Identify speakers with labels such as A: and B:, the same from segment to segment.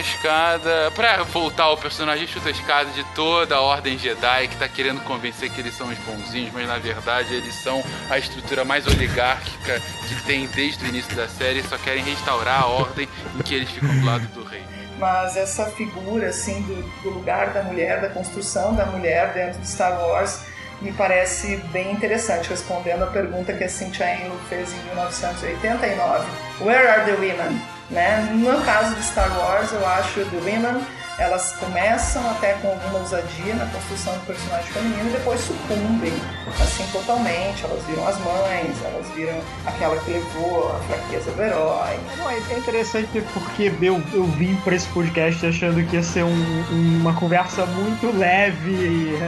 A: escada. Pra voltar ao personagem, chuta a escada de toda a Ordem Jedi que tá querendo convencer que eles são os bonzinhos, mas na verdade eles são a estrutura mais oligárquica que tem desde o início da série e só querem restaurar a ordem em que eles ficam do lado do rei
B: mas essa figura assim do, do, lugar da mulher, da construção da mulher dentro de Star Wars me parece bem interessante, respondendo a pergunta que a Cynthia Enlow fez em 1989. Where are the women? Né? No caso de Star Wars, eu acho The Women elas começam até com alguma ousadia na construção do personagem feminino e depois sucumbem, assim, totalmente. Elas viram as mães, elas viram aquela que levou a fraqueza do herói.
C: é interessante porque eu, eu vim para esse podcast achando que ia ser um, uma conversa muito leve e,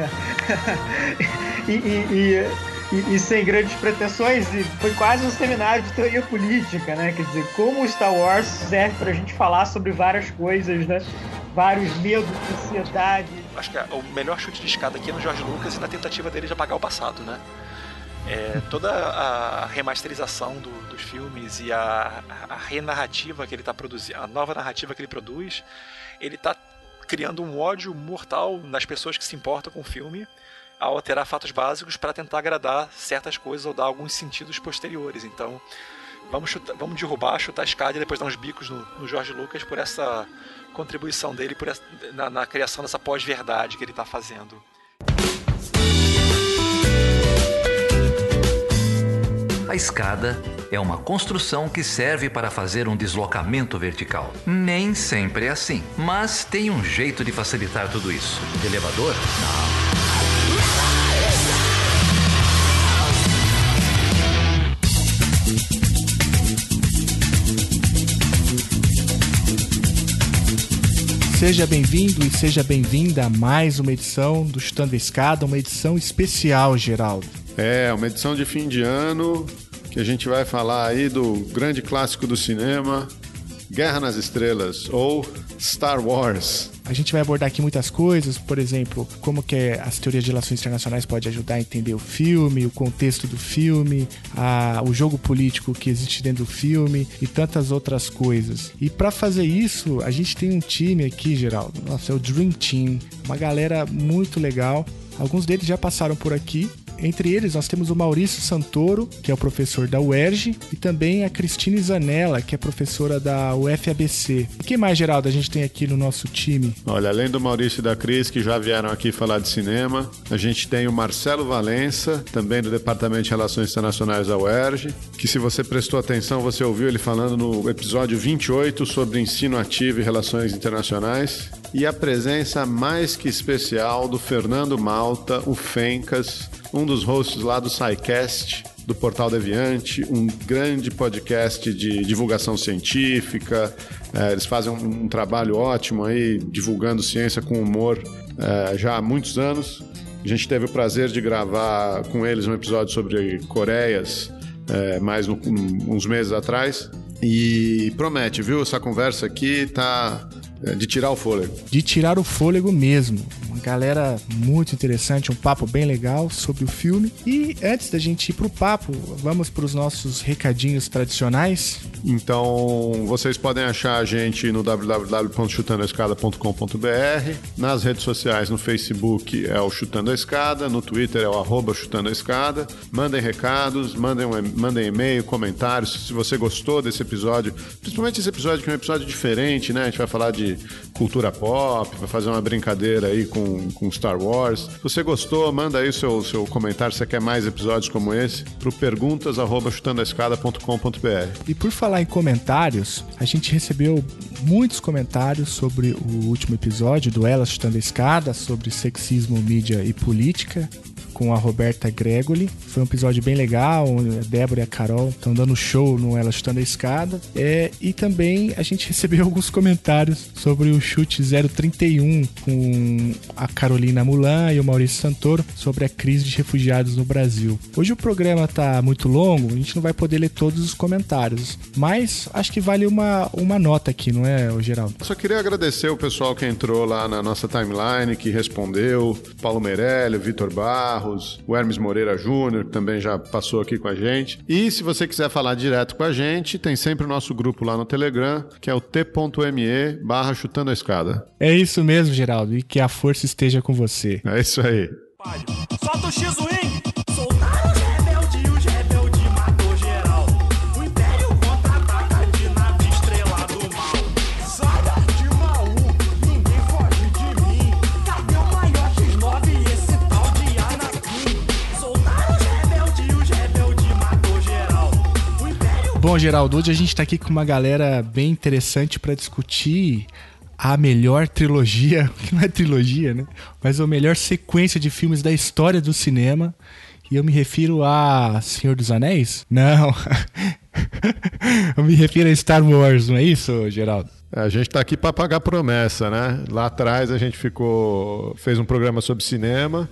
C: e, e, e, e, sem grandes pretensões, e foi quase um seminário de teoria política, né? Quer dizer, como o Star Wars serve para a gente falar sobre várias coisas, né? vários medos, ansiedade.
D: Acho que o melhor chute de escada aqui é no George Lucas e na tentativa dele de apagar o passado, né? É, toda a remasterização do, dos filmes e a, a renarrativa que ele está produzindo, a nova narrativa que ele produz, ele está criando um ódio mortal nas pessoas que se importam com o filme ao alterar fatos básicos para tentar agradar certas coisas ou dar alguns sentidos posteriores. Então, vamos, chutar, vamos derrubar, chutar a escada e depois dar uns bicos no, no Jorge Lucas por essa contribuição dele por essa, na, na criação dessa pós-verdade que ele está fazendo.
E: A escada é uma construção que serve para fazer um deslocamento vertical. Nem sempre é assim, mas tem um jeito de facilitar tudo isso. Elevador? Não.
F: Seja bem-vindo e seja bem-vinda a mais uma edição do a Escada, uma edição especial, Geraldo.
G: É, uma edição de fim de ano que a gente vai falar aí do grande clássico do cinema, Guerra nas Estrelas ou Star Wars.
F: A gente vai abordar aqui muitas coisas, por exemplo, como que as teorias de relações internacionais podem ajudar a entender o filme, o contexto do filme, a, o jogo político que existe dentro do filme e tantas outras coisas. E para fazer isso, a gente tem um time aqui, Geraldo. Nossa, é o Dream Team, uma galera muito legal. Alguns deles já passaram por aqui entre eles, nós temos o Maurício Santoro, que é o professor da UERJ, e também a Cristine Zanella, que é professora da UFABC. O que mais, Geraldo, a gente tem aqui no nosso time?
G: Olha, além do Maurício e da Cris, que já vieram aqui falar de cinema, a gente tem o Marcelo Valença, também do Departamento de Relações Internacionais da UERJ, que se você prestou atenção, você ouviu ele falando no episódio 28 sobre ensino ativo e relações internacionais. E a presença mais que especial do Fernando Malta, o Fencas, um dos hosts lá do SciCast, do Portal Deviante, um grande podcast de divulgação científica. É, eles fazem um, um, trabalho ótimo aí, divulgando ciência com humor é, já há muitos anos. A gente teve o prazer de gravar com eles um episódio sobre Coreias é, mais um, uns meses atrás. E promete, viu? Essa conversa aqui tá de tirar o fôlego.
F: De tirar o fôlego mesmo. Uma galera muito interessante, um papo bem legal sobre o filme. E antes da gente ir pro papo, vamos para os nossos recadinhos tradicionais.
G: Então, vocês podem achar a gente no www.chutandoaescada.com.br, nas redes sociais, no Facebook é o Chutando a Escada, no Twitter é o arroba Chutando a Escada. Mandem recados, mandem, mandem e-mail, comentários, se você gostou desse episódio, principalmente esse episódio que é um episódio diferente, né? A gente vai falar de cultura pop, vai fazer uma brincadeira aí com, com Star Wars. Se você gostou, manda aí seu, seu comentário, se você quer mais episódios como esse, pro perguntas.chutandoaescada.com.br.
F: E por falar em comentários, a gente recebeu muitos comentários sobre o último episódio do Elas Chutando a Escada, sobre sexismo, mídia e política com a Roberta Gregoli. Foi um episódio bem legal, a Débora e a Carol estão dando show no Ela Chutando a Escada. É, e também a gente recebeu alguns comentários sobre o chute 031 com a Carolina Mulan e o Maurício Santoro sobre a crise de refugiados no Brasil. Hoje o programa está muito longo, a gente não vai poder ler todos os comentários, mas acho que vale uma, uma nota aqui, não é, Geraldo?
G: Só queria agradecer o pessoal que entrou lá na nossa timeline, que respondeu, Paulo Meirelli, Vitor Barros, Barros, o Hermes Moreira Júnior, que também já passou aqui com a gente. E se você quiser falar direto com a gente, tem sempre o nosso grupo lá no Telegram, que é o t.me barra chutando a escada.
F: É isso mesmo, Geraldo, e que a força esteja com você.
G: É isso aí.
H: Solta o X-Wing!
F: Bom, Geraldo, hoje a gente tá aqui com uma galera bem interessante para discutir a melhor trilogia, que não é trilogia, né? Mas a melhor sequência de filmes da história do cinema. E eu me refiro a Senhor dos Anéis? Não. eu me refiro a Star Wars, não é isso, Geraldo?
G: A gente está aqui para pagar promessa, né? Lá atrás a gente ficou, fez um programa sobre cinema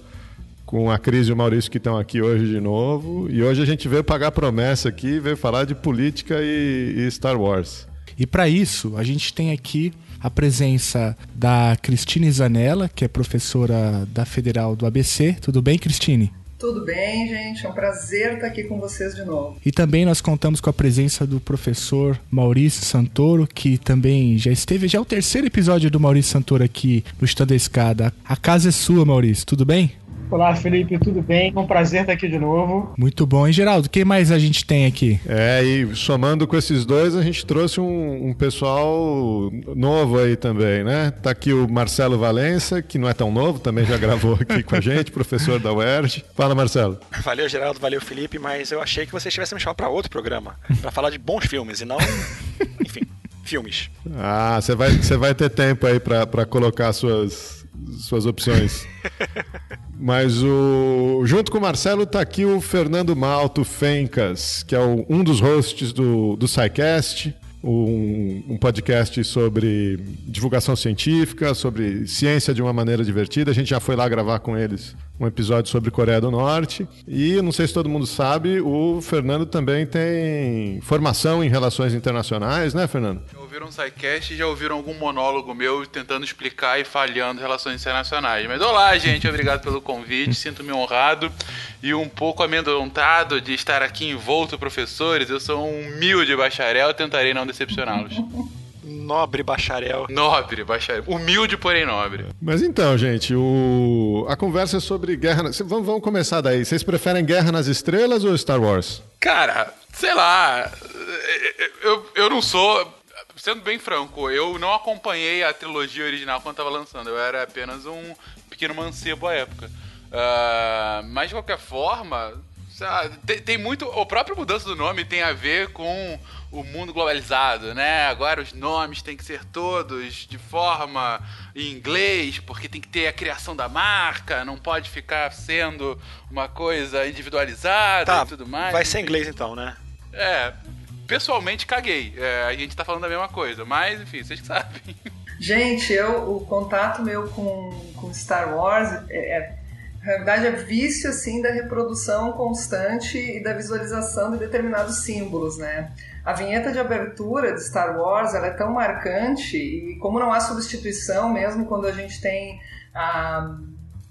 G: com a Cris e o Maurício que estão aqui hoje de novo. E hoje a gente veio pagar promessa aqui, veio falar de política e, e Star Wars.
F: E para isso, a gente tem aqui a presença da Cristine Zanella, que é professora da Federal do ABC. Tudo bem, Cristine?
B: Tudo bem, gente? É um prazer estar aqui com vocês de novo.
F: E também nós contamos com a presença do professor Maurício Santoro, que também já esteve, já é o terceiro episódio do Maurício Santoro aqui no Estando da Escada. A casa é sua, Maurício, tudo bem?
C: Olá, Felipe, tudo bem? É um prazer estar aqui de novo.
F: Muito bom. E Geraldo, quem mais a gente tem aqui?
G: É, e somando com esses dois, a gente trouxe um, um pessoal novo aí também, né? Tá aqui o Marcelo Valença, que não é tão novo, também já gravou aqui com a gente, professor da UERJ. Fala, Marcelo.
D: Valeu, Geraldo, valeu, Felipe, mas eu achei que vocês tivessem me chamado para outro programa, para falar de bons filmes e não, enfim, filmes.
G: Ah, você vai, você vai ter tempo aí para colocar suas, suas opções. Mas o junto com o Marcelo tá aqui o Fernando Malto Fencas, que é o, um dos hosts do, do SciCast, um, um, podcast sobre divulgação científica, sobre ciência de uma maneira divertida. A gente já foi lá gravar com eles um episódio sobre Coreia do Norte. E não sei se todo mundo sabe, o Fernando também tem formação em relações internacionais, né, Fernando?
A: Já ouviram um SciCast e já ouviram algum monólogo meu tentando explicar e falhando relações internacionais. Mas olá, gente, obrigado pelo convite, sinto-me honrado e um pouco amedrontado de estar aqui envolto professores. Eu sou um humilde bacharel, tentarei não decepcioná-los.
D: Nobre bacharel.
A: Nobre bacharel. Humilde, porém nobre.
G: Mas então, gente, o... a conversa é sobre guerra. Na... Vamos, vamos começar daí. Vocês preferem Guerra nas Estrelas ou Star Wars?
A: Cara, sei lá. Eu, eu não sou. Sendo bem franco, eu não acompanhei a trilogia original quando estava lançando. Eu era apenas um pequeno mancebo à época. Uh, mas de qualquer forma, tem, tem muito. A própria mudança do nome tem a ver com o mundo globalizado, né? Agora os nomes têm que ser todos de forma em inglês, porque tem que ter a criação da marca, não pode ficar sendo uma coisa individualizada
D: tá,
A: e tudo mais.
D: Vai ser inglês então, né?
A: É, pessoalmente caguei. É, a gente tá falando a mesma coisa, mas enfim, vocês que sabem.
B: Gente, eu, o contato meu com, com Star Wars é, é na verdade, é vício assim da reprodução constante e da visualização de determinados símbolos, né? A vinheta de abertura de Star Wars ela é tão marcante e como não há substituição mesmo quando a gente tem a,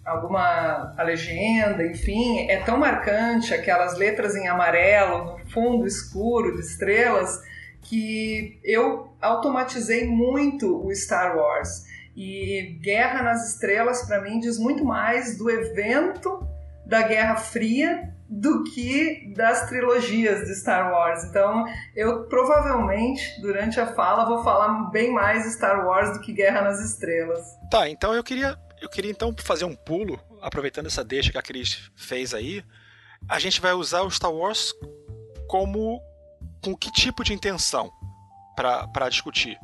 B: alguma a legenda, enfim, é tão marcante aquelas letras em amarelo no fundo escuro de estrelas que eu automatizei muito o Star Wars. E Guerra nas Estrelas, para mim, diz muito mais do evento da Guerra Fria do que das trilogias de Star Wars. Então, eu provavelmente, durante a fala, vou falar bem mais Star Wars do que Guerra nas Estrelas.
D: Tá, então eu queria, eu queria então fazer um pulo, aproveitando essa deixa que a Cris fez aí. A gente vai usar o Star Wars como com que tipo de intenção para discutir?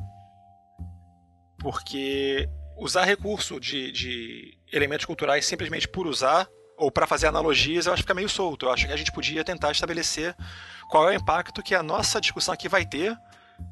D: Porque usar recurso de, de elementos culturais simplesmente por usar ou para fazer analogias, eu acho que fica meio solto. Eu acho que a gente podia tentar estabelecer qual é o impacto que a nossa discussão aqui vai ter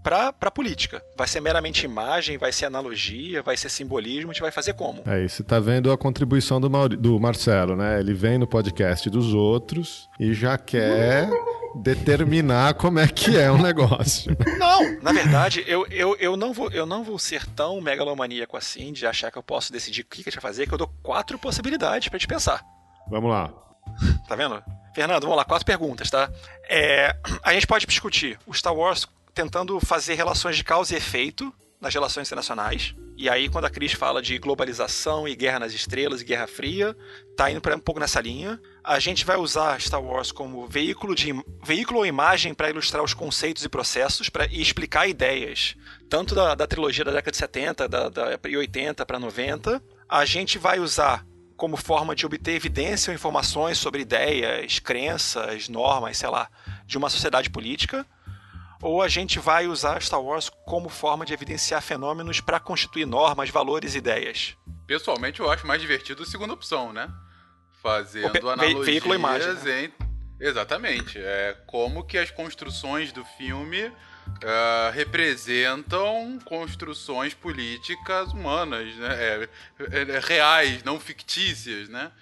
D: para a política. Vai ser meramente imagem, vai ser analogia, vai ser simbolismo, a gente vai fazer como?
G: É, você está vendo a contribuição do, Mauri... do Marcelo, né? Ele vem no podcast dos outros e já quer determinar como é que é o negócio.
D: Não, na verdade, eu, eu, eu, não vou, eu não vou ser tão megalomaníaco assim de achar que eu posso decidir o que a gente vai fazer, que eu dou quatro possibilidades para gente pensar.
G: Vamos lá.
D: Tá vendo? Fernando, vamos lá, quatro perguntas, tá? É, a gente pode discutir o Star Wars tentando fazer relações de causa e efeito nas relações internacionais. E aí, quando a Cris fala de globalização e guerra nas estrelas e guerra fria, tá indo pra um pouco nessa linha. A gente vai usar Star Wars como veículo, de, veículo ou imagem para ilustrar os conceitos e processos pra, e explicar ideias, tanto da, da trilogia da década de 70 da, da, e 80 para 90. A gente vai usar como forma de obter evidência ou informações sobre ideias, crenças, normas, sei lá, de uma sociedade política, ou a gente vai usar Star Wars como forma de evidenciar fenômenos para constituir normas, valores e ideias.
A: Pessoalmente, eu acho mais divertido a segunda opção, né? Fazendo analogias
D: veículo imagem, né?
A: Exatamente. É como que as construções do filme ah, representam construções políticas humanas, né? É, é, é, reais, não fictícias, né?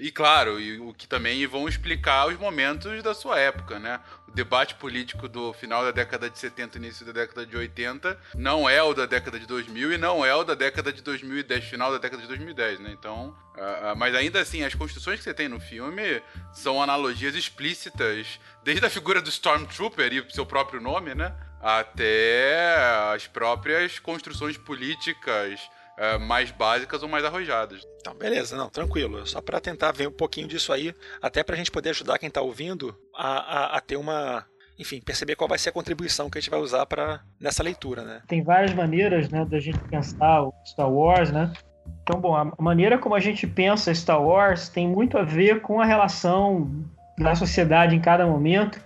A: E claro, e o que também vão explicar os momentos da sua época, né? O debate político do final da década de 70 e início da década de 80 não é o da década de 2000 e não é o da década de 2010, final da década de 2010, né? Então, ah, ah, mas ainda assim, as construções que você tem no filme são analogias explícitas, desde a figura do Stormtrooper e seu próprio nome, né? Até as próprias construções políticas ah, mais básicas ou mais arrojadas.
D: Então, beleza, não, tranquilo. Só para tentar ver um pouquinho disso aí, até pra gente poder ajudar quem tá ouvindo a, a, a ter uma. Enfim, perceber qual vai ser a contribuição que a gente vai usar para nessa leitura, né?
C: Tem várias maneiras, né, da gente pensar o Star Wars, né? Então, bom, a maneira como a gente pensa Star Wars tem muito a ver com a relação da sociedade em cada momento,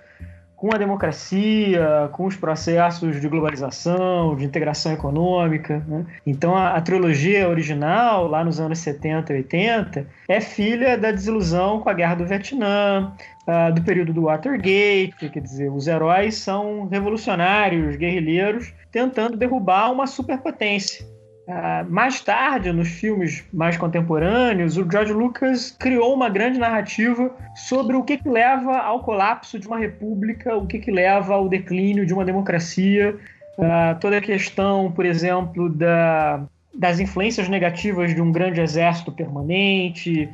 C: com a democracia, com os processos de globalização, de integração econômica. Né? Então, a, a trilogia original, lá nos anos 70 e 80, é filha da desilusão com a Guerra do Vietnã, ah, do período do Watergate, quer dizer, os heróis são revolucionários, guerrilheiros, tentando derrubar uma superpotência. Ah, mais tarde, nos filmes mais contemporâneos, o George Lucas criou uma grande narrativa sobre o que, que leva ao colapso de uma república, o que, que leva ao declínio de uma democracia, ah, toda a questão, por exemplo, da, das influências negativas de um grande exército permanente,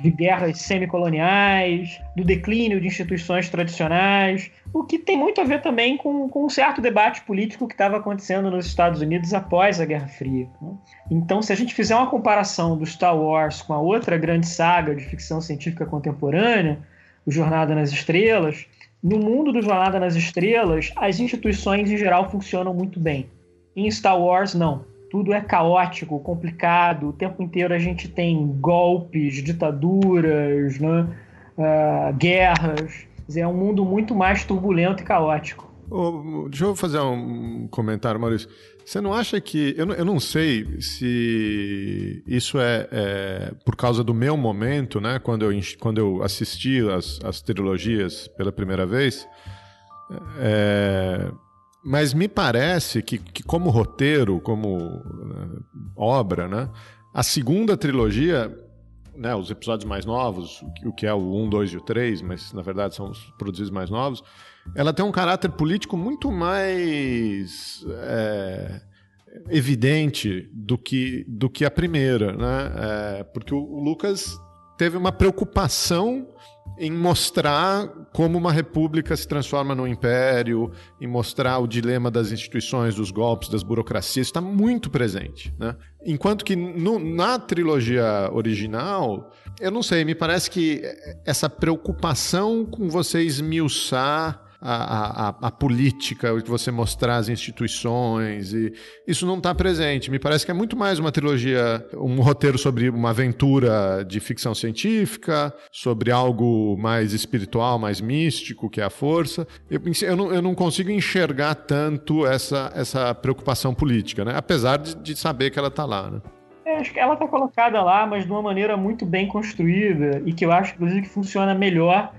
C: de guerras semicoloniais, do declínio de instituições tradicionais, o que tem muito a ver também com, com um certo debate político que estava acontecendo nos Estados Unidos após a Guerra Fria. né? Então, se a gente fizer uma comparação do Star Wars com a outra grande saga de ficção científica contemporânea, o Jornada nas Estrelas, no mundo do Jornada nas Estrelas, as instituições em geral funcionam muito bem. Em Star Wars, não. Tudo é caótico, complicado. O tempo inteiro a gente tem golpes, ditaduras, né? Ah, guerras. É um mundo muito mais turbulento e caótico.
G: Ô, deixa eu fazer um comentário, Maurício. Você não acha que. Eu não, eu não sei se isso é, é por causa do meu momento, né? Quando eu, quando eu assisti as, as trilogias pela primeira vez. É, mas me parece que, que como roteiro, como né, obra, né? A segunda trilogia, né, os episódios mais novos, o que- é o 1, 2 e o 3, mas na verdade são os produzidos mais novos, ela tem um caráter político muito mais é, evidente do que, do que a primeira, né? É, porque o Lucas teve uma preocupação em mostrar como uma república se transforma num império, em mostrar o dilema das instituições, dos golpes, das burocracias, está muito presente. Né? Enquanto que no- na trilogia original, eu não sei, me parece que essa preocupação com você esmiuçar a, a, a- política, que você mostrar as instituições, e isso não está presente. Me parece que é muito mais uma trilogia, um roteiro sobre uma aventura de ficção científica, sobre algo mais espiritual, mais místico, que é a força. Eu, eu, não, eu não consigo enxergar tanto essa, essa preocupação política, né? apesar de, de saber que ela está lá. Né?
C: É, acho que ela está colocada lá, mas de uma maneira muito bem construída e que eu acho, inclusive, que funciona melhor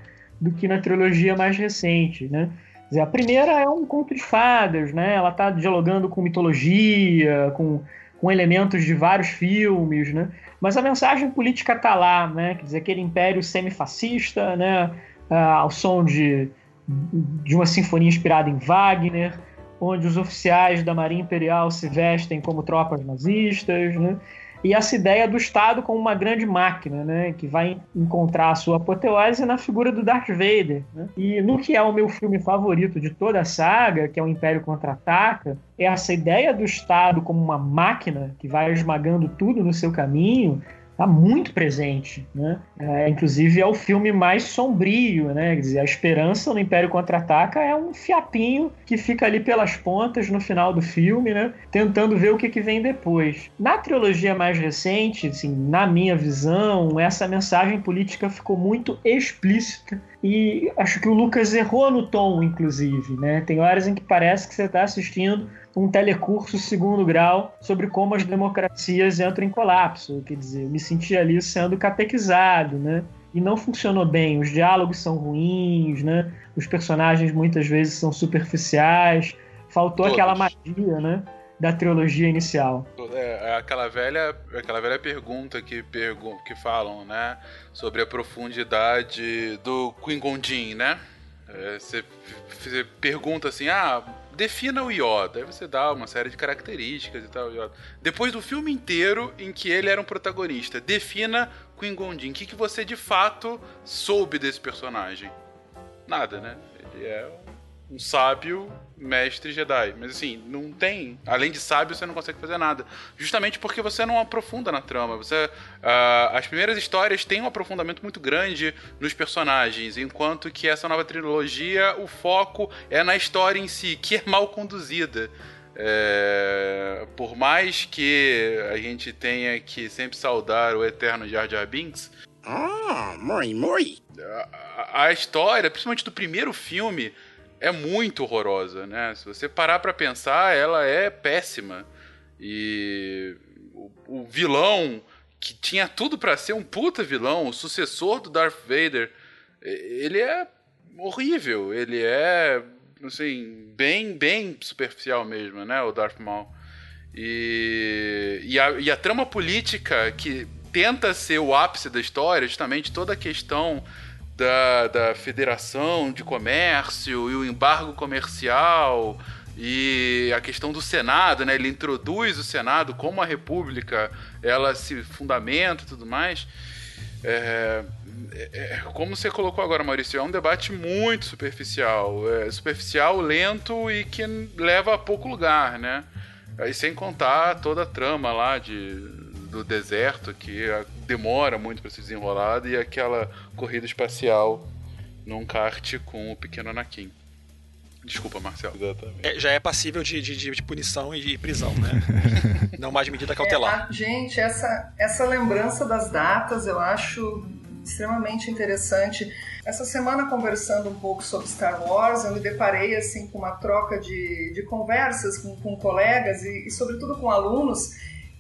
C: do que na trilogia mais recente, né? Dizer, a primeira é um conto de fadas, né? Ela está dialogando com mitologia, com, com elementos de vários filmes, né? Mas a mensagem política está lá, né? Quer dizer, aquele império semifascista, né? Ah, ao som de, de uma sinfonia inspirada em Wagner, onde os oficiais da Marinha Imperial se vestem como tropas nazistas, né? E essa ideia do Estado como uma grande máquina, né, que vai encontrar a sua apoteose na figura do Darth Vader. Né? E no que é o meu filme favorito de toda a saga, que é o Império Contra-Ataca, essa ideia do Estado como uma máquina que vai esmagando tudo no seu caminho está muito presente, né? É, inclusive é o filme mais sombrio, né? Quer dizer, a esperança no Império Contra-Ataca é um fiapinho que fica ali pelas pontas no final do filme, né? Tentando ver o que, que vem depois. Na trilogia mais recente, assim, na minha visão, essa mensagem política ficou muito explícita e acho que o Lucas errou no tom, inclusive, né? Tem horas em que parece que você está assistindo um telecurso segundo grau sobre como as democracias entram em colapso. Quer dizer, eu me senti ali sendo catequizado, né? E não funcionou bem. Os diálogos são ruins, né? Os personagens muitas vezes são superficiais. Faltou
A: Todos.
C: aquela magia, né? Da trilogia inicial.
A: É, é aquela velha, aquela velha pergunta que, pergun que falam, né? Sobre a profundidade do Qui-Gon né? É, Você pergunta assim, ah, defina o Yoda. Aí você dá uma série de características e tal. Yoda. Depois do filme inteiro em que ele era um protagonista, defina Qui-Gon. O que, que você de fato soube desse personagem? Nada, né? Ele é um sábio mestre Jedi. Mas assim, não tem. Além de sábio, você não consegue fazer nada. Justamente porque você não aprofunda na trama. Você, ah, as primeiras histórias têm um aprofundamento muito grande nos personagens, enquanto que essa nova trilogia, o foco é na história em si, que é mal conduzida. É, por mais que a gente tenha que sempre saudar o eterno Jar Jar Binks,
H: Ah, muy, muy.
A: a, a história, principalmente do primeiro filme, é muito horrorosa, né? Se você parar pra pensar, ela é péssima. E o, o vilão que tinha tudo pra ser um puta vilão, o sucessor do Darth Vader, ele é horrível, ele é assim, bem, bem superficial mesmo, né, o Darth Maul. E, e, a, e a trama política que tenta ser o ápice da história, justamente toda a questão da, da Federação de Comércio e o embargo comercial e a questão do Senado, né? Ele introduz o Senado como a República, ela se fundamenta e tudo mais. É, é- é- como você colocou agora, Maurício, é um debate muito superficial. É superficial, lento e que leva a pouco lugar, né? Aí sem contar toda a trama lá de, do deserto, que ah, demora muito para se desenrolar, e aquela corrida espacial num kart com o pequeno Anakin. Desculpa, Marcelo.
G: Exatamente.
D: É, já é passível de, de- de- de punição e de prisão, né? Não mais de medida cautelar.
B: É, a- gente, essa, essa lembrança das datas eu acho extremamente interessante. Essa semana, conversando um pouco sobre Star Wars, eu me deparei assim, com uma troca de, de conversas com, com colegas e, e, sobretudo, com alunos.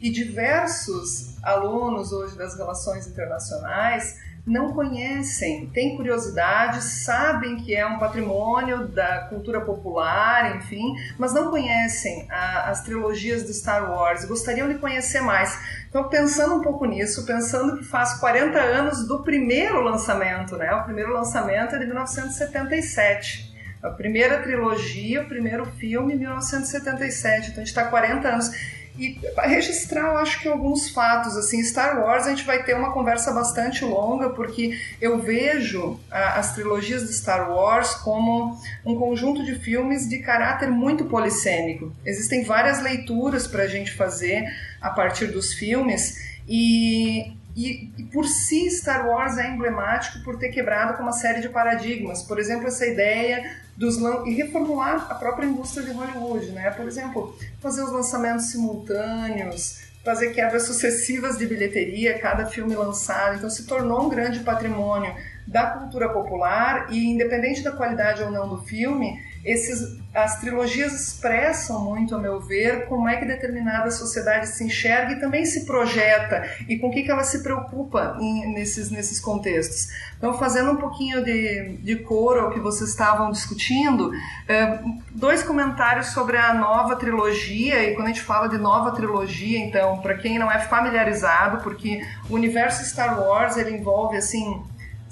B: E diversos alunos hoje das relações internacionais não conhecem, têm curiosidade, sabem que é um patrimônio da cultura popular, enfim, mas não conhecem a, as trilogias do Star Wars, gostariam de conhecer mais. Então, pensando um pouco nisso, pensando que faz 40 anos do primeiro lançamento, né? O primeiro lançamento é de 1977. A primeira trilogia, o primeiro filme, 1977. Então, a gente está 40 anos. E registrar, eu acho que alguns fatos, assim, Star Wars a gente vai ter uma conversa bastante longa, porque eu vejo a, as trilogias de Star Wars como um conjunto de filmes de caráter muito polissêmico. Existem várias leituras para a gente fazer a partir dos filmes e, e, e por si Star Wars é emblemático por ter quebrado com uma série de paradigmas. Por exemplo, essa ideia dos e reformular a própria indústria de Hollywood, né? Por exemplo, fazer os lançamentos simultâneos, fazer quebras sucessivas de bilheteria, cada filme lançado. Então se tornou um grande patrimônio da cultura popular e independente da qualidade ou não do filme, esses, as trilogias expressam muito, a meu ver, como é que determinada sociedade se enxerga e também se projeta e com o que, que ela se preocupa em- nesses, nesses contextos. Então, fazendo um pouquinho de, de coro ao que vocês estavam discutindo, eh, dois comentários sobre a nova trilogia, e quando a gente fala de nova trilogia, então, para quem não é familiarizado, porque o universo Star Wars ele envolve assim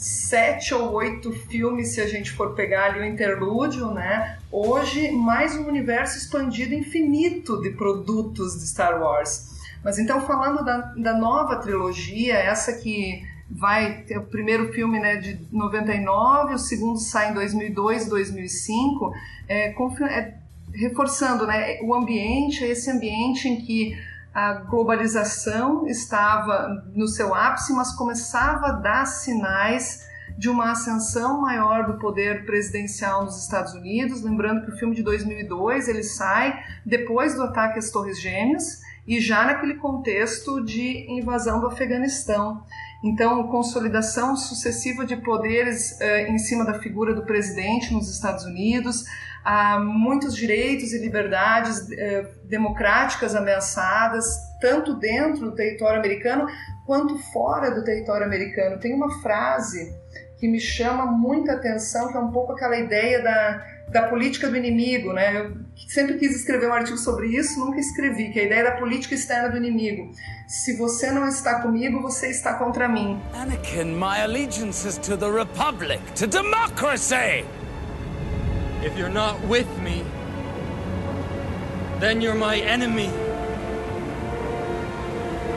B: sete ou oito filmes, se a gente for pegar ali o interlúdio, né? Hoje, mais um universo expandido infinito de produtos de Star Wars. Mas então, falando da, da nova trilogia, essa que vai ter o primeiro filme né, de 99, o segundo sai em 2002, 2005, é, é, reforçando né, o ambiente, esse ambiente em que a globalização estava no seu ápice, mas começava a dar sinais de uma ascensão maior do poder presidencial nos Estados Unidos. Lembrando que o filme de 2002 ele sai depois do ataque às Torres Gêmeas e já naquele contexto de invasão do Afeganistão. Então, consolidação sucessiva de poderes eh, em cima da figura do presidente nos Estados Unidos, há muitos direitos e liberdades eh, democráticas ameaçadas, tanto dentro do território americano quanto fora do território americano. Tem uma frase que me chama muita atenção, que é um pouco aquela ideia da, da política do inimigo, né? Eu sempre quis escrever um artigo sobre isso, nunca escrevi, que é a ideia da política externa do inimigo. Se você não está comigo, você está contra mim.
I: Anakin, my allegiance is to the Republic, to democracy!
J: If you're not with me, then you're my enemy.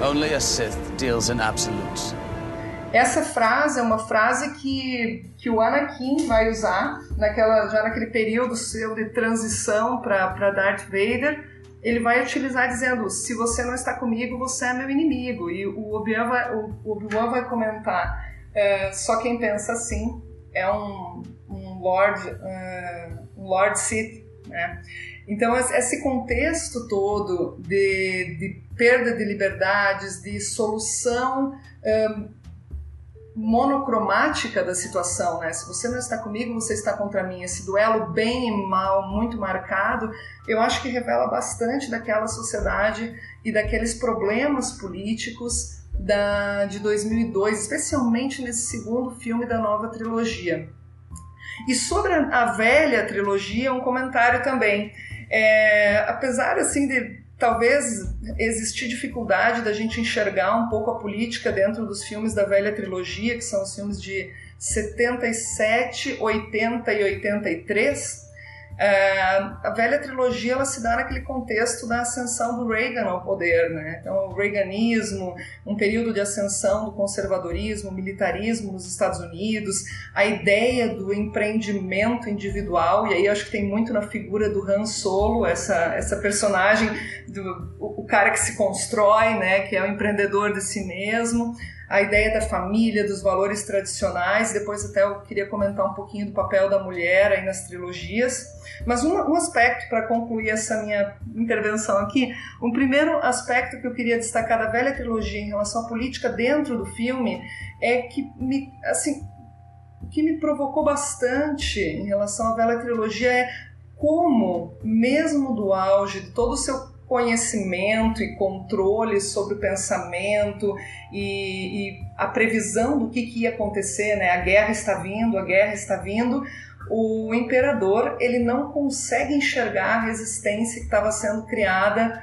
I: Only a Sith deals in absolutes.
B: Essa frase é uma frase que, que o Anakin vai usar naquela, já naquele período seu de transição para Darth Vader. Ele vai utilizar dizendo: se você não está comigo, você é meu inimigo. E o Obi-Wan vai, o Obi-Wan vai comentar: é, só quem pensa assim é um Lord, um Lord Sith. Né? Então, esse contexto todo de, de perda de liberdades, de solução. Um, monocromática da situação, né? Se você não está comigo, você está contra mim. Esse duelo bem e mal, muito marcado, eu acho que revela bastante daquela sociedade e daqueles problemas políticos da, de 2002, especialmente nesse segundo filme da nova trilogia. E sobre a velha trilogia, um comentário também. É, apesar assim de talvez existir dificuldade da gente enxergar um pouco a política dentro dos filmes da velha trilogia, que são os filmes de 77, 80 e 83. É, a velha trilogia ela se dá naquele contexto da ascensão do Reagan ao poder, né? Então, o Reaganismo, um período de ascensão do conservadorismo, militarismo nos Estados Unidos, a ideia do empreendimento individual, e aí acho que tem muito na figura do Han Solo, essa, essa personagem, do, o, o cara que se constrói, né? Que é o empreendedor de si mesmo a ideia da família, dos valores tradicionais. Depois até eu queria comentar um pouquinho do papel da mulher aí nas trilogias. Mas um, um aspecto para concluir essa minha intervenção aqui, um primeiro aspecto que eu queria destacar da velha trilogia em relação à política dentro do filme é que me, assim, que me provocou bastante em relação à velha trilogia é como, mesmo do auge de todo o seu conhecimento e controle sobre o pensamento e, e, a previsão do que, que ia acontecer, né? A guerra está vindo, a guerra está vindo. O imperador ele não consegue enxergar a resistência que estava sendo criada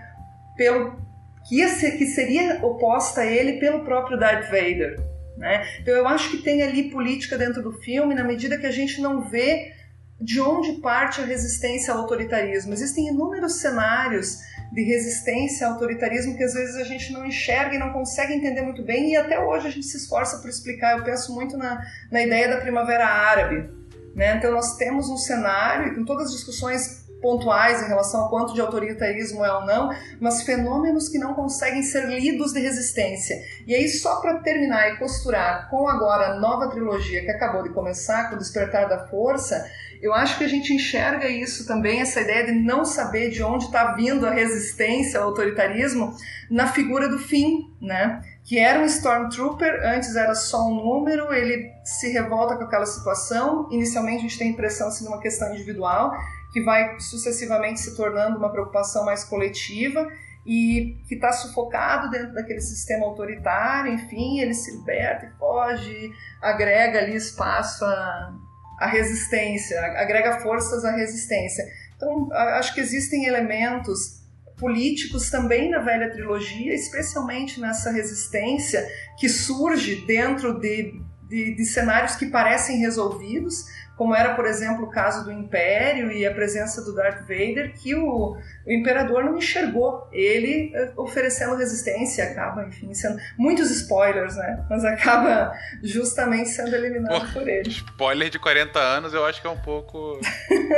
B: pelo que, ser, que seria oposta a ele pelo próprio Darth Vader. Né? Então eu acho que tem ali política dentro do filme na medida que a gente não vê de onde parte a resistência ao autoritarismo. Existem inúmeros cenários de resistência ao autoritarismo que às vezes a gente não enxerga e não consegue entender muito bem e até hoje a gente se esforça por explicar. Eu penso muito na, na ideia da primavera árabe. Né? Então nós temos um cenário, com todas as discussões pontuais em relação ao quanto de autoritarismo é ou não, mas fenômenos que não conseguem ser lidos de resistência. E aí, só para terminar e costurar com agora a nova trilogia que acabou de começar, com o Despertar da Força, eu acho que a gente enxerga isso também, essa ideia de não saber de onde está vindo a resistência ao autoritarismo, na figura do Finn, né? Que era um Stormtrooper, antes era só um número, ele se revolta com aquela situação. Inicialmente a gente tem a impressão assim, de uma questão individual, que vai sucessivamente se tornando uma preocupação mais coletiva e que está sufocado dentro daquele sistema autoritário, enfim, ele se liberta e foge, agrega ali espaço a a resistência, agrega forças à resistência. Então, acho que existem elementos políticos também na velha trilogia, especialmente nessa resistência que surge dentro de, de, de cenários que parecem resolvidos, como era, por exemplo, o caso do Império e a presença do Darth Vader, que o, o Imperador não enxergou ele eh, oferecendo resistência, acaba, enfim, sendo muitos spoilers, né? Mas acaba justamente sendo eliminado
A: Pô,
B: por ele.
A: Spoiler de 40 anos eu acho que é um pouco.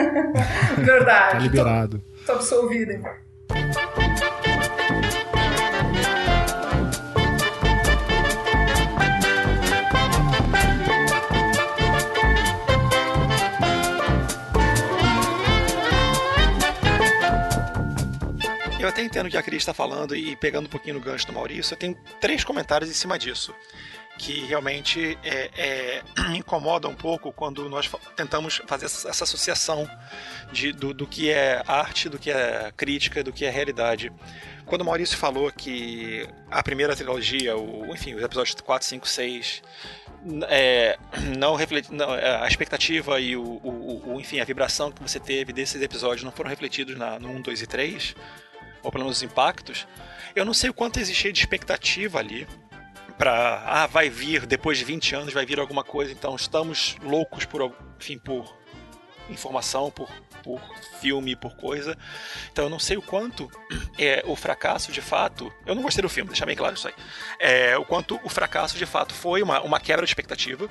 B: Verdade.
F: Tá liberado.
B: Tô, tô absolvida, então.
D: Eu até entendo o que a Cris está falando e pegando um pouquinho no gancho do Maurício, eu tenho três comentários em cima disso que realmente é, é, incomoda um pouco quando nós tentamos fazer essa, essa associação de, do, do que é arte, do que é crítica, do que é realidade. Quando o Maurício falou que a primeira trilogia, o, enfim, os episódios 4, 5, 6, n- é, não refleti, não, é, a expectativa e o, o, o- enfim, a vibração que você teve desses episódios não foram refletidos na, no 1, 2 e 3, ou pelo menos os impactos, eu não sei o quanto existia de expectativa ali para ah, vai vir depois de 20 anos vai vir alguma coisa, então estamos loucos por, enfim, por informação, por, por filme, por coisa. Então eu não sei o quanto é o fracasso de fato. Eu não gostei do filme, deixar bem claro isso aí. É, o quanto o fracasso de fato foi uma, uma quebra de expectativa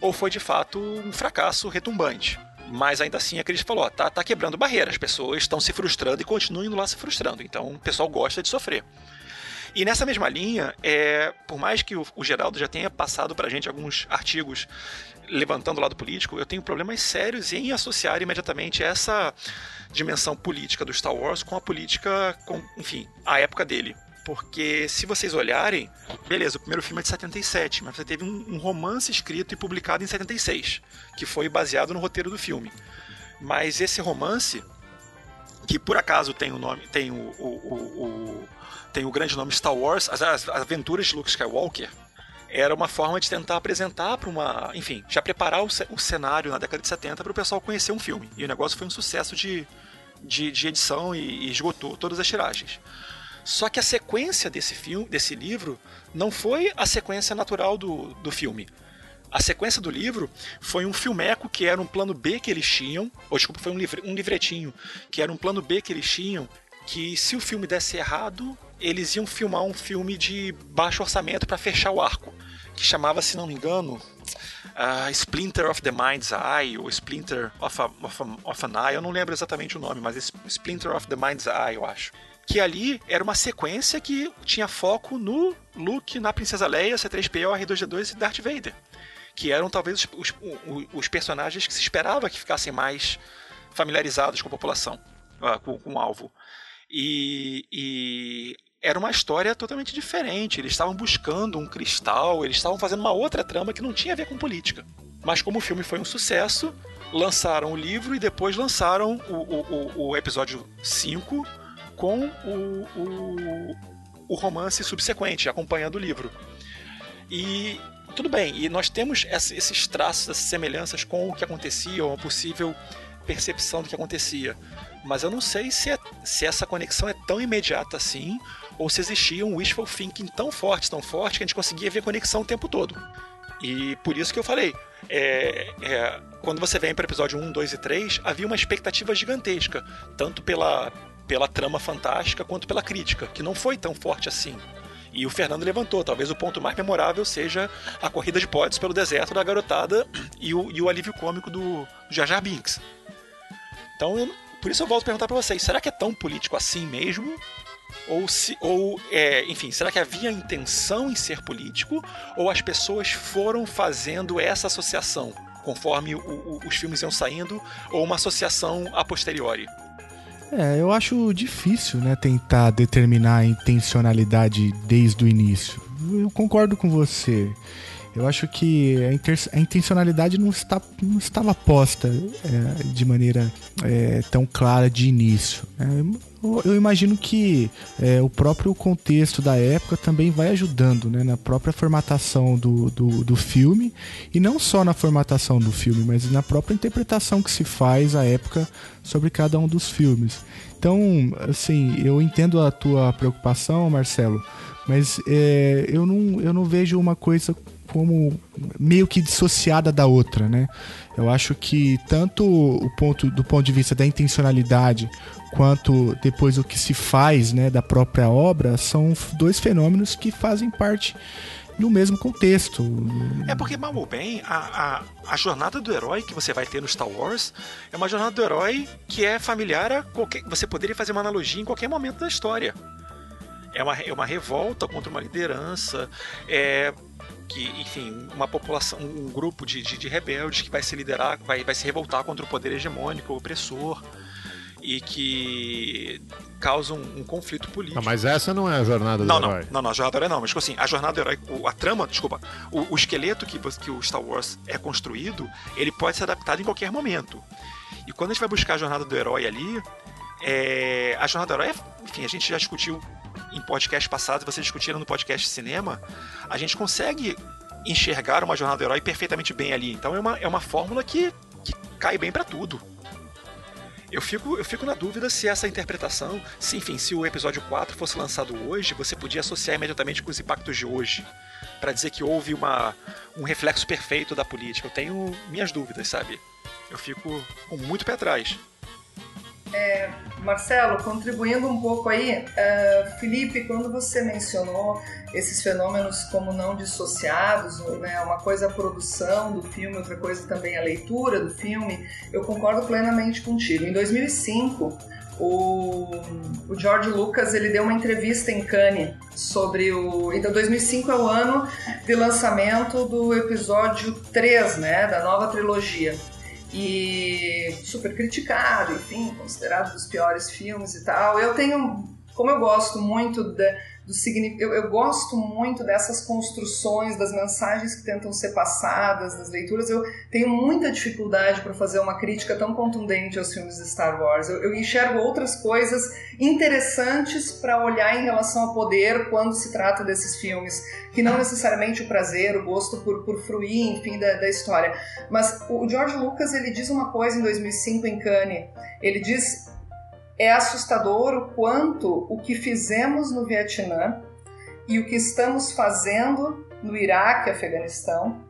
D: ou foi de fato um fracasso retumbante. Mas ainda assim, a Cris falou: ó, tá, tá quebrando barreiras, as pessoas estão se frustrando e continuam indo lá se frustrando. Então o pessoal gosta de sofrer. E nessa mesma linha, é, por mais que o, o Geraldo já tenha passado pra gente alguns artigos levantando o lado político, eu tenho problemas sérios em associar imediatamente essa dimensão política do Star Wars com a política, com, enfim, a época dele. Porque se vocês olharem, beleza, o primeiro filme é de 77, mas você teve um, um romance escrito e publicado em 76, que foi baseado no roteiro do filme. Mas esse romance, que por acaso tem o nome, tem o, o, o, o- tem o grande nome Star Wars, as, as aventuras de Luke Skywalker, era uma forma de tentar apresentar para uma, enfim, já preparar o, o cenário na década de 70 para o pessoal conhecer um filme. E o negócio foi um sucesso de, de, de edição e, e esgotou todas as tiragens. Só que a sequência desse filme, desse livro, não foi a sequência natural do, do filme. A sequência do livro foi um filmeco que era um plano B que eles tinham, ou desculpa, foi um, livre, um livretinho que era um plano B que eles tinham, que se o filme desse errado, eles iam filmar um filme de baixo orçamento para fechar o arco, que chamava, se não me engano, ah, Splinter of the Mind's Eye, ou Splinter of, a, of, a, of an Eye, eu não lembro exatamente o nome, mas Splinter of the Mind's Eye, eu acho. Que ali era uma sequência que tinha foco no Luke, na Princesa Leia, C3PO, R2D2 e Darth Vader. Que eram talvez os, os, os personagens que se esperava que ficassem mais familiarizados com a população, ah, com, com o alvo. E, e era uma história totalmente diferente. Eles estavam buscando um cristal, eles estavam fazendo uma outra trama que não tinha a ver com política. Mas como o filme foi um sucesso, lançaram o livro e depois lançaram o, o, o, o episódio 5 com o, o, o romance subsequente, acompanhando o livro. E tudo bem, e nós temos esses traços, essas semelhanças com o que acontecia, ou uma possível percepção do que acontecia. Mas eu não sei se, é, se essa conexão é tão imediata assim, ou se existia um wishful thinking tão forte, tão forte, que a gente conseguia ver conexão o tempo todo. E por isso que eu falei, é, é, quando você vem para o episódio 1, 2 e 3, havia uma expectativa gigantesca, tanto pela, pela trama fantástica quanto pela crítica, que não foi tão forte assim. E o Fernando levantou, talvez o ponto mais memorável seja a corrida de pods pelo deserto da garotada e o, e o alívio cômico do Jar Jar Binks. Então, eu, por isso eu volto a perguntar para vocês, será que é tão político assim mesmo? Ou, se, ou é, enfim, será que havia intenção em ser político? Ou as pessoas foram fazendo essa associação conforme o, o, os filmes iam saindo? Ou uma associação a posteriori?
F: É, eu acho difícil, né, tentar determinar a intencionalidade desde o início. Eu concordo com você. Eu acho que a, a intencionalidade não, está, não estava posta é, de maneira é, tão clara de início. Eu, eu imagino que é, o próprio contexto da época também vai ajudando né, na própria formatação do, do, do, filme, e não só na formatação do filme, mas na própria interpretação que se faz à época sobre cada um dos filmes. Então, assim, eu entendo a tua preocupação, Marcelo, mas é, eu, não, eu não vejo uma coisa como meio que dissociada da outra, né? Eu acho que tanto o ponto do ponto de vista da intencionalidade quanto depois o que se faz, né, da própria obra são dois fenômenos que fazem parte do mesmo contexto.
D: É porque, mal ou bem, a, a, a jornada do herói que você vai ter no Star Wars é uma jornada do herói que é familiar a qualquer. Você poderia fazer uma analogia em qualquer momento da história. É uma, é uma revolta contra uma liderança, é que, enfim, uma população, um grupo de, de, de rebeldes que vai se liderar, vai, vai se revoltar contra o poder hegemônico, opressor, e que causa um, um conflito político.
G: Mas essa não é a jornada do
D: Não, não,
G: herói.
D: não, não, a jornada do herói não, mas tipo assim, a jornada do herói, a trama, desculpa, o, o esqueleto que, que o Star Wars é construído, ele pode ser adaptado em qualquer momento. E quando a gente vai buscar a jornada do herói ali, é, a jornada do herói, é- enfim, a gente já discutiu em podcast passados, vocês discutiram no podcast cinema, a gente consegue enxergar uma jornada do herói perfeitamente bem ali. Então é uma, é uma fórmula que, que cai bem pra tudo. Eu fico, eu fico na dúvida se essa interpretação, se enfim, se o episódio 4 fosse lançado hoje, você podia associar imediatamente com os impactos de hoje, Pra dizer que houve uma, um reflexo perfeito da política. Eu tenho minhas dúvidas, sabe? Eu fico com muito pé atrás.
B: Marcelo, contribuindo um pouco aí, eh, Felipe, quando você mencionou esses fenômenos como não dissociados, né, uma coisa é a produção do filme, outra coisa também a leitura do filme, eu concordo plenamente contigo. Em 2005, o, o George Lucas ele deu uma entrevista em Cannes sobre o. Então, 2005 é o ano de lançamento do episódio 3, né, da nova trilogia e super criticado, enfim, considerado dos piores filmes e tal. Eu tenho, como eu gosto muito da, do eu, eu gosto muito dessas construções, das mensagens que tentam ser passadas, das leituras. Eu tenho muita dificuldade para fazer uma crítica tão contundente aos filmes de Star Wars. Eu, eu enxergo outras coisas interessantes para olhar em relação ao poder quando se trata desses filmes, que não necessariamente o prazer, o gosto por, por fruir, enfim, da, da história. Mas o George Lucas ele diz uma coisa em 2005 em Cannes. Ele diz é assustador o quanto o que fizemos no Vietnã e o que estamos fazendo no Iraque e Afeganistão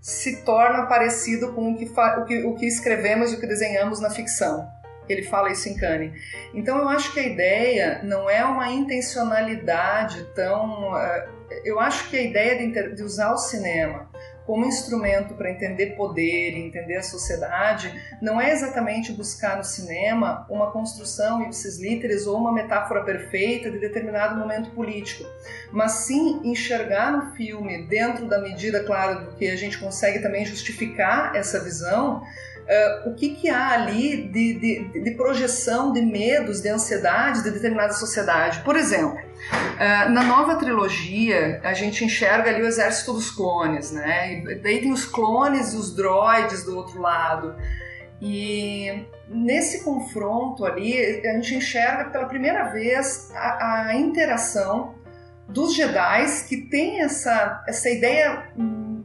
B: se torna parecido com o que, o que, o que escrevemos e o que desenhamos na ficção. Ele fala isso em Cannes. Então eu acho que a ideia não é uma intencionalidade tão. eh, Eu acho que a ideia de, de usar o cinema como instrumento para entender poder entender a sociedade não é exatamente buscar no cinema uma construção ipsis literis ou uma metáfora perfeita de determinado momento político, mas sim enxergar no filme, dentro da medida, claro, do que a gente consegue também justificar essa visão, eh, o que, que há ali de, de, de projeção de medos, de ansiedades de determinada sociedade. Por exemplo, eh, na nova trilogia, a gente enxerga ali o exército dos clones, né? E daí tem os clones e os droids do outro lado. E nesse confronto ali, a gente enxerga pela primeira vez a, a interação dos Jedi que tem essa, essa ideia hum,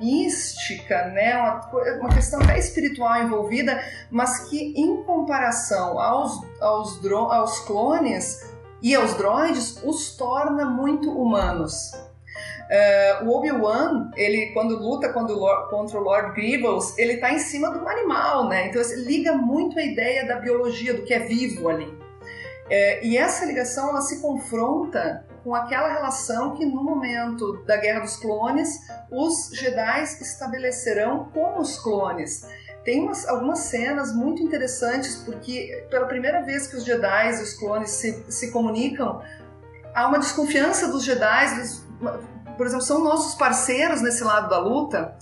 B: mística, né? uma, uma questão até espiritual envolvida, mas que em comparação aos, aos, aos clones e aos droids, os torna muito humanos. Eh, o Obi-Wan, ele quando luta quando contra o Lord Grievous, ele está em cima de um animal, né? Então assim, liga muito a ideia da biologia, do que é vivo ali. Eh, e essa ligação ela se confronta com aquela relação que no momento da Guerra dos Clones os Jedi estabelecerão com os clones. Tem umas, algumas cenas muito interessantes porque pela primeira vez que os Jedi e os clones se, se comunicam, há uma desconfiança dos Jedi, dos- por exemplo, são nossos parceiros nesse lado da luta.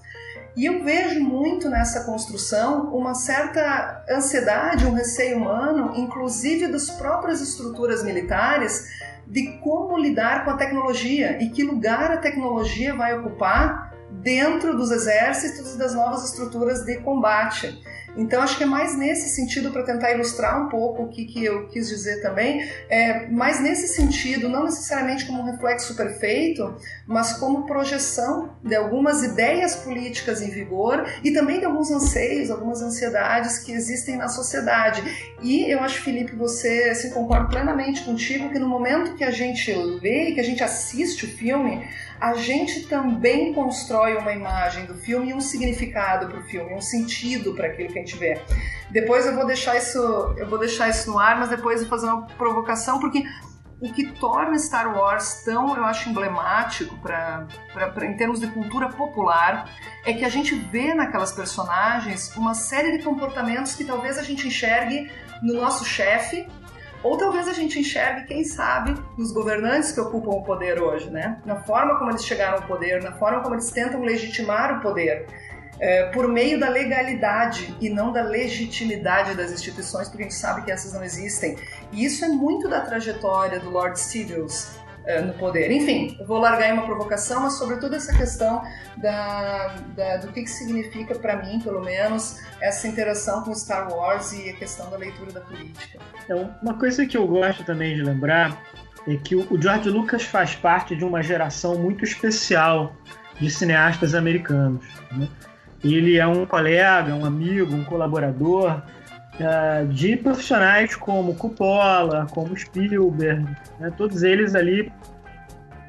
B: E eu vejo muito nessa construção uma certa ansiedade, um receio humano, inclusive das próprias estruturas militares, de como lidar com a tecnologia e que lugar a tecnologia vai ocupar dentro dos exércitos e das novas estruturas de combate. Então, acho que é mais nesse sentido, para tentar ilustrar um pouco o que, que eu quis dizer também, é mais nesse sentido, não necessariamente como um reflexo perfeito, mas como projeção de algumas ideias políticas em vigor e também de alguns anseios, algumas ansiedades que existem na sociedade. E eu acho, Felipe, você assim, concordo plenamente contigo que no momento que a gente lê, que a gente assiste o filme, a gente também constrói uma imagem do filme e um significado para o filme, um sentido para aquilo que a gente vê. Depois eu vou deixar isso, eu vou deixar isso no ar, mas depois eu vou fazer uma provocação porque o que torna Star Wars tão, eu acho, emblemático pra, pra, pra, em termos de cultura popular é que a gente vê naquelas personagens uma série de comportamentos que talvez a gente enxergue no nosso chefe, ou talvez a gente enxergue, quem sabe, nos governantes que ocupam o poder hoje, né? Na forma como eles chegaram ao poder, na forma como eles tentam legitimar o poder. É, por meio da legalidade e não da legitimidade das instituições, porque a gente sabe que essas não existem. E isso é muito da trajetória do Lord é, no poder. Enfim, eu vou largar uma provocação, mas sobretudo essa questão da, da do que, que significa para mim, pelo menos, essa interação com Star Wars e a questão da leitura da política.
C: Então, uma coisa que eu gosto também de lembrar é que o George Lucas faz parte de uma geração muito especial de cineastas americanos. Né? Ele é um colega, um amigo, um colaborador uh, de profissionais como Coppola, como Spielberg, né? todos eles ali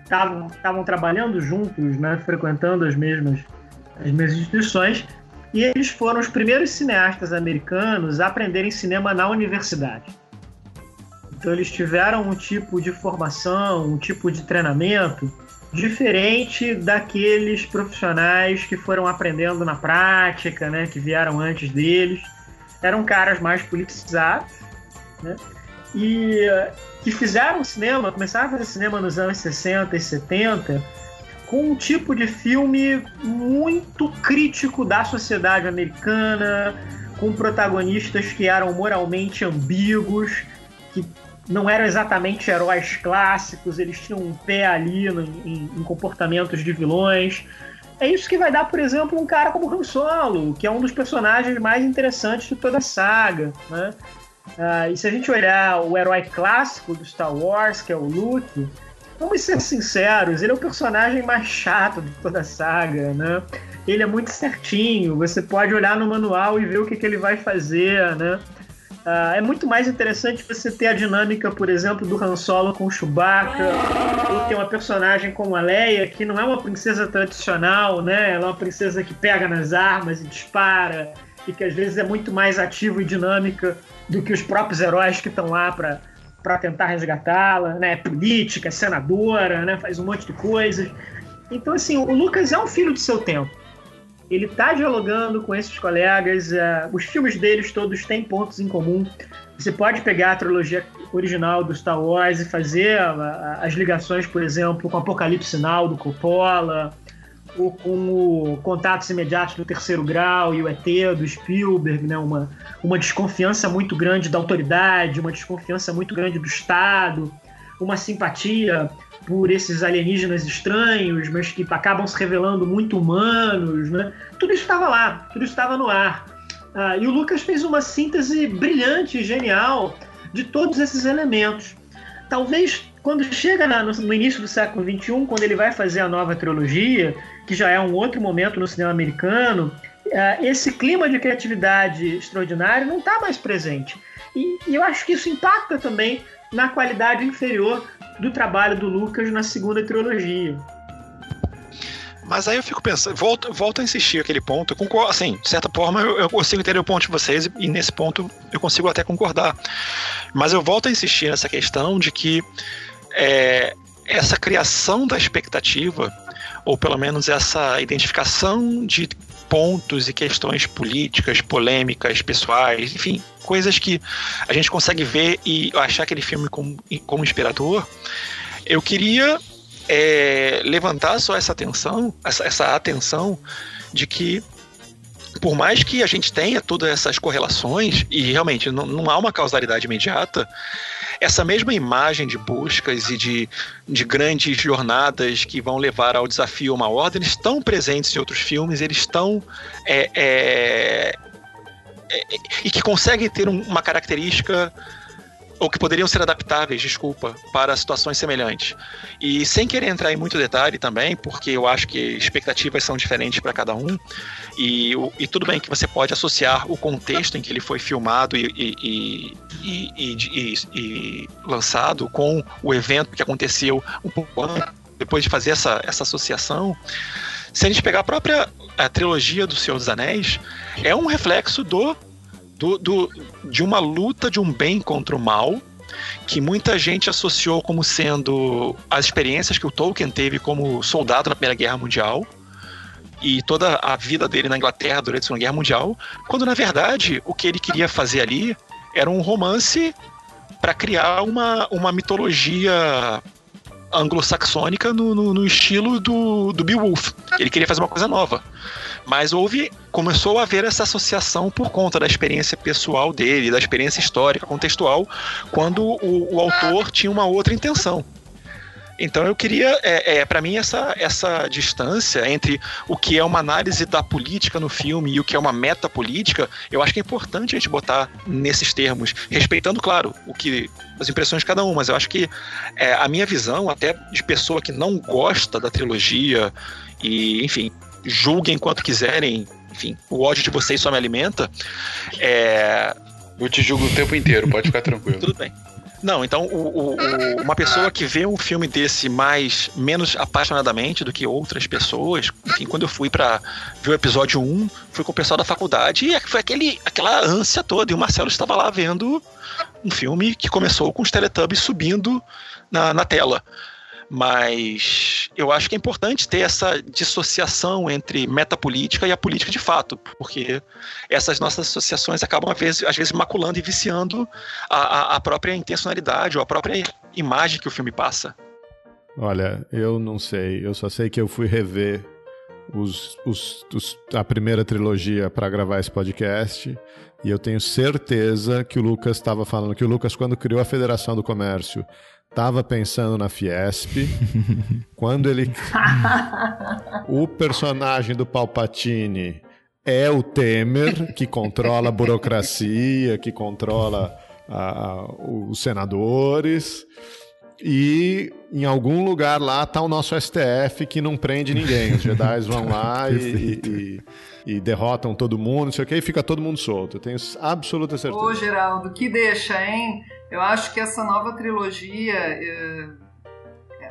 C: estavam trabalhando juntos, né? frequentando as mesmas, as mesmas instituições, e eles foram os primeiros cineastas americanos a aprenderem cinema na universidade. Então eles tiveram um tipo de formação, um tipo de treinamento diferente daqueles profissionais que foram aprendendo na prática, né, que vieram antes deles. Eram caras mais politizados, né, e que fizeram cinema, começaram a fazer cinema nos anos 60 e 70 com um tipo de filme muito crítico da sociedade americana, com protagonistas que eram moralmente ambíguos, que não eram exatamente heróis clássicos, eles tinham um pé ali em, em, comportamentos de vilões. É isso que vai dar, por exemplo, um cara como Han Solo, que é um dos personagens mais interessantes de toda a saga. Né? Ah, e se a gente olhar o herói clássico do Star Wars, que é o Luke, vamos ser sinceros, ele é o personagem mais chato de toda a saga, né? Ele é muito certinho, você pode olhar no manual e ver o que, que ele vai fazer, né? Uh, é muito mais interessante você ter a dinâmica, por exemplo, do Han Solo com o Chewbacca, ou ter uma personagem como a Leia, que não é uma princesa tradicional, né? Ela é uma princesa que pega nas armas e dispara, e que às vezes é muito mais ativa e dinâmica do que os próprios heróis que estão lá para para tentar resgatá-la, né? É política, é senadora, né? Faz um monte de coisas. Então, assim, o Lucas é um filho do seu tempo ele está dialogando com esses colegas. Uh, os filmes deles todos têm pontos em comum. Você pode pegar a trilogia original do Star Wars e fazer uh, as ligações, por exemplo, com Apocalipse Sinal do Coppola, ou com o Contatos Imediatos do Terceiro Grau e o ET do Spielberg, né? uma, uma desconfiança muito grande da autoridade, uma desconfiança muito grande do Estado, uma simpatia por esses alienígenas estranhos, mas que acabam se revelando muito humanos, né? Tudo isso estava lá, tudo estava no ar. Ah, e o Lucas fez uma síntese brilhante genial de todos esses elementos. Talvez quando chega na, no, início do século XXI, quando ele vai fazer a nova trilogia, que já é um outro momento no cinema americano, ah, esse clima de criatividade extraordinário não está mais presente. E, e eu acho que isso impacta também na qualidade inferior do trabalho do Lucas na segunda trilogia.
D: Mas aí eu fico pensando, volto, volto a insistir aquele ponto. Assim, de certa forma eu, eu, consigo entender o ponto de vocês e nesse ponto eu consigo até concordar. Mas eu volto a insistir nessa questão de que é, essa criação da expectativa, ou pelo menos essa identificação de pontos e questões políticas, polêmicas, pessoais, enfim, coisas que a gente consegue ver e achar aquele filme como, como inspirador. Eu queria é, levantar só essa atenção, essa, essa atenção de que por mais que a gente tenha todas essas correlações, e realmente não, não há uma causalidade imediata, essa mesma imagem de buscas e de, de grandes jornadas que vão levar ao desafio uma ordem estão presentes em outros filmes, eles estão. É, é, é, e que conseguem ter um, uma característica ou que poderiam ser adaptáveis, desculpa, para situações semelhantes. E sem querer entrar em muito detalhe também, porque eu acho que expectativas são diferentes para cada um, e, e, tudo bem que você pode associar o contexto em que ele foi filmado e, e, e lançado com o evento que aconteceu um pouco antes depois de fazer essa, essa associação, se a gente pegar a própria a trilogia do Senhor dos Anéis, é um reflexo do, do, do de uma luta de um bem contra o mal que muita gente associou como sendo as experiências que o Tolkien teve como soldado na Primeira Guerra Mundial e toda a vida dele na Inglaterra durante a Segunda Guerra Mundial, quando na verdade o que ele queria fazer ali era um romance para criar uma, uma mitologia anglo-saxônica no, no, no, estilo do, do Beowulf. Ele queria fazer uma coisa nova. Mas houve, começou a haver essa associação por conta da experiência pessoal dele, da experiência histórica, contextual, quando o, o autor tinha uma outra intenção. Então eu queria, é, é para mim, essa, essa distância entre o que é uma análise da política no filme e o que é uma meta política, eu acho que é importante a gente botar nesses termos, respeitando, claro, o que as impressões de cada um, mas eu acho que é, a minha visão, até de pessoa que não gosta da trilogia e, enfim, julguem quanto quiserem, enfim, o ódio de vocês só me alimenta, é...
A: Eu te julgo o tempo inteiro, pode ficar tranquilo.
D: Tudo bem. Não, então o, o, o, uma pessoa que vê um filme desse mais menos apaixonadamente do que outras pessoas, enfim, quando eu fui para ver o episódio 1, fui com o pessoal da faculdade e foi aquele, aquela ânsia toda. E o Marcelo estava lá vendo um filme que começou com os Teletubbies subindo na, na tela. Mas eu acho que é importante ter essa dissociação entre metapolítica e a política de fato, porque essas nossas associações acabam, às vezes, às vezes maculando e viciando a, a, a própria intencionalidade ou a própria imagem que o filme passa.
G: Olha, eu não sei. Eu só sei que eu fui rever os, os, os, a primeira trilogia para gravar esse podcast. E eu tenho certeza que o Lucas estava falando que o Lucas, quando criou a Federação do Comércio, estava pensando na Fiesp. quando ele. o personagem do Palpatine é o Temer, que controla a burocracia, que controla a, a, os senadores. E em algum lugar lá tá o nosso STF que não prende ninguém. Os Jedi vão lá e, e, e, derrotam todo mundo, não sei o que, e fica todo mundo solto. Eu tenho absoluta certeza.
B: Ô, Geraldo, que deixa, hein? Eu acho que essa nova trilogia. É...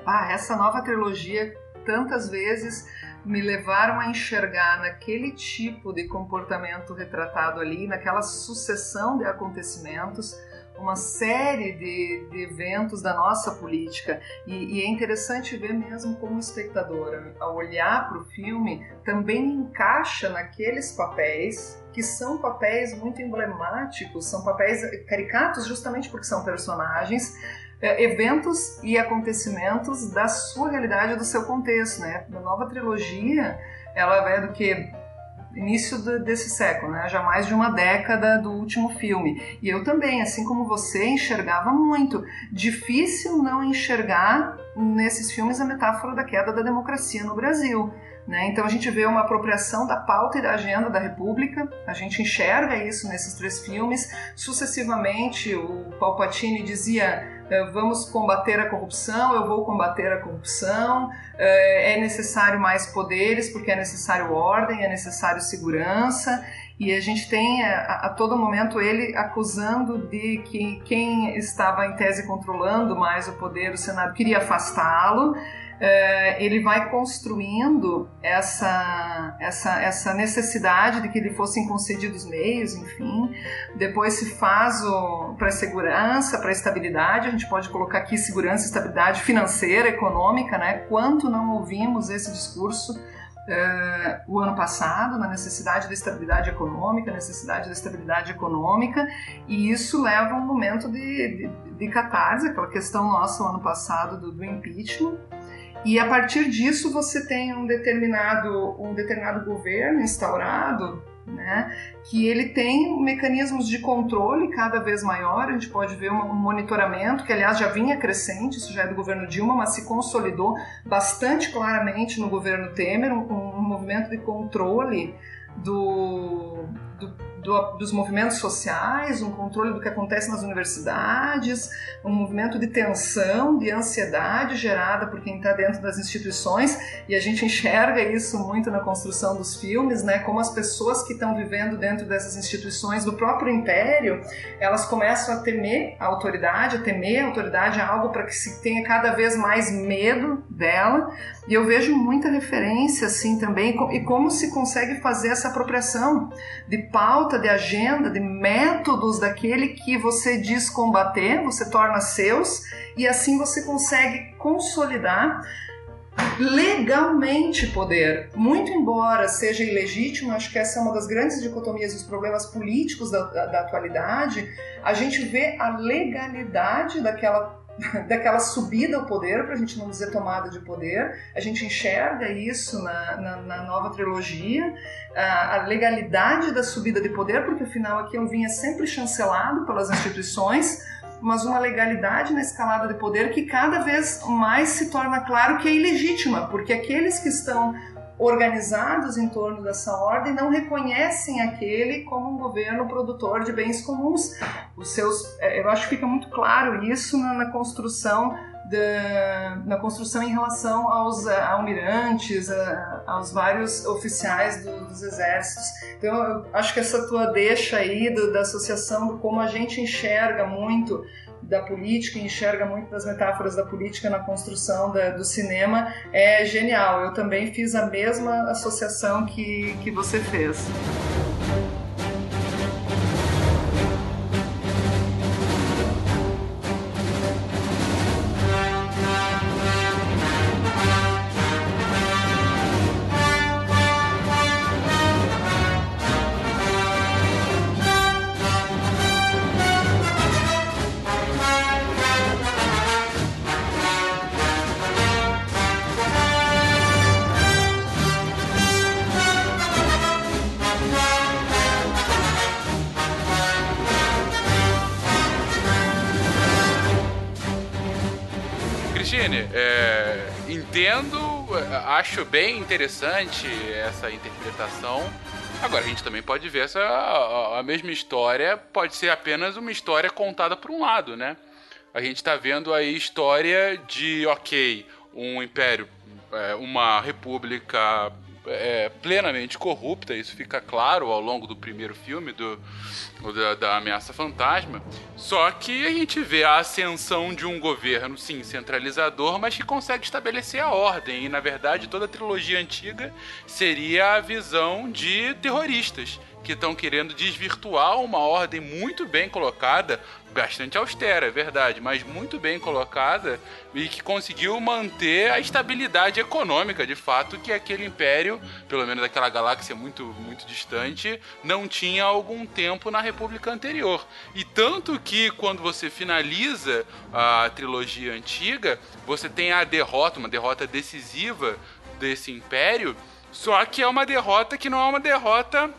B: Ah, essa nova trilogia, tantas vezes me levaram a enxergar naquele tipo de comportamento retratado ali, naquela sucessão de acontecimentos uma série de, de eventos da nossa política e, e, é interessante ver mesmo como espectador, ao olhar para o filme, também encaixa naqueles papéis que são papéis muito emblemáticos, são papéis caricatos justamente porque são personagens, é, eventos e acontecimentos da sua realidade, do seu contexto, né? Na nova trilogia, ela vai do que início desse século, né? já mais de uma década do último filme. E eu também, assim como você, enxergava muito. Difícil não enxergar nesses filmes a metáfora da queda da democracia no Brasil. Né? Então a gente vê uma apropriação da pauta e da agenda da República, a gente enxerga isso nesses três filmes. Sucessivamente, o Palpatine dizia: eh, vamos combater a corrupção, eu vou combater a corrupção, eh, é necessário mais poderes porque é necessário ordem, é necessário segurança. E a gente tem eh, a, a, todo momento ele acusando de que quem estava em tese controlando mais o poder, o Senado, queria afastá-lo. Uh, ele vai construindo essa, essa, essa necessidade de que lhe fossem concedidos meios, enfim. Depois se faz para segurança, para estabilidade, a gente pode colocar aqui segurança estabilidade financeira, econômica, né? Quanto não ouvimos esse discurso Uh, o ano passado, na necessidade da estabilidade econômica, necessidade da estabilidade econômica, e isso leva a um momento de, de, de catarse, aquela questão nossa o ano passado do, do impeachment, e a partir disso você tem um determinado, um determinado governo instaurado, né, que ele tem mecanismos de controle cada vez maior. A gente pode ver um monitoramento, que aliás já vinha crescente, isso já é do governo Dilma, mas se consolidou bastante claramente no governo Temer, um, um movimento de controle do, do do, dos movimentos sociais, um controle do que acontece nas universidades, um movimento de tensão, de ansiedade gerada por quem está dentro das instituições, e a gente enxerga isso muito na construção dos filmes, né? Como as pessoas que estão vivendo dentro dessas instituições do próprio império, elas começam a temer a autoridade, a temer a autoridade, algo para que se tenha cada vez mais medo dela. E eu vejo muita referência assim também e como se consegue fazer essa apropriação de pauta, de agenda, de métodos daquele que você diz combater, você torna seus e assim você consegue consolidar legalmente poder. Muito embora seja ilegítimo, acho que essa é uma das grandes dicotomias dos problemas políticos da, da, da atualidade, a gente vê a legalidade daquela daquela subida ao poder, para a gente não dizer tomada de poder. A gente enxerga isso na, na, na nova trilogia, a, a, legalidade da subida de poder, porque afinal aquilo vinha sempre chancelado pelas instituições, mas uma legalidade na escalada de poder que cada vez mais se torna claro que é ilegítima, porque aqueles que estão organizados em torno dessa ordem não reconhecem aquele como um governo produtor de bens comuns. Os seus, é, eu acho que fica muito claro isso na, na construção da, na construção em relação aos almirantes, a, aos vários oficiais do, dos exércitos. Então, eu acho que essa tua deixa aí do, da associação como a gente enxerga muito da política enxerga muito das metáforas da política na construção da, do cinema é genial. Eu também fiz a mesma associação que, que você fez.
A: Acho bem interessante essa interpretação. Agora, a gente também pode ver essa a, a mesma história pode ser apenas uma história contada por um lado, né? A gente está vendo aí história de, ok, um império, é, uma república é, plenamente corrupta, isso fica claro ao longo do primeiro filme do, da, da, Ameaça Fantasma. Só que a gente vê a ascensão de um governo, sim, centralizador, mas que consegue estabelecer a ordem. E na verdade, toda a trilogia antiga seria a visão de terroristas que estão querendo desvirtuar uma ordem muito bem colocada, bastante austera, é verdade, mas muito bem colocada e que conseguiu manter a estabilidade econômica, de fato, que aquele império, pelo menos aquela galáxia muito, muito distante, não tinha há algum tempo na República anterior. E tanto que quando você finaliza a trilogia antiga, você tem a derrota, uma derrota decisiva desse império, só que é uma derrota que não é uma derrota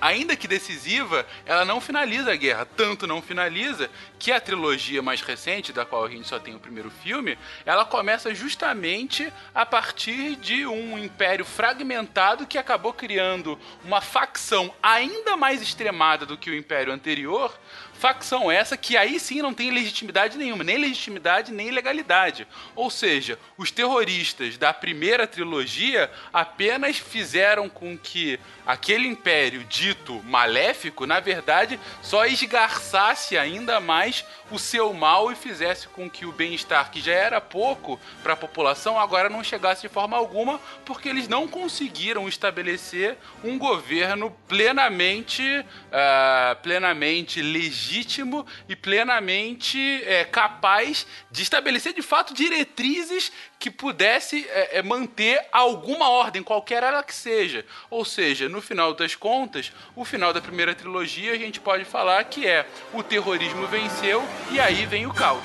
A: ainda que decisiva, ela não finaliza a guerra. Tanto não finaliza que a trilogia mais recente, da qual a gente só tem o primeiro filme, ela começa justamente a partir de um império fragmentado que acabou criando uma facção ainda mais extremada do que o império anterior, Facção essa que aí sim não tem legitimidade nenhuma, nem legitimidade nem legalidade. Ou seja, os terroristas da primeira trilogia apenas fizeram com que aquele império dito maléfico, na verdade, só esgarçasse ainda mais o seu mal e fizesse com que o bem-estar, que já era pouco para a população, agora não chegasse de forma alguma, porque eles não conseguiram estabelecer um governo plenamente, uh, plenamente legítimo e plenamente é, capaz de estabelecer de fato diretrizes que pudesse é, é, manter alguma ordem, qualquer ela que seja. Ou seja, no final das contas, o final da primeira trilogia a gente pode falar que é o terrorismo venceu e aí vem o caos.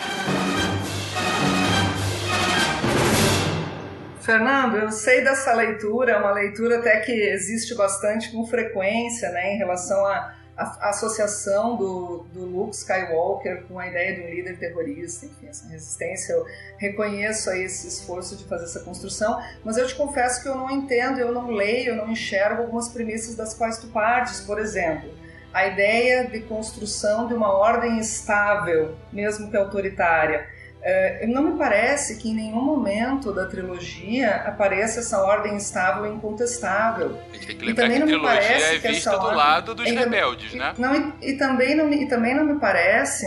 B: Fernando, eu sei dessa leitura, é uma leitura até que existe bastante com frequência, né, em relação a a, associação do, do Luke Skywalker com a ideia de um líder terrorista, enfim, essa resistência, eu reconheço aí esse esforço de fazer essa construção, mas eu te confesso que eu não entendo, eu não leio, eu não enxergo algumas premissas das quais tu partes, por exemplo, a ideia de construção de uma ordem estável, mesmo que autoritária. É, não me parece que em nenhum momento da trilogia apareça essa ordem estável e incontestável.
A: A gente tem que
B: E
A: lembrar
B: também
A: que a
B: não me
A: trilogia
B: parece
A: é vista do
B: ordem-
A: lado dos
B: Ainda-
A: rebeldes, né?
B: Não, e, também não, me- e também não me parece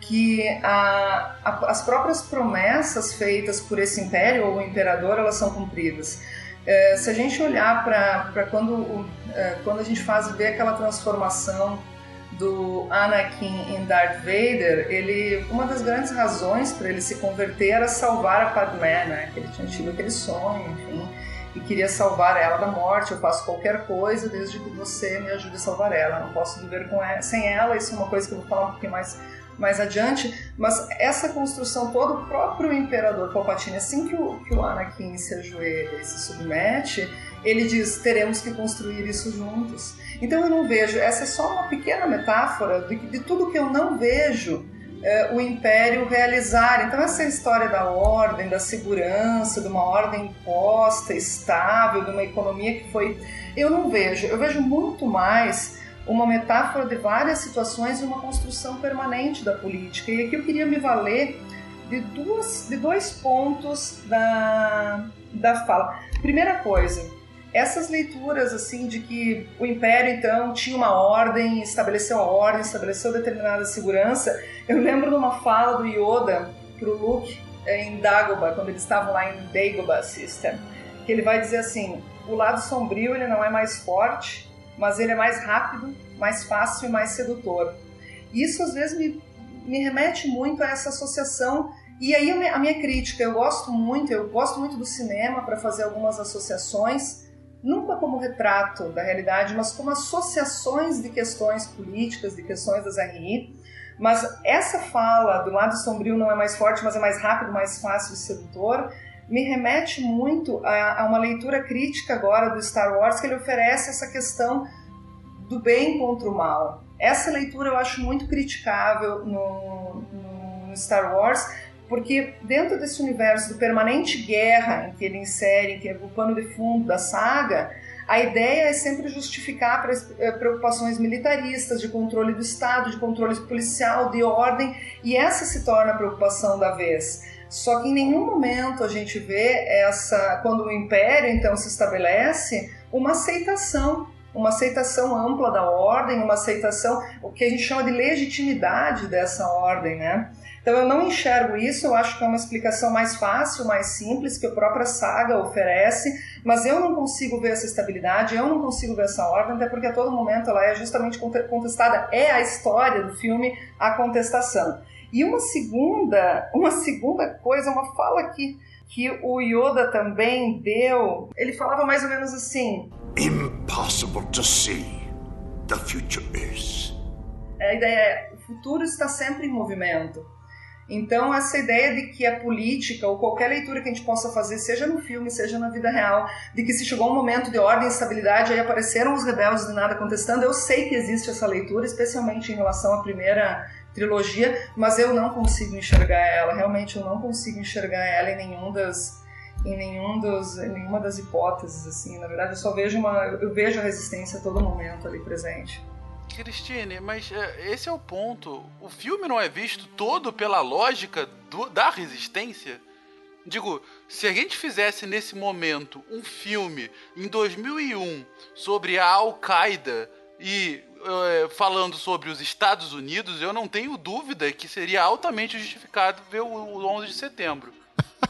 B: que a- a- as próprias promessas feitas por esse império ou o imperador elas são cumpridas. É, se a gente olhar para quando, é, quando a gente faz ver aquela transformação do Anakin em Darth Vader, ele uma das grandes razões para ele se converter era salvar a Padmé, né? Que ele tinha tido aquele sonho, enfim, e queria salvar ela da morte. Eu faço qualquer coisa desde que você me ajude a salvar ela. Não posso viver com ela, sem ela. Isso é uma coisa que eu vou falar um pouquinho mais mais adiante, mas essa construção toda, o próprio Imperador Palpatine, assim que o, que o Anakin se ajoelha e se submete, ele diz, teremos que construir isso juntos. Então eu não vejo, essa é só uma pequena metáfora de, de tudo que eu não vejo eh, o Império realizar. Então essa história da ordem, da segurança, de uma ordem imposta, estável, de uma economia que foi... Eu não vejo, eu vejo muito mais uma metáfora de várias situações e uma construção permanente da política. E aqui eu queria me valer de, duas, de dois pontos da, da fala. Primeira coisa, essas leituras assim de que o império então tinha uma ordem, estabeleceu a ordem, estabeleceu determinada segurança. Eu lembro de uma fala do Yoda pro Luke eh, em Dagobah, quando eles estavam lá em Dagobah System, que ele vai dizer assim: o lado sombrio ele não é mais forte, mas ele é mais rápido, mais fácil e mais sedutor. Isso às vezes me, me remete muito a essa associação. E aí a minha, a minha crítica, eu gosto muito, eu gosto muito do cinema para fazer algumas associações, nunca como retrato da realidade, mas como associações de questões políticas, de questões das RI. Mas essa fala do lado sombrio não é mais forte, mas é mais rápido, mais fácil e sedutor, me remete muito a, a uma leitura crítica agora do Star Wars, que ele oferece essa questão do bem contra o mal. Essa leitura eu acho muito criticável no, no Star Wars, porque dentro desse universo de permanente guerra em que ele insere, que é o pano de fundo da saga, a ideia é sempre justificar eh, preocupações militaristas, de controle do Estado, de controle policial, de ordem, e essa se torna a preocupação da vez. Só que em nenhum momento a gente vê essa, quando o império então se estabelece, uma aceitação, uma aceitação ampla da ordem, uma aceitação, o que a gente chama de legitimidade dessa ordem, né? Então eu não enxergo isso, eu acho que é uma explicação mais fácil, mais simples, que a própria saga oferece, mas eu não consigo ver essa estabilidade, eu não consigo ver essa ordem, até porque a todo momento ela é justamente contestada, é a história do filme a contestação. E uma segunda, uma segunda coisa, uma fala que, que o Yoda também deu, ele falava mais ou menos assim:
K: Impossible to see. The future is.
B: A ideia é: o futuro está sempre em movimento. Então, essa ideia de que a política, ou qualquer leitura que a gente possa fazer, seja no filme, seja na vida real, de que se chegou um momento de ordem e estabilidade, aí apareceram os rebeldes de nada contestando, eu sei que existe essa leitura, especialmente em relação à primeira trilogia, mas eu não consigo enxergar ela, realmente eu não consigo enxergar ela em nenhum das em nenhum dos em nenhuma das hipóteses assim, na verdade eu só vejo uma eu vejo a resistência a todo momento ali presente.
A: Cristine, mas é, esse é o ponto. O filme não é visto todo pela lógica do, da resistência? Digo, se a gente fizesse nesse momento um filme em 2001 sobre a Al-Qaeda e é, falando sobre os Estados Unidos, eu não tenho dúvida que seria altamente justificado ver o, o 11 de setembro.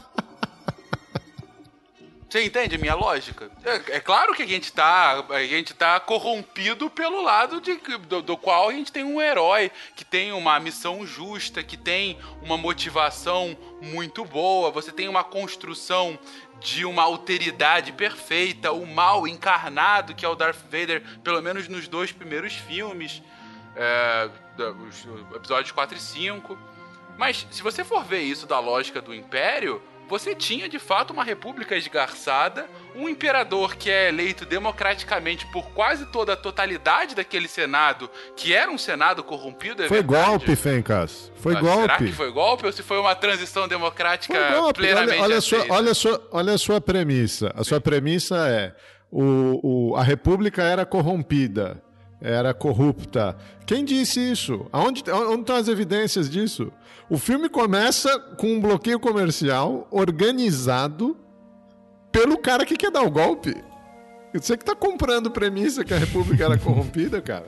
A: Você entende a minha lógica? É, é, claro que a gente tá, a gente tá corrompido pelo lado de, do, do, qual a gente tem um herói que tem uma missão justa, que tem uma motivação muito boa, você tem uma construção de uma alteridade perfeita, o mal encarnado que é o Darth Vader, pelo menos nos dois primeiros filmes, é, os episódios 4 e 5. Mas se você for ver isso da lógica do Império, você tinha de fato uma república esgarçada, um imperador que é eleito democraticamente por quase toda a totalidade daquele senado, que era um senado corrompido, é
G: Foi
A: verdade?
G: golpe, Fencas. Foi
A: Ah,
G: golpe.
A: Será que foi golpe ou se foi uma transição democrática plenamente
G: Olha, olha, a sua, olha, a sua, olha a sua premissa. A sua premissa é: o, o- a República era corrompida, era corrupta. Quem disse isso? Aonde, onde estão as evidências disso? O filme começa com um bloqueio comercial organizado pelo cara que quer dar o golpe. Você que tá comprando premissa que a República era corrompida, cara.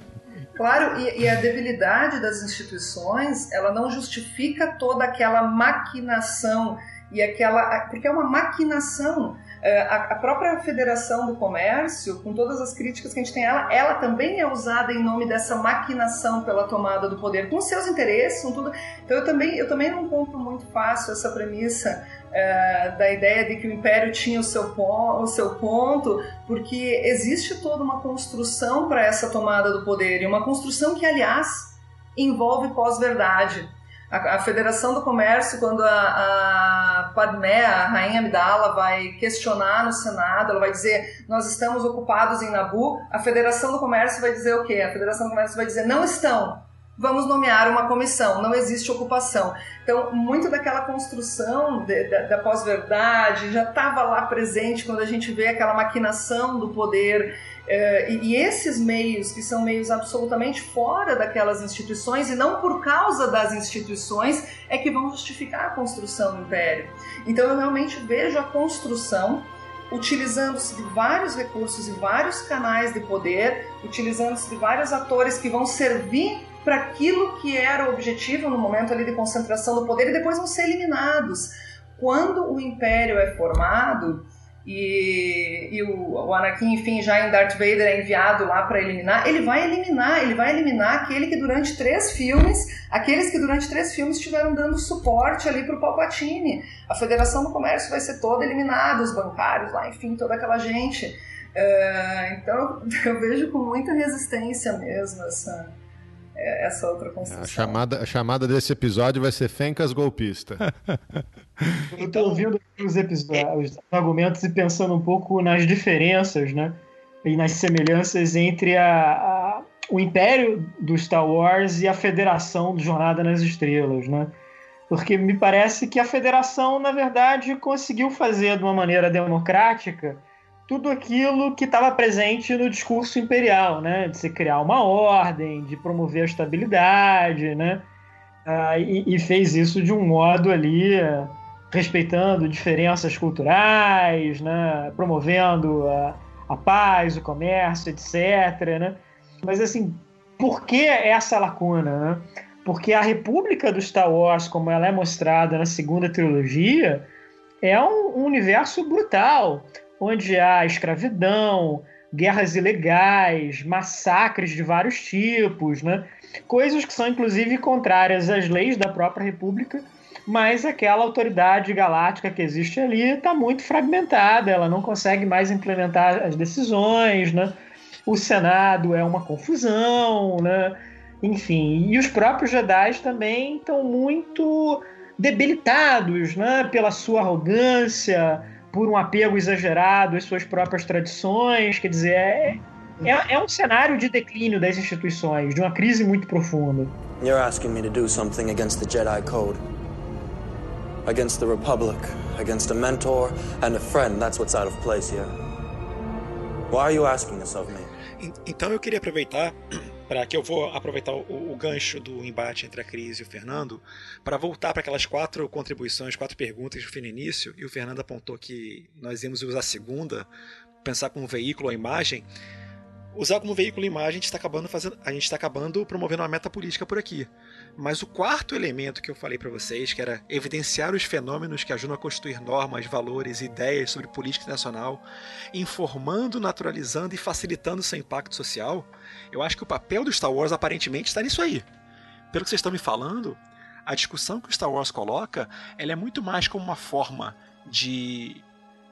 B: Claro, e, e a debilidade das instituições, ela não justifica toda aquela maquinação e aquela. Porque é uma maquinação. É, A, própria Federação do Comércio, com todas as críticas que a gente tem a ela, ela também é usada em nome dessa maquinação pela tomada do poder, com seus interesses, com tudo. Então eu também, eu também não compro muito fácil essa premissa é, da ideia de que o Império tinha o seu, o seu ponto, porque existe toda uma construção para essa tomada do poder, e uma construção que, aliás, envolve pós-verdade. A, a Federação do Comércio, quando a, a Padmé, a rainha Amidala, vai questionar no Senado, ela vai dizer: Nós estamos ocupados em Nabu. A Federação do Comércio vai dizer o quê? A Federação do Comércio vai dizer: Não estão. Vamos nomear uma comissão, não existe ocupação. Então, muito daquela construção de- da, da pós-verdade já estava lá presente quando a gente vê aquela maquinação do poder. Eh, e, e esses meios, que são meios absolutamente fora daquelas instituições, e não por causa das instituições, é que vão justificar a construção do império. Então, eu realmente vejo a construção utilizando-se de vários recursos e vários canais de poder, utilizando-se de vários atores que vão servir para aquilo que era o objetivo no momento ali de concentração do poder e depois vão ser eliminados. Quando o império é formado e, e o, o Anakin, enfim, já em Darth Vader é enviado lá para eliminar, ele vai eliminar, ele vai eliminar aquele que durante três filmes, aqueles que durante três filmes estiveram dando suporte ali para o Palpatine. A Federação do Comércio vai ser toda eliminada, os bancários lá, enfim, toda aquela gente. Eh, então eu vejo com muita resistência mesmo essa, eh, essa outra
G: A
B: construção.
G: chamada, a chamada desse episódio vai ser Fencas Golpista.
C: Eu tô ouvindo os episódios, os argumentos e pensando um pouco nas diferenças, né? E nas semelhanças entre a, a- o Império do Star Wars e a Federação do Jornada nas Estrelas, né? Porque me parece que a Federação, na verdade, conseguiu fazer de uma maneira democrática tudo aquilo que estava presente no discurso imperial, né? De se criar uma ordem, de promover a estabilidade, né? Ah, e, e fez isso de um modo ali respeitando diferenças culturais, né? promovendo a, a paz, o comércio, etc. Né? Mas assim, por que essa lacuna? Né? Porque a República do Star Wars, como ela é mostrada na segunda trilogia, é um, um universo brutal, onde há escravidão, guerras ilegais, massacres de vários tipos, né? coisas que são inclusive contrárias às leis da própria República, mas aquela autoridade galáctica que existe ali está muito fragmentada, ela não consegue mais implementar as decisões, né? O Senado é uma confusão, né? Enfim, e os próprios Jedi também estão muito debilitados, né? Pela sua arrogância, por um apego exagerado às suas próprias tradições, quer dizer, é, é, é um cenário de declínio das instituições, de uma crise muito profunda.
L: You're asking me to do something against the Jedi Code. Against the Republic, against a mentor and a friend. That's what's out of place here. Why are you asking this of me?
D: En- Então eu queria aproveitar para que eu vou aproveitar o, o gancho do embate entre a Cris e o Fernando para voltar para aquelas quatro contribuições, quatro perguntas que eu fiz no início e o Fernando apontou que nós íamos usar a segunda, pensar como veículo a imagem. Usar como veículo a imagem, a gente está acabando fazendo, a gente está acabando promovendo uma meta política por aqui. Mas o quarto elemento que eu falei para vocês, que era evidenciar os fenômenos que ajudam a constituir normas, valores ideias sobre política nacional, informando, naturalizando e facilitando seu impacto social, eu acho que o papel do Star Wars aparentemente está nisso aí. Pelo que vocês estão me falando, a discussão que o Star Wars coloca, ela é muito mais como uma forma de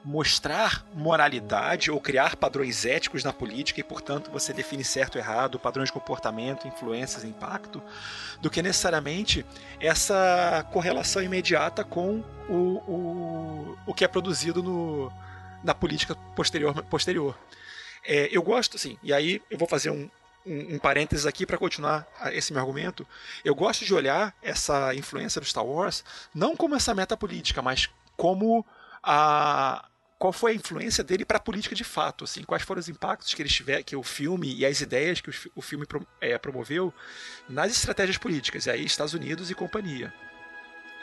D: mostrar moralidade ou criar padrões éticos na política e, portanto, você define certo ou errado, padrões de comportamento, influências, impacto, do que necessariamente essa correlação imediata com o, o, o que é produzido no, na política posterior. posterior. É, eu gosto, assim, e aí eu vou fazer um, um, um parênteses aqui para continuar esse meu argumento. Eu gosto de olhar essa influência do Star Wars não como essa meta política, mas como a qual foi a influência dele para a política de fato, assim, quais foram os impactos que ele tiver, que o filme e as ideias que o, filme é, promoveu nas estratégias políticas, e aí Estados Unidos e companhia.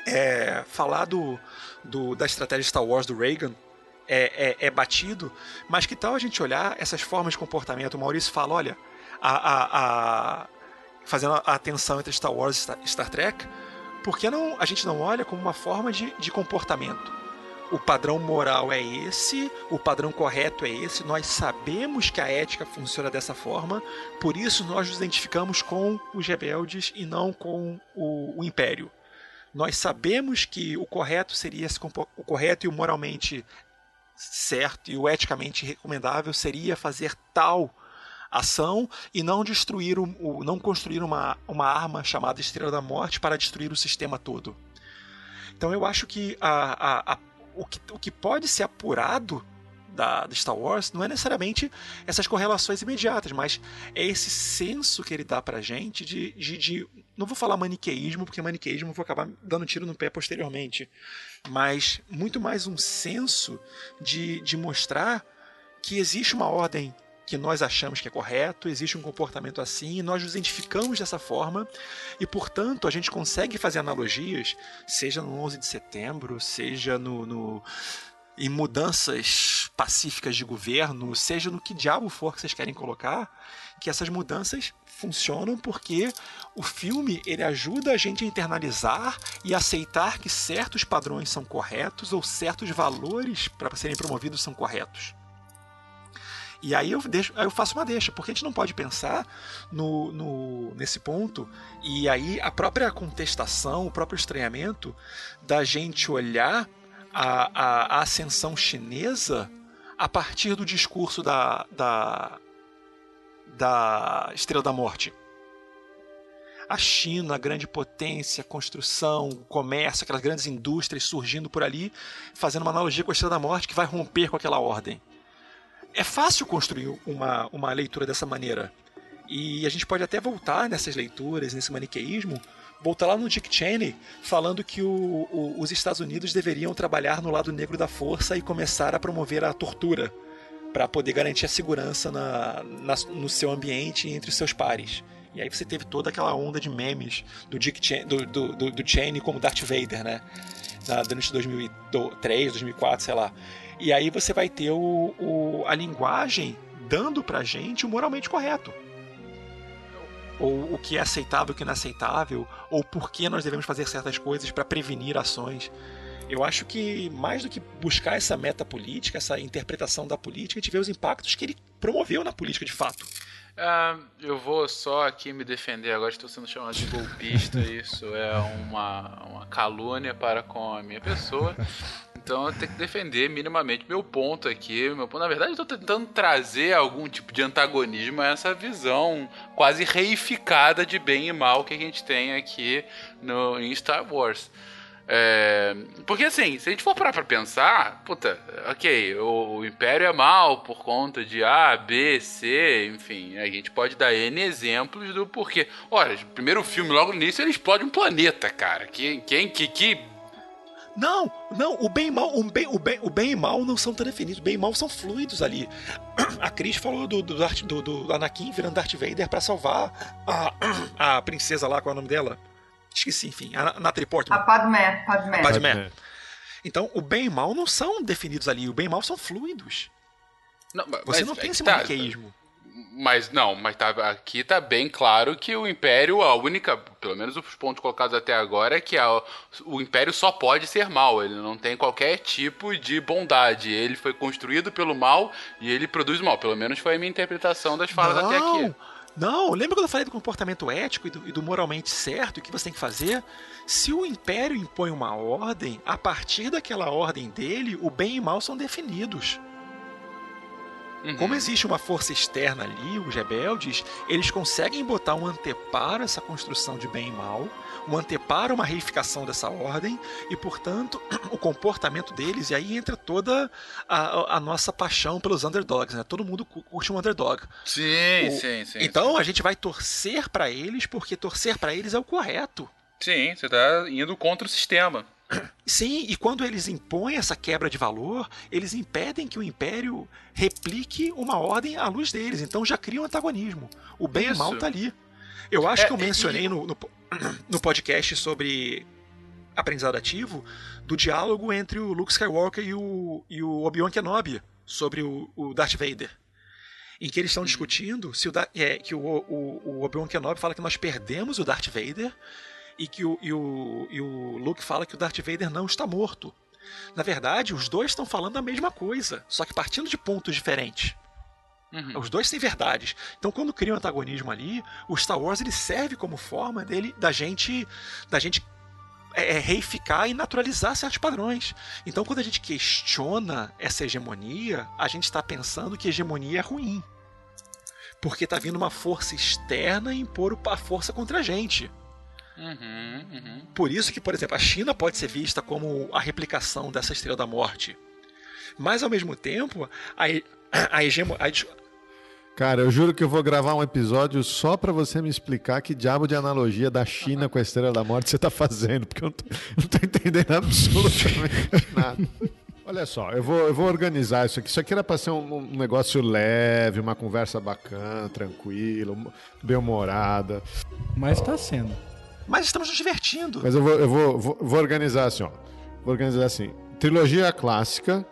D: É, falar do, do, da estratégia Star Wars do Reagan é, é, é, batido, mas que tal a gente olhar essas formas de comportamento? O Maurício fala, olha, a, a, a fazendo a tensão entre Star Wars e Star, Star Trek, por que não, a gente não olha como uma forma de, de comportamento? O padrão moral é esse, o padrão correto é esse, nós sabemos que a ética funciona dessa forma, por isso nós nos identificamos com os rebeldes e não com o, o império. Nós sabemos que o correto seria o correto e o moralmente certo e o eticamente recomendável seria fazer tal ação e não destruir o, não construir uma, uma arma chamada Estrela da Morte para destruir o sistema todo. Então eu acho que a, a, a o que, o que pode ser apurado da, da, Star Wars não é necessariamente essas correlações imediatas, mas é esse senso que ele dá pra gente de, de, de não vou falar maniqueísmo, porque maniqueísmo eu vou acabar dando tiro no pé posteriormente, mas muito mais um senso de, de mostrar que existe uma ordem que nós achamos que é correto, existe um comportamento assim, e nós nos identificamos dessa forma, e portanto a gente consegue fazer analogias, seja no 11 de setembro, seja no, no em mudanças pacíficas de governo, seja no que diabo for que vocês querem colocar, que essas mudanças funcionam porque o filme ele ajuda a gente a internalizar e aceitar que certos padrões são corretos ou certos valores para serem promovidos são corretos. E aí eu, deixo, aí eu faço uma deixa, porque a gente não pode pensar no, no, nesse ponto, e aí a própria contestação, o próprio estranhamento da gente olhar a, a, a ascensão chinesa a partir do discurso da, da, da Estrela da Morte. A China, a grande potência, construção, comércio, aquelas grandes indústrias surgindo por ali, fazendo uma analogia com a Estrela da Morte que vai romper com aquela ordem é fácil construir uma, uma leitura dessa maneira. E a gente pode até voltar nessas leituras, nesse maniqueísmo, voltar lá no Dick Cheney, falando que o, o, os Estados Unidos deveriam trabalhar no lado negro da força e começar a promover a tortura para poder garantir a segurança na, na, no seu ambiente entre os seus pares. E aí você teve toda aquela onda de memes do Dick do, do, do, do Cheney como Darth Vader, né? Durante 2003, 2004, sei lá. E aí você vai ter o, o, a linguagem dando pra gente o moralmente correto. Ou o que é aceitável, o que é inaceitável, ou por que nós devemos fazer certas coisas para prevenir ações. Eu acho que mais do que buscar essa meta política, essa interpretação da política, a gente vê os impactos que ele promoveu na política de fato.
A: Uh, eu vou só aqui me defender agora, estou sendo chamado de golpista. Isso é uma, uma calúnia para com a minha pessoa. Então eu tenho que defender minimamente meu ponto aqui. Meu ponto, na verdade, estou tentando trazer algum tipo de antagonismo a essa visão quase reificada de bem e mal que a gente tem aqui no, em Star Wars. É, porque assim, se a gente for parar pra pensar, puta, ok, o, o, Império é mal por conta de A, B, C, enfim, a gente pode dar N exemplos do porquê. Olha, o primeiro filme, logo no início, ele explode um planeta, cara. Quem, quem, que, que
D: não, não, o bem e mal, o bem, o bem, o bem e mal não são tão definidos, o bem e mal são fluidos ali. A Cris falou do, do, do, do Anakin virando Darth Vader para salvar a, a princesa lá, qual é o nome dela? Esqueci, enfim. A Natalie Portman.
B: A Padmé. Padmé.
D: Padmé. Então, o bem e mal não são definidos ali. O bem e mal são fluidos.
A: Não, mas,
D: Você não tem esse tá, maniqueísmo.
A: Mas não, mas tá, aqui tá bem claro que o Império, a única, pelo menos os pontos colocados até agora, é que a, o Império só pode ser mal, ele não tem qualquer tipo de bondade. Ele foi construído pelo mal e ele produz mal. Pelo menos foi a minha interpretação das falas
D: não,
A: até aqui.
D: Não, lembra quando eu falei do comportamento ético e do, e do moralmente certo o que você tem que fazer? Se o Império impõe uma ordem, a partir daquela ordem dele, o bem e mal são definidos. Como existe uma força externa ali, os rebeldes, eles conseguem botar um anteparo a essa construção de bem e mal, um anteparo a uma reificação dessa ordem, e portanto, o comportamento deles, e aí entra toda a, a nossa paixão pelos underdogs, né? Todo mundo cu- curte um underdog.
A: Sim,
D: O-
A: sim, sim.
D: Então a gente vai torcer pra eles, porque torcer pra eles é o correto.
A: Sim, você tá indo contra o sistema.
D: Sim, e quando eles impõem essa quebra de valor, eles impedem que o império replique uma ordem à luz deles. Então já cria um antagonismo. O bem e o
A: Isso.
D: mal tá ali. Eu acho
A: É,
D: que eu
A: e-
D: mencionei no, no, po- no podcast sobre aprendizado ativo do diálogo entre o Luke Skywalker e o, e o Obi-Wan Kenobi sobre o, o Darth Vader. Em que eles estão discutindo se o, é, que o, o, o Obi-Wan Kenobi fala que nós perdemos o Darth Vader e que o, e, o, e o Luke fala que o Darth Vader não está morto. Na verdade, os dois estão falando a mesma coisa, só que partindo de pontos diferentes.
A: Uhum.
D: Os dois têm verdades. Então, quando cria um antagonismo ali, o Star Wars ele serve como forma dele, da gente, da gente é, é, reificar e naturalizar certos padrões. Então, quando a gente questiona essa hegemonia, a gente está pensando que hegemonia é ruim. Porque está vindo uma força externa impor o- a força contra a gente.
A: Uhum, uhum.
D: Por isso que, por exemplo, a China pode ser vista como a replicação dessa Estrela da Morte. Mas, ao mesmo tempo, a, a hegemonia...
G: Cara, eu juro que eu vou gravar um episódio só pra você me explicar que diabo de analogia da China com a Estrela da Morte você tá fazendo, porque eu não tô, não tô entendendo absolutamente nada. Olha só, eu vou, eu vou organizar isso aqui. Isso aqui era pra ser um, um negócio leve, uma conversa bacana, tranquila, bem-humorada.
F: Mas tá sendo.
D: Mas estamos nos divertindo.
G: Mas eu vou, eu vou, vou, vou organizar assim, ó. Vou organizar assim. Trilogia clássica,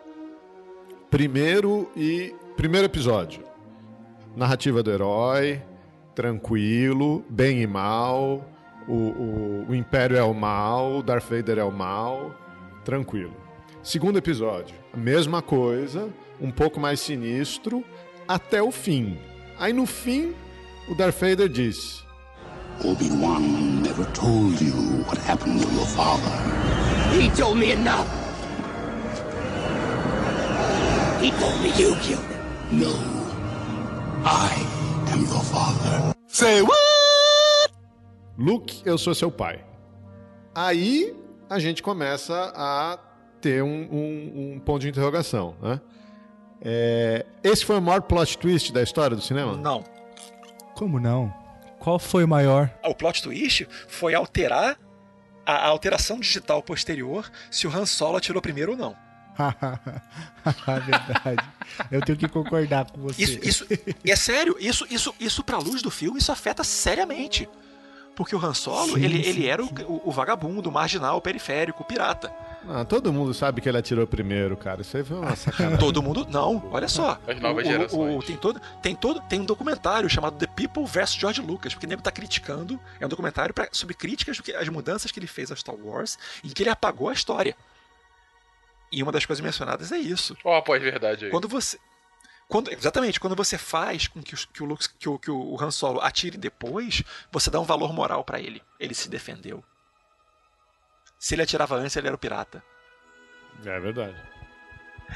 G: primeiro e primeiro episódio. Narrativa do herói, tranquilo, bem e mal. O, o, o Império é o mal, Darth Vader é o mal, tranquilo. Segundo episódio, mesma coisa, um pouco mais sinistro, até o fim. Aí no fim, o Darth Vader diz:
K: Obi-Wan never told you what happened to your father.
H: He told me enough. He told me you killed him.
K: No. I am your father.
H: Say what?
G: Luke, eu sou seu pai. Aí a gente começa a ter um, um- um ponto de interrogação, né? É, esse foi o maior plot twist da história do cinema?
D: Não.
F: Como não? Qual foi o maior?
D: O plot twist foi alterar a, a alteração digital posterior se o Han Solo atirou primeiro ou não.
F: Verdade. Eu tenho que concordar com você.
D: Isso, isso é sério, isso, isso, isso pra luz do filme, isso afeta seriamente. Porque o Han Solo,
F: Sim,
D: ele,
F: sim,
D: ele era o, o- o vagabundo, o marginal, o periférico, o pirata.
G: Ah, todo mundo sabe que ele atirou primeiro, cara. Isso aí foi uma sacanagem.
D: Todo mundo. Não, olha só.
A: As novas
D: O- o-
A: gerações.
D: o- tem, todo, tem, todo, tem um documentário chamado The People vs. George Lucas, porque o nego tá criticando. É um documentário pra- sobre críticas as mudanças que ele fez ao Star Wars, em que ele apagou a história. E uma das coisas mencionadas é isso.
A: Ó, a pós-verdade aí.
D: Quando você. Quando, exatamente, quando você faz com que, que o, Lux, que, o, que o Han Solo atire depois, você dá um valor moral pra ele. Ele se defendeu. Se ele atirava antes, ele era o pirata.
G: É verdade.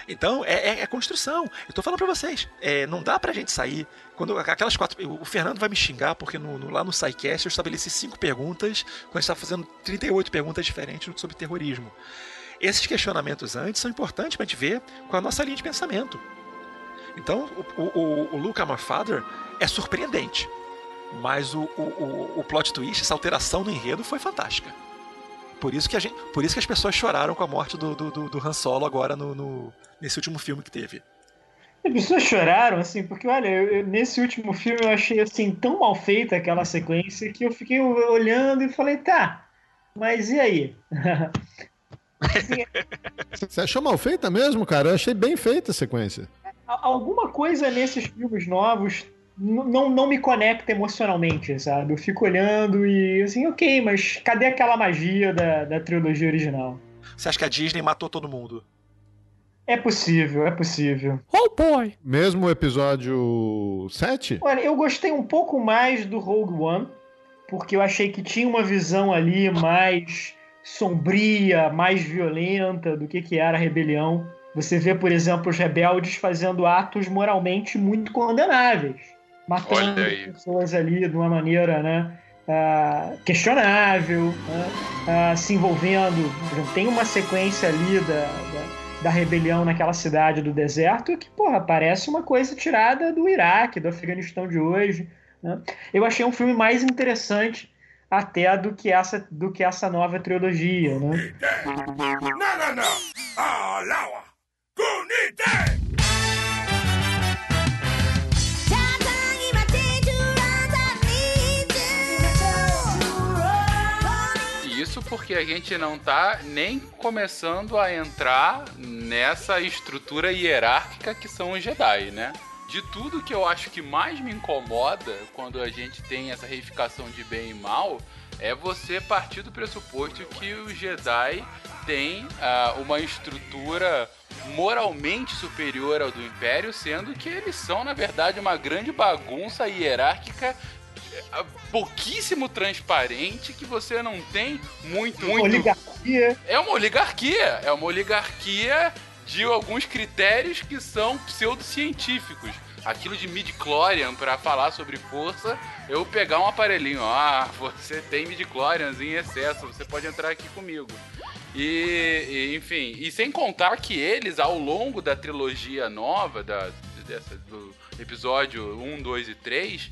D: Então, é, é, é construção. Eu tô falando pra vocês. É, não dá pra gente sair. Quando aquelas quatro. O Fernando vai me xingar, porque no, no- lá no SciCast eu estabeleci cinco perguntas, quando a gente tá fazendo 38 perguntas diferentes sobre terrorismo. Esses questionamentos antes são importantes pra gente ver qual é a nossa linha de pensamento. Então, o, o, o, o Luke I'm a Father é surpreendente. Mas o, o, o, o plot twist, essa alteração no enredo foi fantástica. Por isso que, a gente, por isso que as pessoas choraram com a morte do, do, do, do Han Solo agora no, no- nesse último filme que teve.
C: As pessoas choraram, assim, porque, olha, eu- eu- nesse último filme eu achei, assim, tão mal feita aquela sequência que eu fiquei olhando e falei, tá, mas e aí?
G: Você achou mal feita mesmo, cara? Eu achei bem feita a sequência.
C: Alguma coisa nesses filmes novos não, não me conecta emocionalmente, sabe? Eu fico olhando e, assim, ok, mas cadê aquela magia da, da trilogia original?
D: Você acha que a Disney matou todo mundo?
C: É possível, é possível.
F: Oh boy!
G: Mesmo o episódio 7?
C: Olha, eu gostei um pouco mais do Rogue One, porque eu achei que tinha uma visão ali mais sombria, mais violenta do que, que era a rebelião. Você vê, por exemplo, os rebeldes fazendo atos moralmente muito condenáveis. Matando pessoas ali de uma maneira né, ah, questionável, né, ah, se envolvendo. Tem uma sequência ali da, da, da rebelião naquela cidade do deserto que, porra, parece uma coisa tirada do Iraque, do Afeganistão de hoje. né? Eu achei um filme mais interessante até do que essa, do que essa nova trilogia, né?
K: No, no, no. Alawa.
A: Isso porque a gente não tá nem começando a entrar nessa estrutura hierárquica que são os Jedi, né? De tudo que eu acho que mais me incomoda quando a gente tem essa reificação de bem e mal é você partir do pressuposto que os Jedi têm ah, uma estrutura moralmente superior ao do Império, sendo que eles são, na verdade, uma grande bagunça hierárquica eh, pouquíssimo transparente que você não tem muito, muito
C: Oligarquia.
A: é uma oligarquia. É uma oligarquia de alguns critérios que são pseudocientíficos. Aquilo de midi-chlorian para falar sobre força, eu pegar um aparelhinho. Ah, você tem midi-chlorians em excesso, você pode entrar aqui comigo. E, e, enfim, e sem contar que eles, ao longo da trilogia nova, da, dessa, do episódio 1, 2 e 3,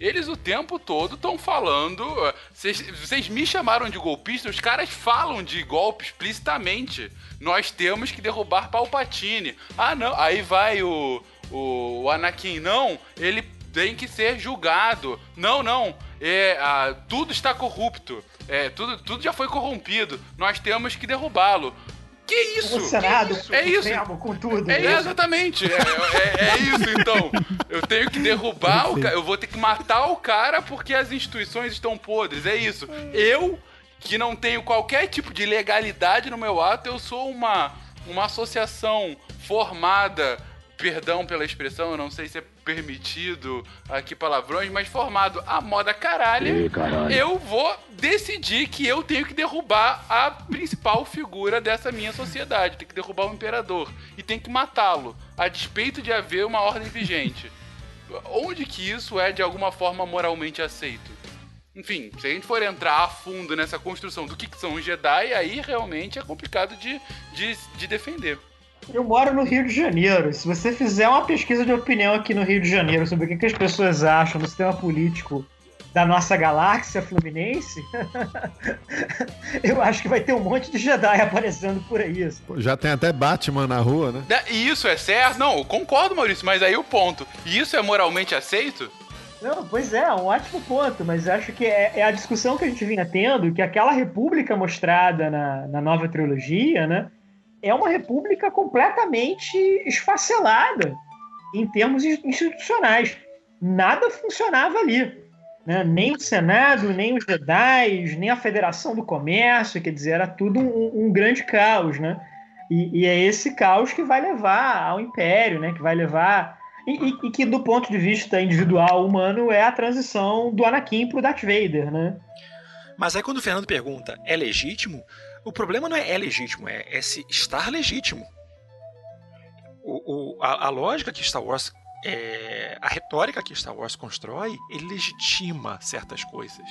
A: eles o tempo todo estão falando. ah, Vocês me chamaram de golpista, os caras falam de golpe explicitamente. Nós temos que derrubar Palpatine. Ah, não. Aí vai o, o, o Anakin, não. Ele tem que ser julgado. Não, não. É, ah, tudo está corrupto. É, tudo, tudo já foi corrompido. Nós temos que derrubá-lo. Que isso? Que? É isso.
C: Com tudo.
A: É,
C: né?
A: exatamente. É, é- é isso, então. Eu tenho que derrubar o cara. Eu vou ter que matar o cara porque as instituições estão podres. É isso. Eu, que não tenho qualquer tipo de legalidade no meu ato, eu sou uma, uma associação formada. Perdão pela expressão, eu não sei se é permitido aqui palavrões, mas formado a moda caralho, eu vou decidir que eu tenho que derrubar a principal figura dessa minha sociedade. Tem que derrubar o imperador. E tem que matá-lo, a despeito de haver uma ordem vigente. Onde que isso é de alguma forma moralmente aceito? Enfim, se a gente for entrar a fundo nessa construção do que, que são os Jedi, aí realmente é complicado de, de, de defender.
C: Eu moro no Rio de Janeiro. Se você fizer uma pesquisa de opinião aqui no Rio de Janeiro sobre o que, que as pessoas acham do sistema político da nossa galáxia fluminense, eu acho que vai ter um monte de Jedi aparecendo por aí.
G: Pô, Já tem até Batman na rua, né?
A: Da- E isso é certo? Não, eu concordo, Maurício, mas aí o ponto. E isso é moralmente aceito?
C: Não, pois é, um ótimo ponto, mas acho que é, é a discussão que a gente vinha tendo, que aquela república mostrada na, na nova trilogia, né, é uma república completamente esfacelada em termos in- institucionais. Nada funcionava ali. né? Nem o Senado, nem os Jedi, nem a Federação do Comércio, quer dizer, era tudo um, um grande caos, né? E, e é esse caos que vai levar ao Império, né? Que vai levar e, e- e que, do ponto de vista individual humano, é a transição do Anakin pro Darth Vader, né?
D: Mas aí quando o Fernando pergunta, é legítimo? O problema não é é legítimo, é, é se estar legítimo. O, o- a, a lógica que Star Wars, é, a retórica que Star Wars constrói, ele legitima certas coisas.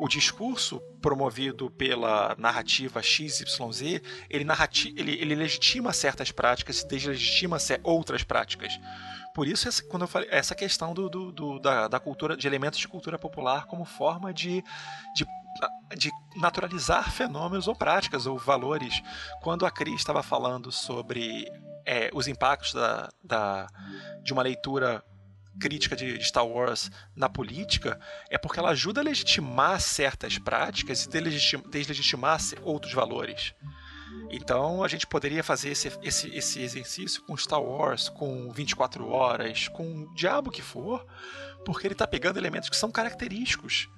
D: O discurso promovido pela narrativa XYZ, ele, narrati ele, ele legitima certas práticas e deslegitima outras práticas. Por isso, essa, quando eu falei, essa questão do, do- do- da, da cultura, de elementos de cultura popular como forma de, de, de naturalizar fenômenos ou práticas ou valores. Quando a Cris estava falando sobre é, os impactos da, da, de uma leitura crítica de Star Wars na política, é porque ela ajuda a legitimar certas práticas e deslegitim- deslegitimar outros valores. Então a gente poderia fazer esse, esse, esse exercício com Star Wars, com 24 horas, com o diabo que for, porque ele está pegando elementos que são característicos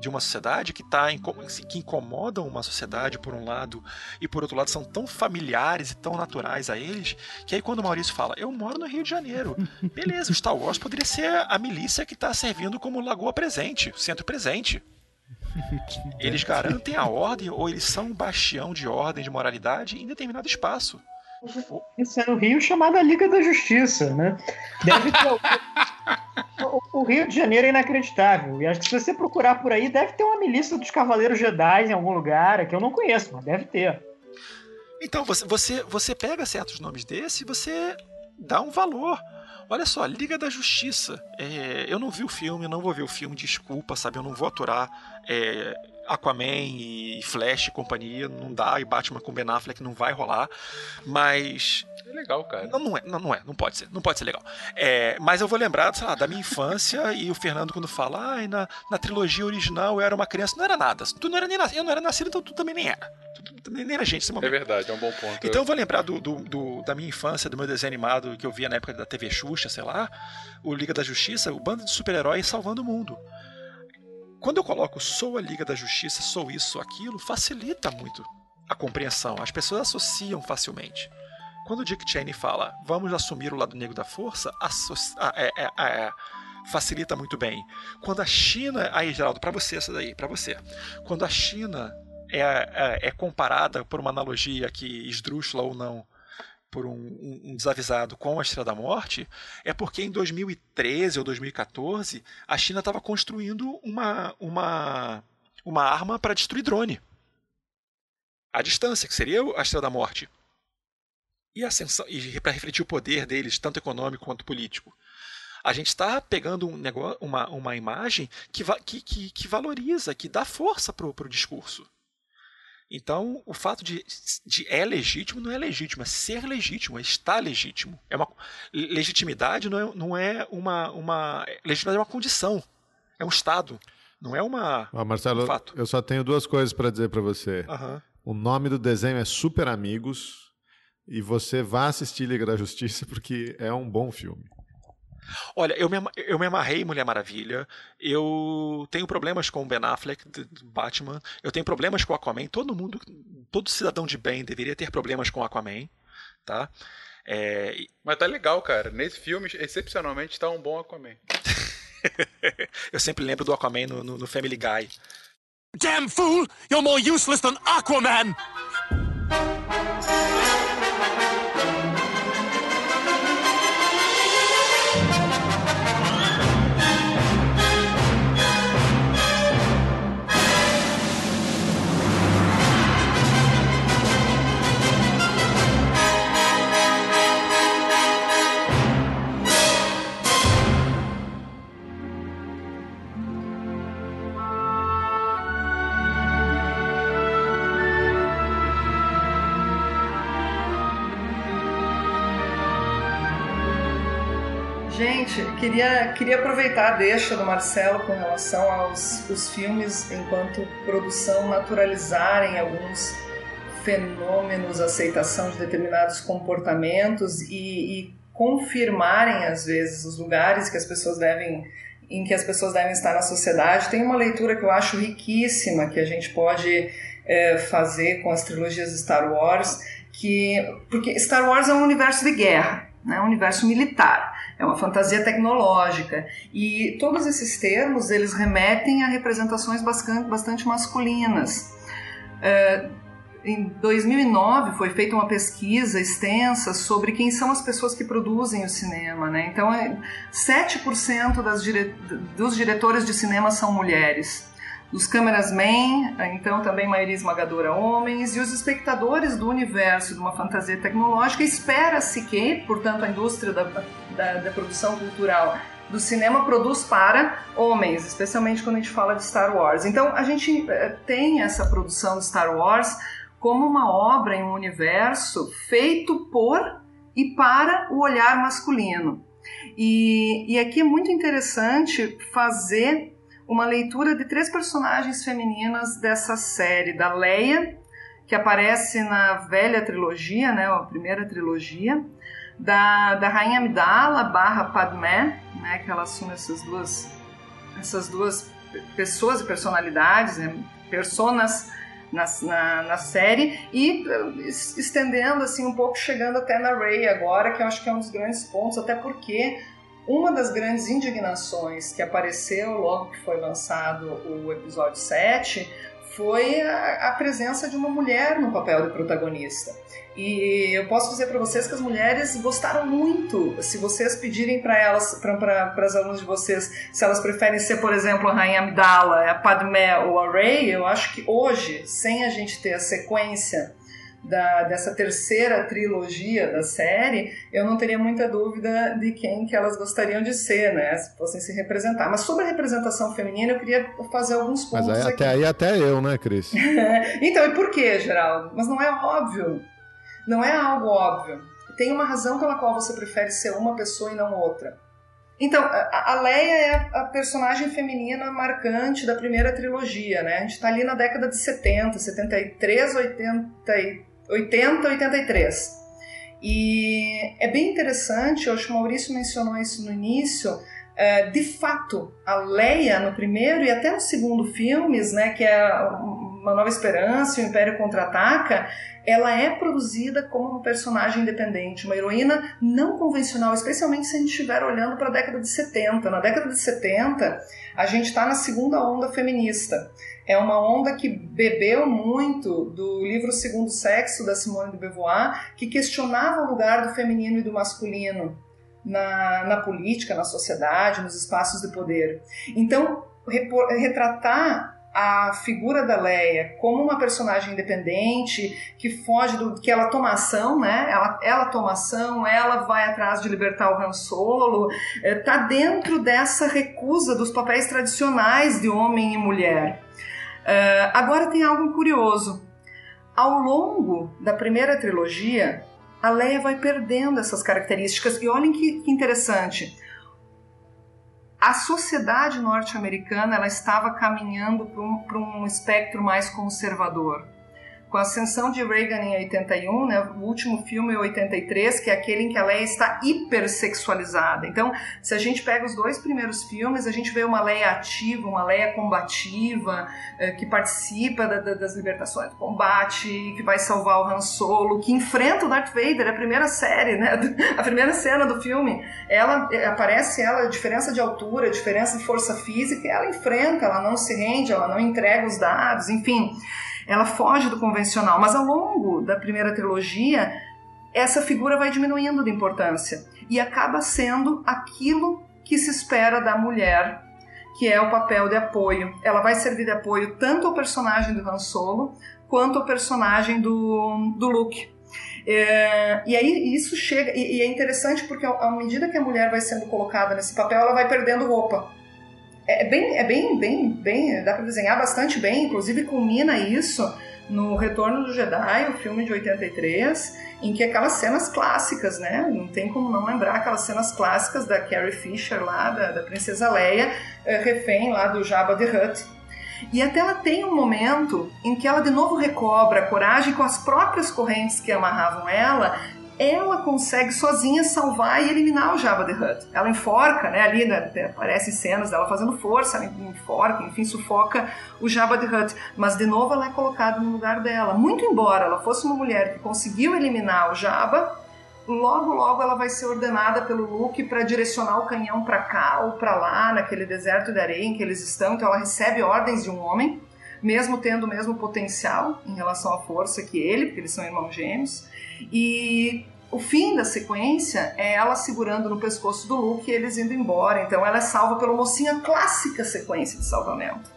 D: de uma sociedade que tá inco- que incomodam uma sociedade por um lado e por outro lado são tão familiares e tão naturais a eles que aí quando o Maurício fala eu moro no Rio de Janeiro beleza o Star Wars poderia ser a milícia que está servindo como lagoa presente centro presente eles garantem a ordem ou eles são um bastião de ordem de moralidade em determinado espaço
C: Isso é no Rio chamada Liga da Justiça, né? Deve ter. O, Rio de Janeiro é inacreditável. E acho que se você procurar por aí, deve ter uma milícia dos Cavaleiros Jedi em algum lugar, que eu não conheço, mas deve ter.
D: Então, você, você, você pega certos nomes desses e você dá um valor. Olha só, Liga da Justiça. É, eu não vi o filme, não vou ver o filme, desculpa, sabe? Eu não vou aturar é, Aquaman e Flash e companhia, não dá, e Batman com Ben Affleck não vai rolar. Mas
A: É legal, cara.
D: não, não é, não, não é, não pode ser, não pode ser legal. É, mas eu vou lembrar, sei lá, da minha infância e o Fernando quando fala, ai, na, na trilogia original eu era uma criança, não era nada. Tu não era nem eu não era nascido, então tu também nem era. Tu, nem era gente nesse
A: É
D: momento.
A: verdade, é um bom ponto.
D: Então eu vou lembrar do, do- do- da minha infância, do meu desenho animado que eu via na época da TV Xuxa, sei lá, o Liga da Justiça, o bando de super-heróis salvando o mundo. Quando eu coloco sou a Liga da Justiça, sou isso, sou aquilo, facilita muito a compreensão. As pessoas associam facilmente. Quando o Dick Cheney fala vamos assumir o lado negro da força, ah, é- é- é- facilita muito bem. Quando a China. Aí, Geraldo, para você essa daí, para você. Quando a China é, é, comparada, por uma analogia que esdrúxula ou não, por um, um- um desavisado com a Estrela da Morte, é porque em 2013 ou 2014 a China estava construindo uma, uma, uma arma para destruir drone. À distância, que seria a Estrela da Morte. E, ascensão- e para refletir o poder deles, tanto econômico quanto político. A gente está pegando um negócio, uma, uma imagem que, va- que, que, que valoriza, que dá força para o discurso. Então, o fato de, de é legítimo não é legítimo, é ser legítimo, é estar legítimo. É uma, legitimidade não é, não é uma, uma. Legitimidade é uma condição, é um estado, não é uma.
G: Ó, Marcelo,
D: um
G: eu só tenho duas coisas para dizer para você.
D: Aham.
G: O nome do desenho é Super Amigos e você vá assistir Liga da Justiça porque é um bom filme.
D: Olha, eu me, eu me amarrei em Mulher Maravilha. Eu tenho problemas com o Ben Affleck, Batman. Eu tenho problemas com o Aquaman. Todo mundo, todo cidadão de bem deveria ter problemas com o Aquaman, tá? É,
A: Mas tá legal, cara. Nesse filme, excepcionalmente, tá um bom Aquaman.
D: eu sempre lembro do Aquaman no, no- no Family Guy.
I: Damn fool! You're more useless than Aquaman!
B: Gente, queria, queria aproveitar a deixa do Marcelo com relação aos os filmes enquanto produção naturalizarem alguns fenômenos, aceitação de determinados comportamentos e, e confirmarem às vezes os lugares que as pessoas devem em que as pessoas devem estar na sociedade. Tem uma leitura que eu acho riquíssima que a gente pode eh, fazer com as trilogias de Star Wars, que porque Star Wars é um universo de guerra, né, um universo militar, é uma fantasia tecnológica e todos esses termos eles remetem a representações bastante, masculinas. Eh, em 2009 foi feita uma pesquisa extensa sobre quem são as pessoas que produzem o cinema, né? Então, é, 7% das dire... dos diretores de cinema são mulheres. Os cameramen, então também maioria esmagadora homens, e os espectadores do universo de uma fantasia tecnológica espera-se que, portanto, a indústria da, da, da produção cultural do cinema produz para homens, especialmente quando a gente fala de Star Wars. Então, a gente eh, tem essa produção de Star Wars como uma obra em um universo feito por e para o olhar masculino. E, e aqui é muito interessante fazer uma leitura de três personagens femininas dessa série, da Leia, que aparece na velha trilogia, né, a primeira trilogia, da, da Rainha Amidala barra Padmé, né, que ela assume essas duas, essas duas pessoas e personalidades, né, personas na, na, na, série e estendendo assim um pouco, chegando até na Ray agora, que eu acho que é um dos grandes pontos, até porque uma das grandes indignações que apareceu logo que foi lançado o episódio 7 foi a, a presença de uma mulher no papel de protagonista. E eu posso dizer para vocês que as mulheres gostaram muito. Se vocês pedirem para elas, para as alunas de vocês, se elas preferem ser, por exemplo, a Rainha Amidala, a Padmé ou a Rey, eu acho que hoje, sem a gente ter a sequência da, dessa terceira trilogia da série, eu não teria muita dúvida de quem que elas gostariam de ser, né? Se fossem se representar. Mas sobre a representação feminina, eu queria fazer alguns pontos.
G: Mas aí,
B: aqui.
G: até aí, até eu, né, Cris?
B: então, e por que, Geraldo? Mas não é óbvio. Não é algo óbvio. Tem uma razão pela qual você prefere ser uma pessoa e não outra. Então, a Leia é a personagem feminina marcante da primeira trilogia, né? A gente está ali na década de 70, 73, 80, 80 83. E é bem interessante, eu acho que o Maurício mencionou isso no início, de fato, a Leia no primeiro e até no segundo filmes, né, que é Uma Nova Esperança e o Império Contra-Ataca, ela é produzida como uma personagem independente, uma heroína não convencional, especialmente se a gente estiver olhando para a década de 70. Na década de 70, a gente está na segunda onda feminista. É uma onda que bebeu muito do livro Segundo Sexo, da Simone de Beauvoir, que questionava o lugar do feminino e do masculino na, na política, na sociedade, nos espaços de poder. Então, retratar a figura da Leia como uma personagem independente que foge do que ela toma ação, né? Ela, ela toma ação, ela vai atrás de libertar o Han Solo, está dentro dessa recusa dos papéis tradicionais de homem e mulher. Uh, agora tem algo curioso. Ao longo da primeira trilogia, a Leia vai perdendo essas características. E olhem que, que interessante. A sociedade norte-americana ela estava caminhando para um, um espectro mais conservador com a ascensão de Reagan em 81, né, o último filme é 83, que é aquele em que a Leia está hipersexualizada. Então, se a gente pega os dois primeiros filmes, a gente vê uma Leia ativa, uma Leia combativa, eh, que participa da, da, das libertações do combate, que vai salvar o Han Solo, que enfrenta o Darth Vader, é a primeira série, né, a primeira cena do filme. Ela eh, aparece ela, diferença de altura, diferença de força física, ela enfrenta, ela não se rende, ela não entrega os dados, enfim ela foge do convencional, mas ao longo da primeira trilogia, essa figura vai diminuindo de importância e acaba sendo aquilo que se espera da mulher, que é o papel de apoio. Ela vai servir de apoio tanto ao personagem do Han Solo quanto ao personagem do, do Luke. É, e aí isso chega, e, e é interessante porque à medida que a mulher vai sendo colocada nesse papel, ela vai perdendo roupa é bem, é bem, bem, bem, dá para desenhar bastante bem, inclusive culmina isso no Retorno do Jedi, o filme de 83, em que aquelas cenas clássicas, né? Não tem como não lembrar aquelas cenas clássicas da Carrie Fisher lá, da, da Princesa Leia, é, refém lá do Jabba the Hutt. E até ela tem um momento em que ela de novo recobra a coragem com as próprias correntes que amarravam ela ela consegue sozinha salvar e eliminar o Jabba the Hutt. Ela enforca, né, ali né, aparecem cenas dela fazendo força, ela enforca, enfim, sufoca o Jabba the Hutt. Mas de novo ela é colocada no lugar dela. Muito embora ela fosse uma mulher que conseguiu eliminar o Jabba, logo logo ela vai ser ordenada pelo Luke para direcionar o canhão para cá ou para lá, naquele deserto de areia em que eles estão. Então ela recebe ordens de um homem, mesmo tendo o mesmo potencial em relação à força que ele, porque eles são irmãos gêmeos. E o fim da sequência é ela segurando no pescoço do Luke e eles indo embora. Então ela é salva pela mocinha clássica sequência de salvamento.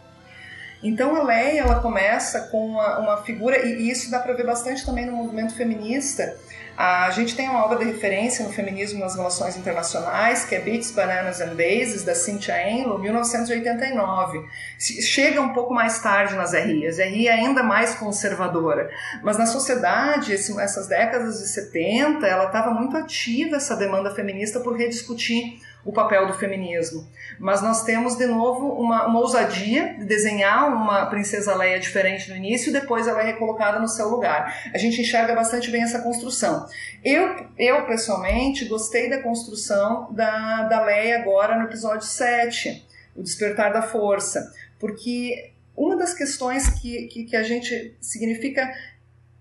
B: Então a Leia ela começa com uma, uma figura e isso dá para ver bastante também no movimento feminista a gente tem uma obra de referência no feminismo nas relações internacionais, que é Beats, Bananas and Daisies, da Cynthia Enlow, 1989. Chega um pouco mais tarde nas RIs, RI é ainda mais conservadora. Mas na sociedade, essas décadas de 70, ela estava muito ativa, essa demanda feminista, por rediscutir o papel do feminismo. Mas nós temos, de novo, uma, uma ousadia de desenhar uma princesa Leia diferente no início e depois ela é recolocada no seu lugar. A gente enxerga bastante bem essa construção. Eu, eu pessoalmente, gostei da construção da, da Leia agora no episódio 7 o Despertar da Força, porque uma das questões que, que, que a gente significa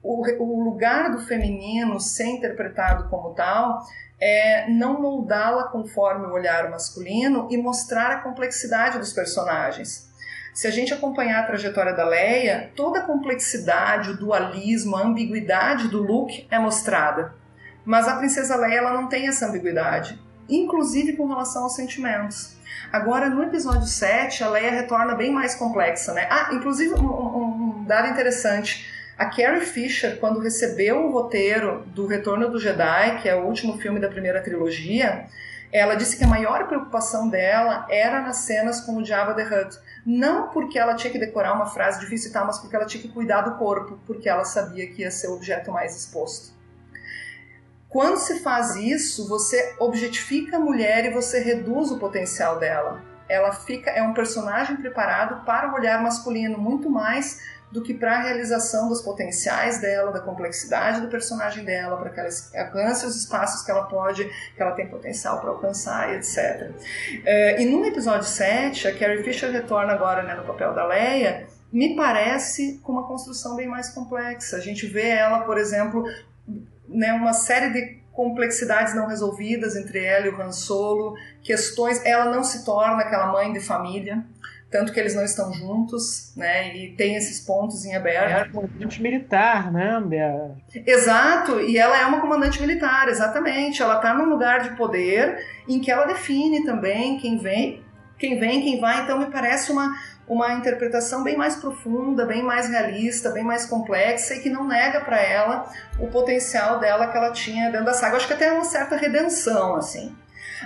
B: o, o lugar do feminino ser interpretado como tal é não moldá-la conforme o olhar masculino e mostrar a complexidade dos personagens. Se a gente acompanhar a trajetória da Leia, toda a complexidade, o dualismo, a ambiguidade do Luke é mostrada. Mas a princesa Leia ela não tem essa ambiguidade, inclusive com relação aos sentimentos. Agora, no episódio 7, a Leia retorna bem mais complexa, né? Ah, inclusive, um, um, um dado interessante. A Carrie Fisher, quando recebeu o roteiro do Retorno do Jedi, que é o último filme da primeira trilogia, ela disse que a maior preocupação dela era nas cenas com o Jabba the Hutt. Não porque ela tinha que decorar uma frase difícil e tal, mas porque ela tinha que cuidar do corpo, porque ela sabia que ia ser o objeto mais exposto. Quando se faz isso, você objetifica a mulher e você reduz o potencial dela. Ela fica é um personagem preparado para o olhar masculino muito mais do que para a realização dos potenciais dela, da complexidade do personagem dela, para que ela alcance os espaços que ela pode, que ela tem potencial para alcançar, etc. Uh, e no episódio 7, a Carrie Fisher retorna agora né, no papel da Leia, me parece com uma construção bem mais complexa. A gente vê ela, por exemplo, né, uma série de complexidades não resolvidas entre ela e o Han Solo, questões, ela não se torna aquela mãe de família, tanto que eles não estão juntos, né? E tem esses pontos em aberto.
C: É comandante militar, né?
B: Exato, e ela é uma comandante militar, exatamente. Ela está num lugar de poder em que ela define também quem vem, quem vem, quem vai. Então me parece uma uma interpretação bem mais profunda, bem mais realista, bem mais complexa e que não nega para ela o potencial dela que ela tinha dentro da saga. Eu acho que até é uma certa redenção, assim.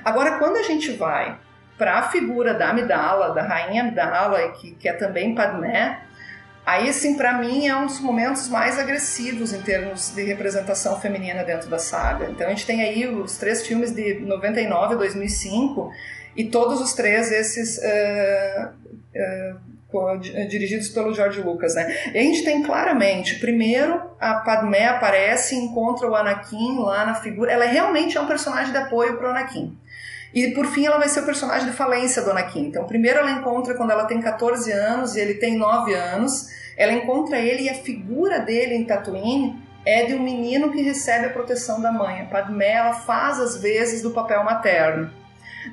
B: Agora, quando a gente vai para a figura da Amidala, da rainha Amidala, que, que é também Padmé, aí, assim, para mim é um dos momentos mais agressivos em termos de representação feminina dentro da saga. Então, a gente tem aí os três filmes de 99 a 2005 e todos os três esses uh, uh, dirigidos pelo George Lucas, né? E a gente tem claramente, primeiro a Padmé aparece e encontra o Anakin lá na figura. Ela realmente é um personagem de apoio para o Anakin. E por fim ela vai ser o personagem de falência do Anakin. Então, primeiro ela encontra quando ela tem 14 anos e ele tem 9 anos. Ela encontra ele e a figura dele em Tatooine é de um menino que recebe a proteção da mãe. A Padmé ela faz às vezes do papel materno.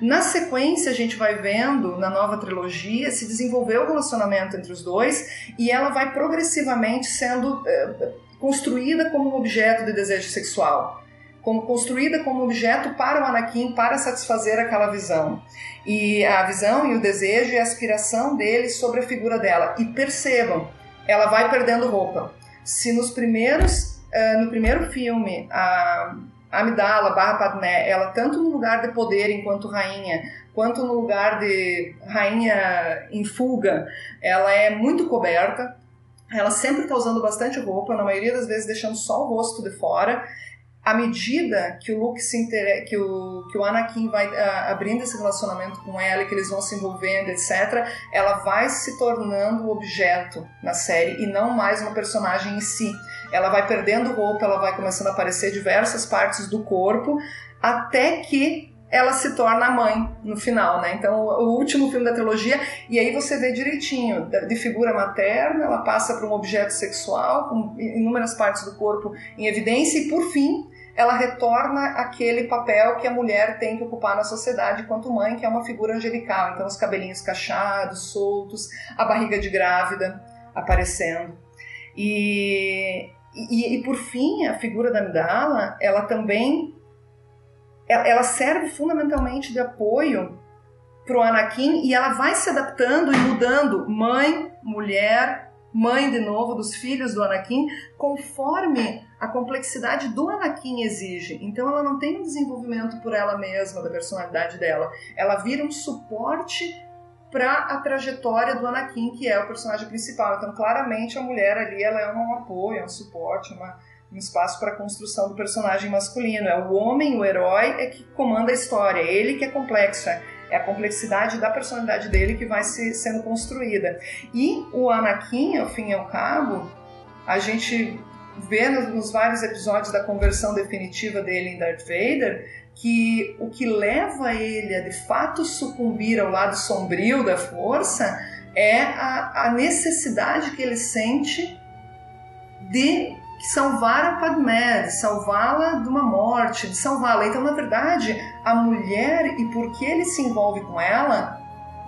B: Na sequência, a gente vai vendo na nova trilogia se desenvolver o relacionamento entre os dois e ela vai progressivamente sendo é, construída como um objeto de desejo sexual como construída como objeto para o Anakin para satisfazer aquela visão. E a visão e o desejo e a aspiração dele sobre a figura dela. E percebam, ela vai perdendo roupa. Se nos primeiros, uh, no primeiro filme, a Amidala barra Padmé, ela tanto no lugar de poder enquanto rainha, quanto no lugar de rainha em fuga, ela é muito coberta, ela sempre está usando bastante roupa, na maioria das vezes deixando só o rosto de fora, à medida que o Luke se inter... que o que o Anakin vai uh, abrindo esse relacionamento com ela e que eles vão se envolvendo, etc, ela vai se tornando objeto na série e não mais uma personagem em si. Ela vai perdendo roupa, ela vai começando a aparecer diversas partes do corpo até que ela se torna a mãe no final, né? Então, o último filme da trilogia, e aí você vê direitinho, de figura materna, ela passa para um objeto sexual, com inúmeras partes do corpo em evidência, e por fim, ela retorna aquele papel que a mulher tem que ocupar na sociedade quanto mãe, que é uma figura angelical. Então, os cabelinhos cachados, soltos, a barriga de grávida aparecendo. E, e, e por fim, a figura da Amidala, ela também ela serve fundamentalmente de apoio para o Anakin e ela vai se adaptando e mudando mãe, mulher, mãe de novo dos filhos do Anakin, conforme a complexidade do Anakin exige. Então ela não tem um desenvolvimento por ela mesma da personalidade dela. Ela vira um suporte para a trajetória do Anakin, que é o personagem principal. Então claramente a mulher ali ela é um apoio, é um suporte, uma um espaço para a construção do personagem masculino. É o homem, o herói, é que comanda a história, é ele que é complexo, é, é a complexidade da personalidade dele que vai se, sendo construída. E o Anakin, ao fim e ao cabo, a gente vê nos, nos vários episódios da conversão definitiva dele em Darth Vader que o que leva ele a de fato sucumbir ao lado sombrio da força é a, a necessidade que ele sente de salvar a Padmé, de salvá-la de uma morte, de salvá-la. Então, na verdade, a mulher, e porque ele se envolve com ela,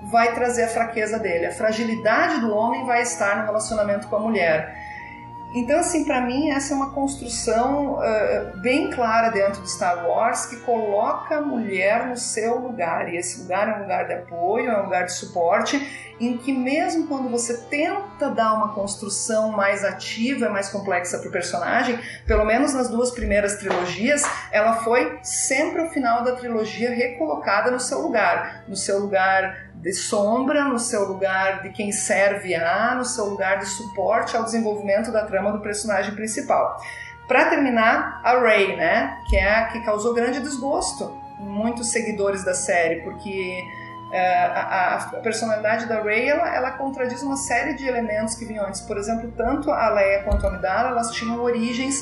B: vai trazer a fraqueza dele. A fragilidade do homem vai estar no relacionamento com a mulher. Então, assim, para mim, essa é uma construção uh, bem clara dentro de Star Wars que coloca a mulher no seu lugar. E esse lugar é um lugar de apoio, é um lugar de suporte, em que, mesmo quando você tenta dar uma construção mais ativa, mais complexa para o personagem, pelo menos nas duas primeiras trilogias, ela foi sempre ao final da trilogia recolocada no seu lugar no seu lugar de sombra, no seu lugar de quem serve a, no seu lugar de suporte ao desenvolvimento da trama do personagem principal. Para terminar, a Rey, né, que é a que causou grande desgosto em muitos seguidores da série, porque é, a, a, personalidade da Rey ela, ela, contradiz uma série de elementos que vinham antes. Por exemplo, tanto a Leia quanto a Amidala elas tinham origens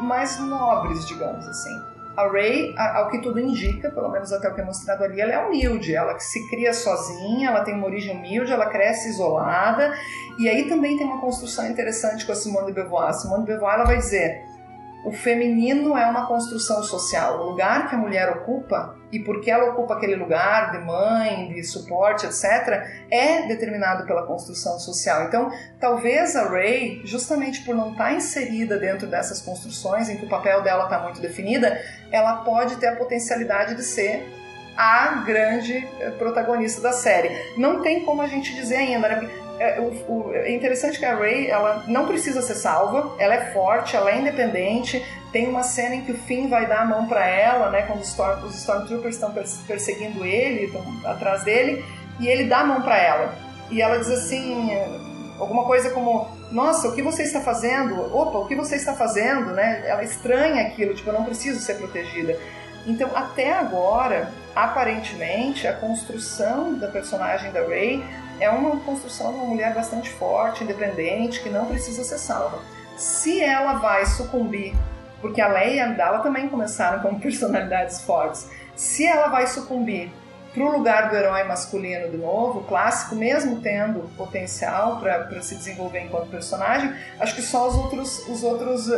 B: mais nobres, digamos assim. A Rey, ao que tudo indica, pelo menos até o que é mostrado ali, ela é humilde, ela se cria sozinha, ela tem uma origem humilde, ela cresce isolada, e aí também tem uma construção interessante com a Simone de Beauvoir. A Simone de Beauvoir ela vai dizer o feminino é uma construção social. O lugar que a mulher ocupa, e porque ela ocupa aquele lugar de mãe, de suporte, etc., é determinado pela construção social. Então, talvez a Ray, justamente por não estar inserida dentro dessas construções, em que o papel dela está muito definida, ela pode ter a potencialidade de ser a grande eh, protagonista da série. Não tem como a gente dizer ainda, né? É, o, o, é interessante que a Ray ela não precisa ser salva, ela é forte, ela é independente. Tem uma cena em que o Finn vai dar a mão para ela, né, quando os, Storm, os Stormtroopers estão perseguindo ele, estão atrás dele, e ele dá a mão para ela. E ela diz assim, alguma coisa como: Nossa, o que você está fazendo? Opa, o que você está fazendo? Né? Ela estranha aquilo, tipo, eu não preciso ser protegida. Então, até agora, aparentemente, a construção da personagem da Ray é uma construção de uma mulher bastante forte, independente, que não precisa ser salva. Se ela vai sucumbir, porque a Leia e a Amidala também começaram como personalidades fortes, se ela vai sucumbir para o lugar do herói masculino de novo, clássico, mesmo tendo potencial para se desenvolver enquanto personagem, acho que só os outros, os outros uh,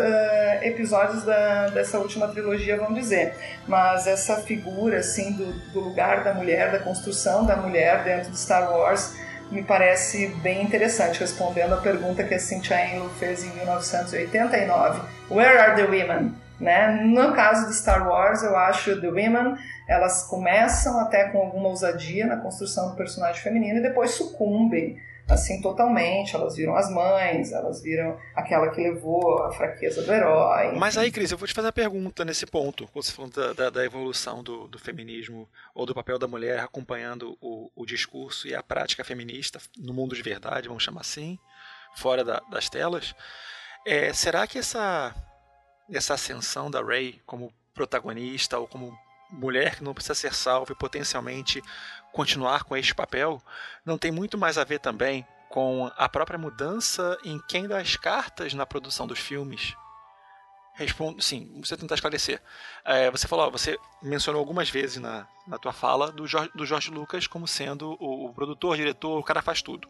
B: episódios da, dessa última trilogia vão dizer. Mas essa figura assim do, do lugar da mulher, da construção da mulher dentro de Star Wars, me parece bem interessante, respondendo a pergunta que a Cynthia Enlow fez em 1989. Where are the women? Né? No caso de Star Wars, eu acho The Women, elas começam até com alguma ousadia na construção do personagem feminino e depois sucumbem assim totalmente. Elas viram as mães, elas viram aquela que levou a fraqueza do herói.
D: Mas aí, Cris, eu vou te fazer a pergunta nesse ponto, quando você falou da, da, da, evolução do, do, feminismo ou do papel da mulher acompanhando o, o, discurso e a prática feminista no mundo de verdade, vamos chamar assim, fora da, das telas. É, será que essa, essa ascensão da Ray como protagonista ou como mulher que não precisa ser salva e potencialmente continuar com este papel, não tem muito mais a ver também com a própria mudança em quem dá as cartas na produção dos filmes? Respondo, sim, você tentar esclarecer. É, você falou, você mencionou algumas vezes na, na tua fala do Jorge, do Jorge Lucas como sendo o, o produtor, diretor, o cara faz tudo.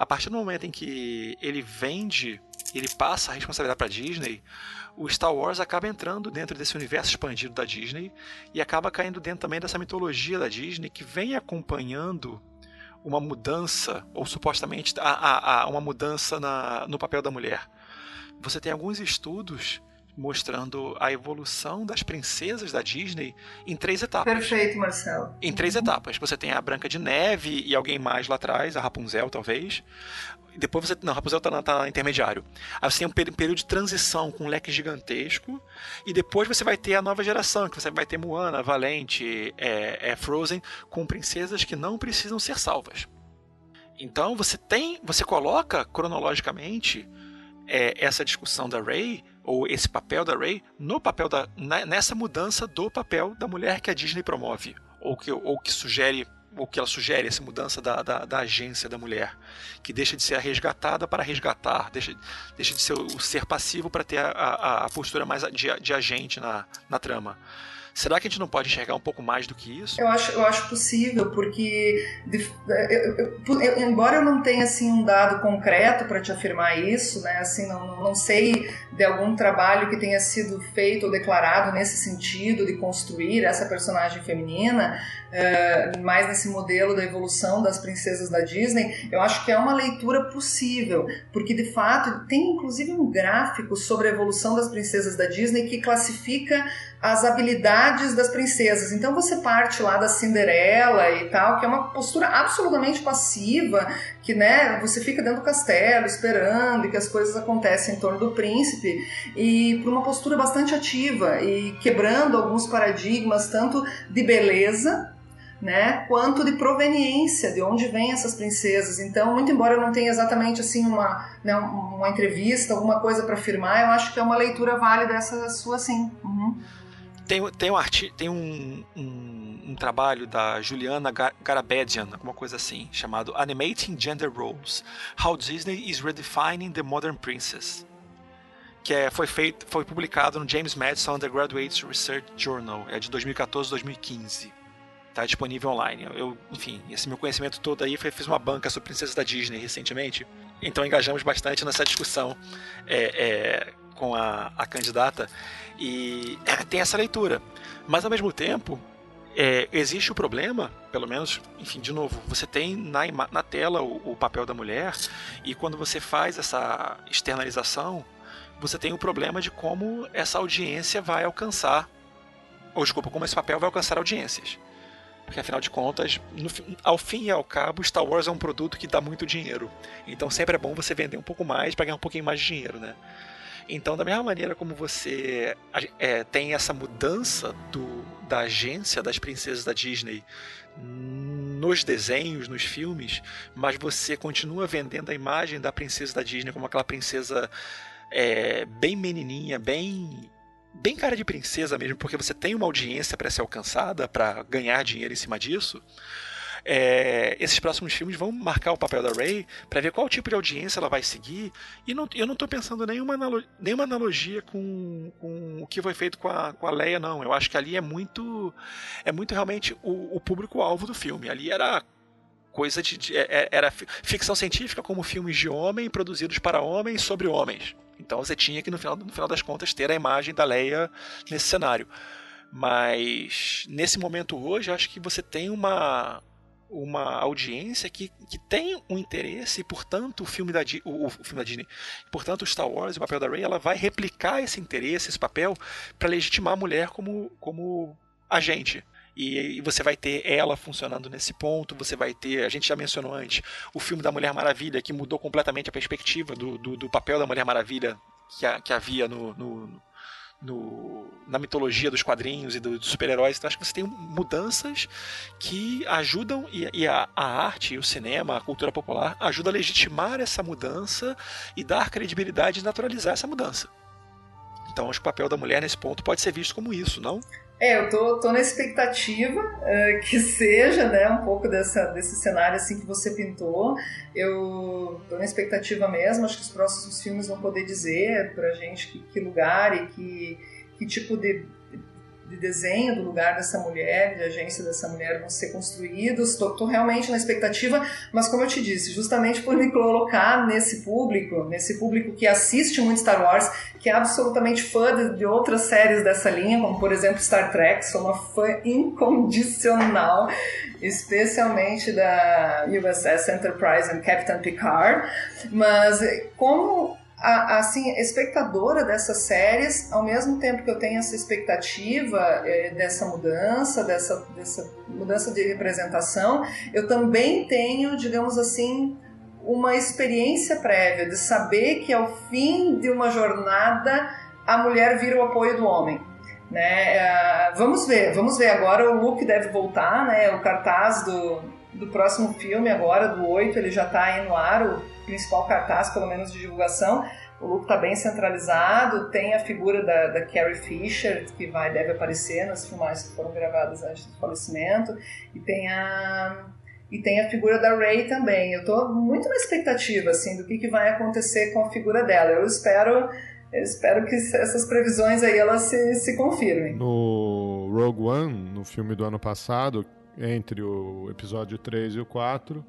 D: A partir do momento em que ele vende, ele passa a responsabilidade para Disney, o Star Wars acaba entrando dentro desse universo expandido da Disney e acaba caindo dentro também dessa mitologia da Disney que vem acompanhando uma mudança, ou supostamente a, a, a uma mudança na, no papel da mulher. Você tem alguns estudos mostrando a evolução das princesas da Disney em três etapas.
B: Perfeito, Marcelo.
D: Em três uhum. etapas. Você tem a Branca de Neve e alguém mais lá atrás, a Rapunzel, talvez. Depois você. Não, Rapunzel tá, tá intermediário. Aí você tem um período de transição com um leque gigantesco. E depois você vai ter a nova geração, que você vai ter Moana, Valente, é, é Frozen, com princesas que não precisam ser salvas. Então você tem. Você coloca cronologicamente é, essa discussão da Ray ou esse papel da Ray no papel da nessa mudança do papel da mulher que a Disney promove ou que, ou que sugere ou que ela sugere essa mudança da, da, da, agência da mulher, que deixa de ser a resgatada para resgatar, deixa, deixa de ser o ser passivo para ter a, a, a, postura mais de, de agente na, na trama. Será que a gente não pode enxergar um pouco mais do que isso?
B: Eu acho, eu acho possível, porque de- eu- eu- eu- embora eu não tenha assim um dado concreto para te afirmar isso, né? Assim, não, não- sei de algum trabalho que tenha sido feito ou declarado nesse sentido de construir essa personagem feminina, eh, mais nesse modelo da evolução das princesas da Disney. Eu acho que é uma leitura possível, porque de fato tem inclusive um gráfico sobre a evolução das princesas da Disney que classifica as habilidades das princesas. Então você parte lá da Cinderela e tal, que é uma postura absolutamente passiva, que né, você fica dentro do castelo esperando e que as coisas acontecem em torno do príncipe, e para uma postura bastante ativa e quebrando alguns paradigmas tanto de beleza né, quanto de proveniência, de onde vêm essas princesas. Então, muito embora eu não tenha exatamente assim uma, né, uma entrevista, alguma coisa para afirmar, eu acho que é uma leitura válida essa sua sim. Uhum.
D: Tem, tem, um, arti tem um, um, um trabalho da Juliana Gar Garabedian, alguma coisa assim, chamado Animating Gender Roles: How Disney is Redefining the Modern Princess. Que é, foi, feito, foi publicado no James Madison Undergraduate Research Journal, é de 2014-2015. Está disponível online. Eu, enfim, esse meu conhecimento todo aí foi fiz uma banca sobre princesas da Disney recentemente, então engajamos bastante nessa discussão é, é, com a, a candidata e tem essa leitura. Mas ao mesmo tempo, é, existe o problema, pelo menos, enfim, de novo, você tem na, na tela o, o, papel da mulher, e quando você faz essa externalização, você tem o problema de como essa audiência vai alcançar, ou desculpa, como esse papel vai alcançar audiências. Porque afinal de contas, no, ao fim e ao cabo, Star Wars é um produto que dá muito dinheiro. Então sempre é bom você vender um pouco mais para ganhar um pouquinho mais de dinheiro, né? Então, da mesma maneira como você é, tem essa mudança do, da agência das princesas da Disney nos desenhos, nos filmes, mas você continua vendendo a imagem da princesa da Disney como aquela princesa é, bem menininha, bem bem cara de princesa mesmo, porque você tem uma audiência para ser alcançada, para ganhar dinheiro em cima disso. É, esses próximos filmes vão marcar o papel da Ray para ver qual tipo de audiência ela vai seguir. E não, eu não estou pensando nenhuma, analo, nenhuma analogia com, com, o que foi feito com a, com a Leia, não. Eu acho que ali é muito, é muito realmente o, o público-alvo do filme. Ali era coisa de, de, era ficção científica como filmes de homem produzidos para homens sobre homens. Então você tinha que no final, no final das contas ter a imagem da Leia nesse cenário. Mas nesse momento hoje, acho que você tem uma uma audiência que, que tem um interesse e, portanto, o filme da, o, o filme da Disney, portanto, o Star Wars, o papel da Rey, ela vai replicar esse interesse, esse papel, para legitimar a mulher como, como agente. E, e, você vai ter ela funcionando nesse ponto, você vai ter, a gente já mencionou antes, o filme da Mulher Maravilha, que mudou completamente a perspectiva do, do, do papel da Mulher Maravilha que, a, que havia no, no, no, na mitologia dos quadrinhos e dos do super-heróis. Então acho que você tem mudanças que ajudam, e, e a, a, arte, o cinema, a cultura popular, ajuda a legitimar essa mudança e dar credibilidade e naturalizar essa mudança. Então acho que o papel da mulher nesse ponto pode ser visto como isso, não?
B: É, eu tô, tô na expectativa uh, que seja, né, um pouco dessa, desse cenário assim que você pintou. Eu tô na expectativa mesmo, acho que os próximos filmes vão poder dizer pra gente que, que lugar e que, que tipo de, de desenho do lugar dessa mulher, de agência dessa mulher vão ser construídos. Tô realmente na expectativa, mas como eu te disse, justamente por me colocar nesse público, nesse público que assiste muito Star Wars, que é absolutamente fã de, de, outras séries dessa linha, como por exemplo Star Trek, sou uma fã incondicional, especialmente da USS Enterprise e Captain Picard, mas como a, assim, espectadora dessas séries, ao mesmo tempo que eu tenho essa expectativa é, dessa mudança, dessa, dessa mudança de representação, eu também tenho, digamos assim, uma experiência prévia de saber que ao fim de uma jornada a mulher vira o apoio do homem. Né? Uh, vamos ver, vamos ver agora. O Luke deve voltar, né? O cartaz do, do próximo filme, agora, do 8, ele já está aí no ar, o principal cartaz, pelo menos de divulgação. O Luke está bem centralizado, tem a figura da, da Carrie Fisher, que vai, deve aparecer nas filmagens que foram gravadas antes do falecimento, e tem a e tem a figura da Ray também. Eu estou muito na expectativa assim do que, que vai acontecer com a figura dela. Eu espero Eu espero que essas previsões aí elas se, se confirmem.
G: No Rogue One, no filme do ano passado, entre o episódio 3 e o 4,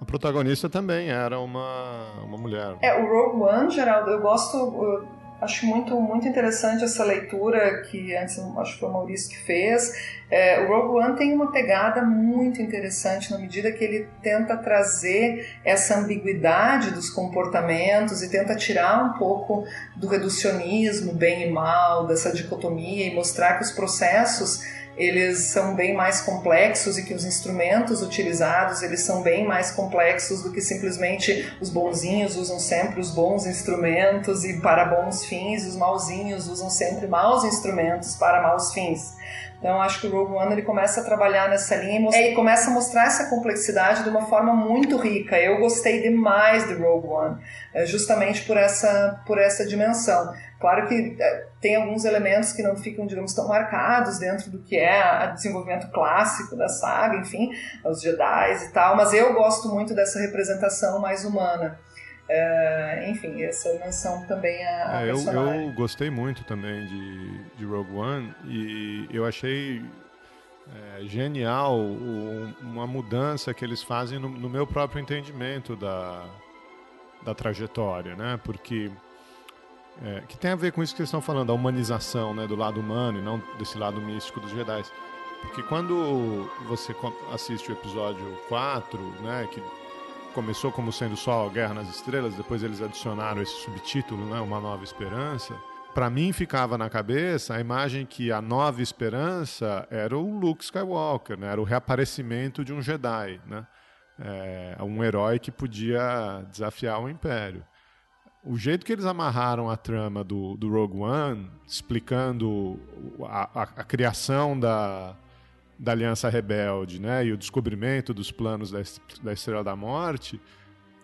G: a protagonista também era uma, uma mulher.
B: É, o Rogue One, Geraldo, eu gosto, eu acho muito, muito interessante essa leitura que antes acho que foi o Maurício que fez. É, o Rogue One tem uma pegada muito interessante na medida que ele tenta trazer essa ambiguidade dos comportamentos e tenta tirar um pouco do reducionismo, bem e mal, dessa dicotomia e mostrar que os processos eles são bem mais complexos e que os instrumentos utilizados eles são bem mais complexos do que simplesmente os bonzinhos usam sempre os bons instrumentos e para bons fins os mauzinhos usam sempre maus instrumentos para maus fins. Então acho que o Rogue One ele começa a trabalhar nessa linha e começa a mostrar essa complexidade de uma forma muito rica. Eu gostei demais do Rogue One, justamente por essa por essa dimensão. Claro que tem alguns elementos que não ficam, digamos, tão marcados dentro do que é o desenvolvimento clássico da saga, enfim, os Jedi e tal, mas eu gosto muito dessa representação mais humana. Uh, enfim, essa menção também a, a
G: é, eu, eu, gostei muito também de, de Rogue One e eu achei é, genial o, uma mudança que eles fazem no, no, meu próprio entendimento da, da trajetória, né? Porque é, que tem a ver com isso que eles estão falando, a humanização, né, do lado humano e não desse lado místico dos Jedi. Porque quando você assiste o episódio 4, né, que começou como sendo só Guerra nas Estrelas, depois eles adicionaram esse subtítulo, né, Uma Nova Esperança. Para mim ficava na cabeça a imagem que a Nova Esperança era o Luke Skywalker, né, era o reaparecimento de um Jedi, né, é, um herói que podia desafiar o Império. O jeito que eles amarraram a trama do, do Rogue One, explicando a, a, a criação da, da Aliança Rebelde, né, e o descobrimento dos planos da, da Estrela da Morte,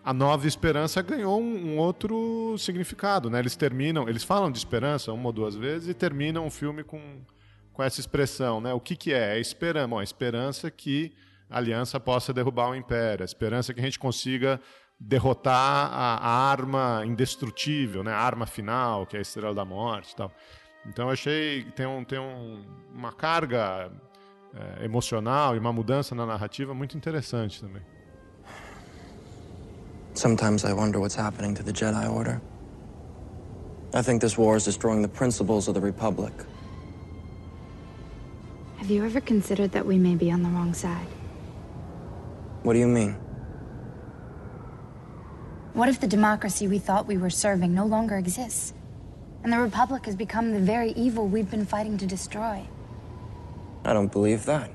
G: a Nova Esperança ganhou um, um, outro significado, né? Eles terminam, eles falam de esperança uma ou duas vezes e terminam o filme com, com essa expressão, né? O que que é? É esperança, bom, a esperança que a Aliança possa derrubar o Império, a esperança que a gente consiga derrotar a, a arma indestrutível, né? A arma final, que é a Estrela da Morte, e tal. Então eu achei que tem, um, tem um, uma carga é, emocional e uma mudança na narrativa muito interessante também.
L: Sometimes I wonder what's happening to the Jedi Order. I think this war is destroying the principles of the Republic.
M: Have you ever considered that we may be on the wrong side?
L: What do you mean?
M: What if the democracy we thought we were serving no longer exists? And the Republic has become the very evil we've been fighting to destroy?
L: I don't believe that.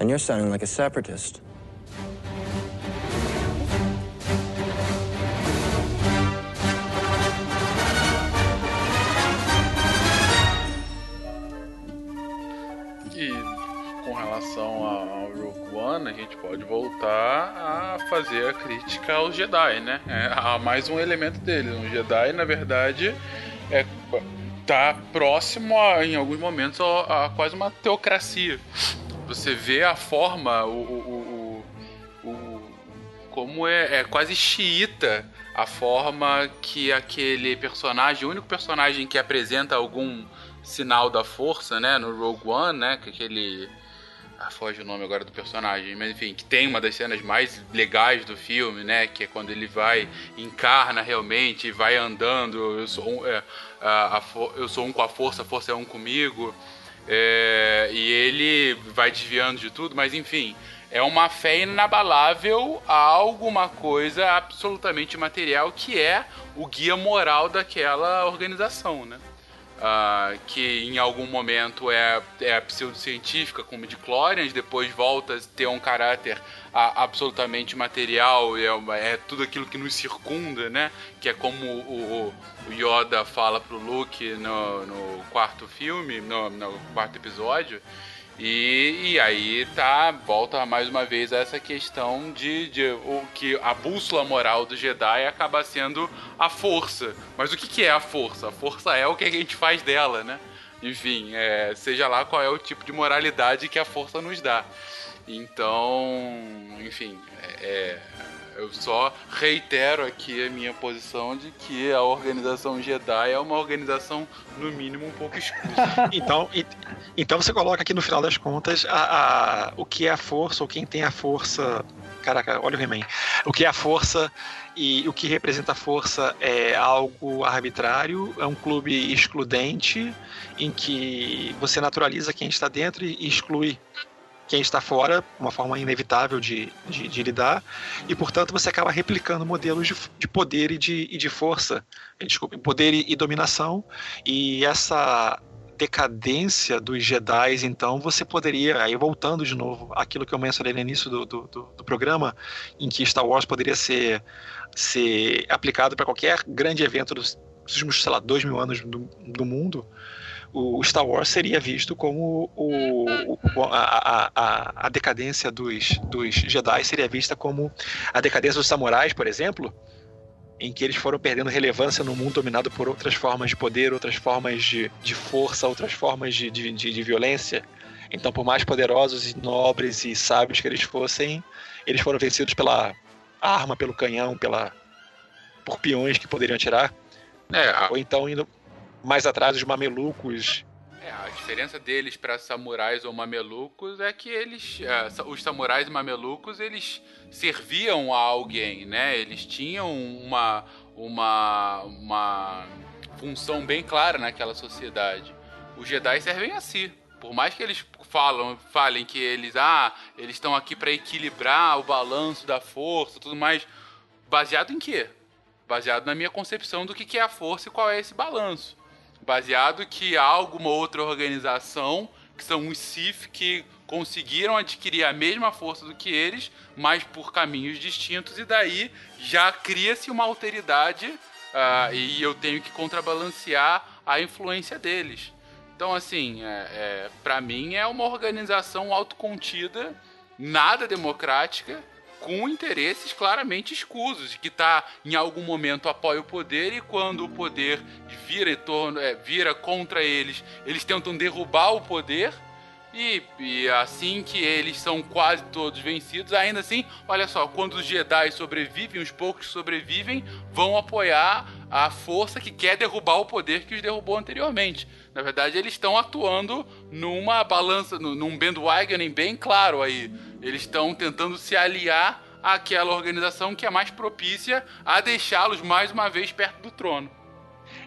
L: And you're sounding like a separatist.
A: One, a gente pode voltar a fazer a crítica aos Jedi, né? É, há mais um elemento dele. Um Jedi, na verdade, é tá próximo a, em alguns momentos a, a, quase uma teocracia. Você vê a forma, o, o, o, o como é, é, quase xiita a forma que aquele personagem, o único personagem que apresenta algum sinal da força, né, no Rogue One, né, que aquele ah, foge o nome agora do personagem, mas enfim, que tem uma das cenas mais legais do filme, né? Que é quando ele vai, encarna realmente, vai andando. Eu sou um, é, a, a, eu sou um com a força, a força é um comigo. É, e ele vai desviando de tudo, mas enfim, é uma fé inabalável a alguma coisa absolutamente material que é o guia moral daquela organização, né? Uh, que em algum momento é, é pseudocientífica, como de Clorians, depois volta a ter um caráter a, absolutamente material, é, é, tudo aquilo que nos circunda, né? Que é como o, o Yoda fala pro Luke no, no quarto filme, no, no quarto episódio. E, e, aí tá, volta mais uma vez a essa questão de, de o que a bússola moral do Jedi acaba sendo a força. Mas o que, que é a força? A força é o que a gente faz dela, né? Enfim, é, seja lá qual é o tipo de moralidade que a força nos dá. Então, enfim, é, é, eu só reitero aqui a minha posição de que a organização Jedi é uma organização, no mínimo, um pouco escusa.
D: então, então você coloca aqui no final das contas a, a, o que é a força, ou quem tem a força. Caraca, olha o He-Man. O que é a força e o que representa a força é algo arbitrário, é um clube excludente, em que você naturaliza quem está dentro e exclui quem está fora, uma forma inevitável de, de, de, lidar, e portanto você acaba replicando modelos de, de poder e de, e de força, desculpe, poder e, e dominação, e essa decadência dos Jedi, então você poderia, aí voltando de novo, aquilo que eu mencionei no início do, do, do, do programa, em que Star Wars poderia ser, ser aplicado para qualquer grande evento dos últimos, sei lá, dois mil anos do, do mundo, o Star Wars seria visto como o, o a, a, a, decadência dos, dos Jedi seria vista como a decadência dos samurais, por exemplo, em que eles foram perdendo relevância no mundo dominado por outras formas de poder, outras formas de, de força, outras formas de, de, de, violência. Então, por mais poderosos e nobres e sábios que eles fossem, eles foram vencidos pela arma, pelo canhão, pela por peões que poderiam atirar.
A: É,
D: Ou então indo mais atrás os mamelucos.
A: É, a diferença deles para samurais ou mamelucos é que eles, uh, os samurais e mamelucos, eles serviam a alguém, né? Eles tinham uma, uma, uma função bem clara naquela sociedade. Os Jedi servem a si. Por mais que eles falam, falem que eles, ah, eles estão aqui para equilibrar o balanço da força, tudo mais, baseado em quê? Baseado na minha concepção do que é a força e qual é esse balanço baseado que há alguma outra organização, que são os Sith, que conseguiram adquirir a mesma força do que eles, mas por caminhos distintos, e daí já cria-se uma alteridade uh, e eu tenho que contrabalancear a influência deles. Então, assim, é, é, para mim é uma organização autocontida, nada democrática, com interesses claramente escusos, que está em algum momento apoia o poder e quando o poder vira, torno, é, vira contra eles, eles tentam derrubar o poder. E, e, assim que eles são quase todos vencidos, ainda assim, olha só, quando os Jedi sobrevivem, os poucos que sobrevivem, vão apoiar a força que quer derrubar o poder que os derrubou anteriormente. Na verdade, eles estão atuando numa balança, num bandwagoning bem claro aí. Eles estão tentando se aliar àquela organização que é mais propícia a deixá-los mais uma vez perto do trono.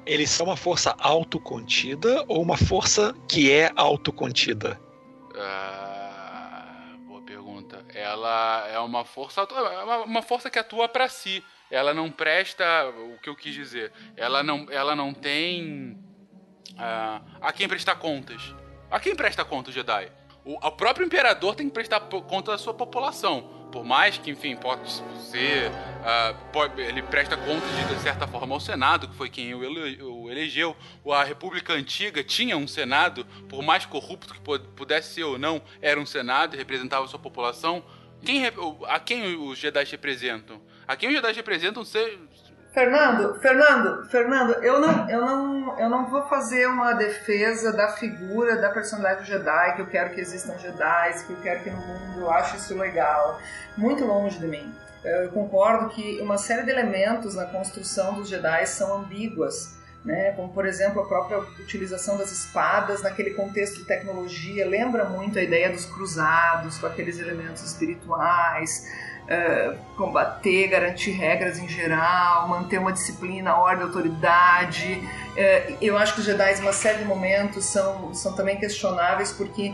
D: Eles são uma força autocontida ou uma força que é autocontida?
A: Ah, boa pergunta. Ela é uma força, é uma força que atua para si. Ela não presta o que eu quis dizer. Ela não, ela não tem uh, a quem prestar contas. A quem presta conta o Jedi? O, o próprio imperador tem que prestar conta da sua população por mais que, enfim, pode ser. Uh, pode, ele presta conta de, de, certa forma ao Senado, que foi quem o, ele, o elegeu. A República Antiga tinha um Senado, por mais corrupto que pudesse ser ou não, era um Senado e representava a sua população. Quem, a quem os Jedi representam? A quem os Jedi representam
B: Fernando, Fernando, Fernando, eu não, eu não, eu não vou fazer uma defesa da figura da personalidade Jedi, que eu quero que existam Jedi, que eu quero que no mundo eu acho isso legal. Muito longe de mim. Eu concordo que uma série de elementos na construção dos Jedi são ambíguas. Né? Como, por exemplo, a própria utilização das espadas naquele contexto de tecnologia lembra muito a ideia dos cruzados, com aqueles elementos espirituais, uh, combater, garantir regras em geral, manter uma disciplina, ordem, autoridade. Uh, eu acho que os Jedi, em uma série de momentos, são, são também questionáveis porque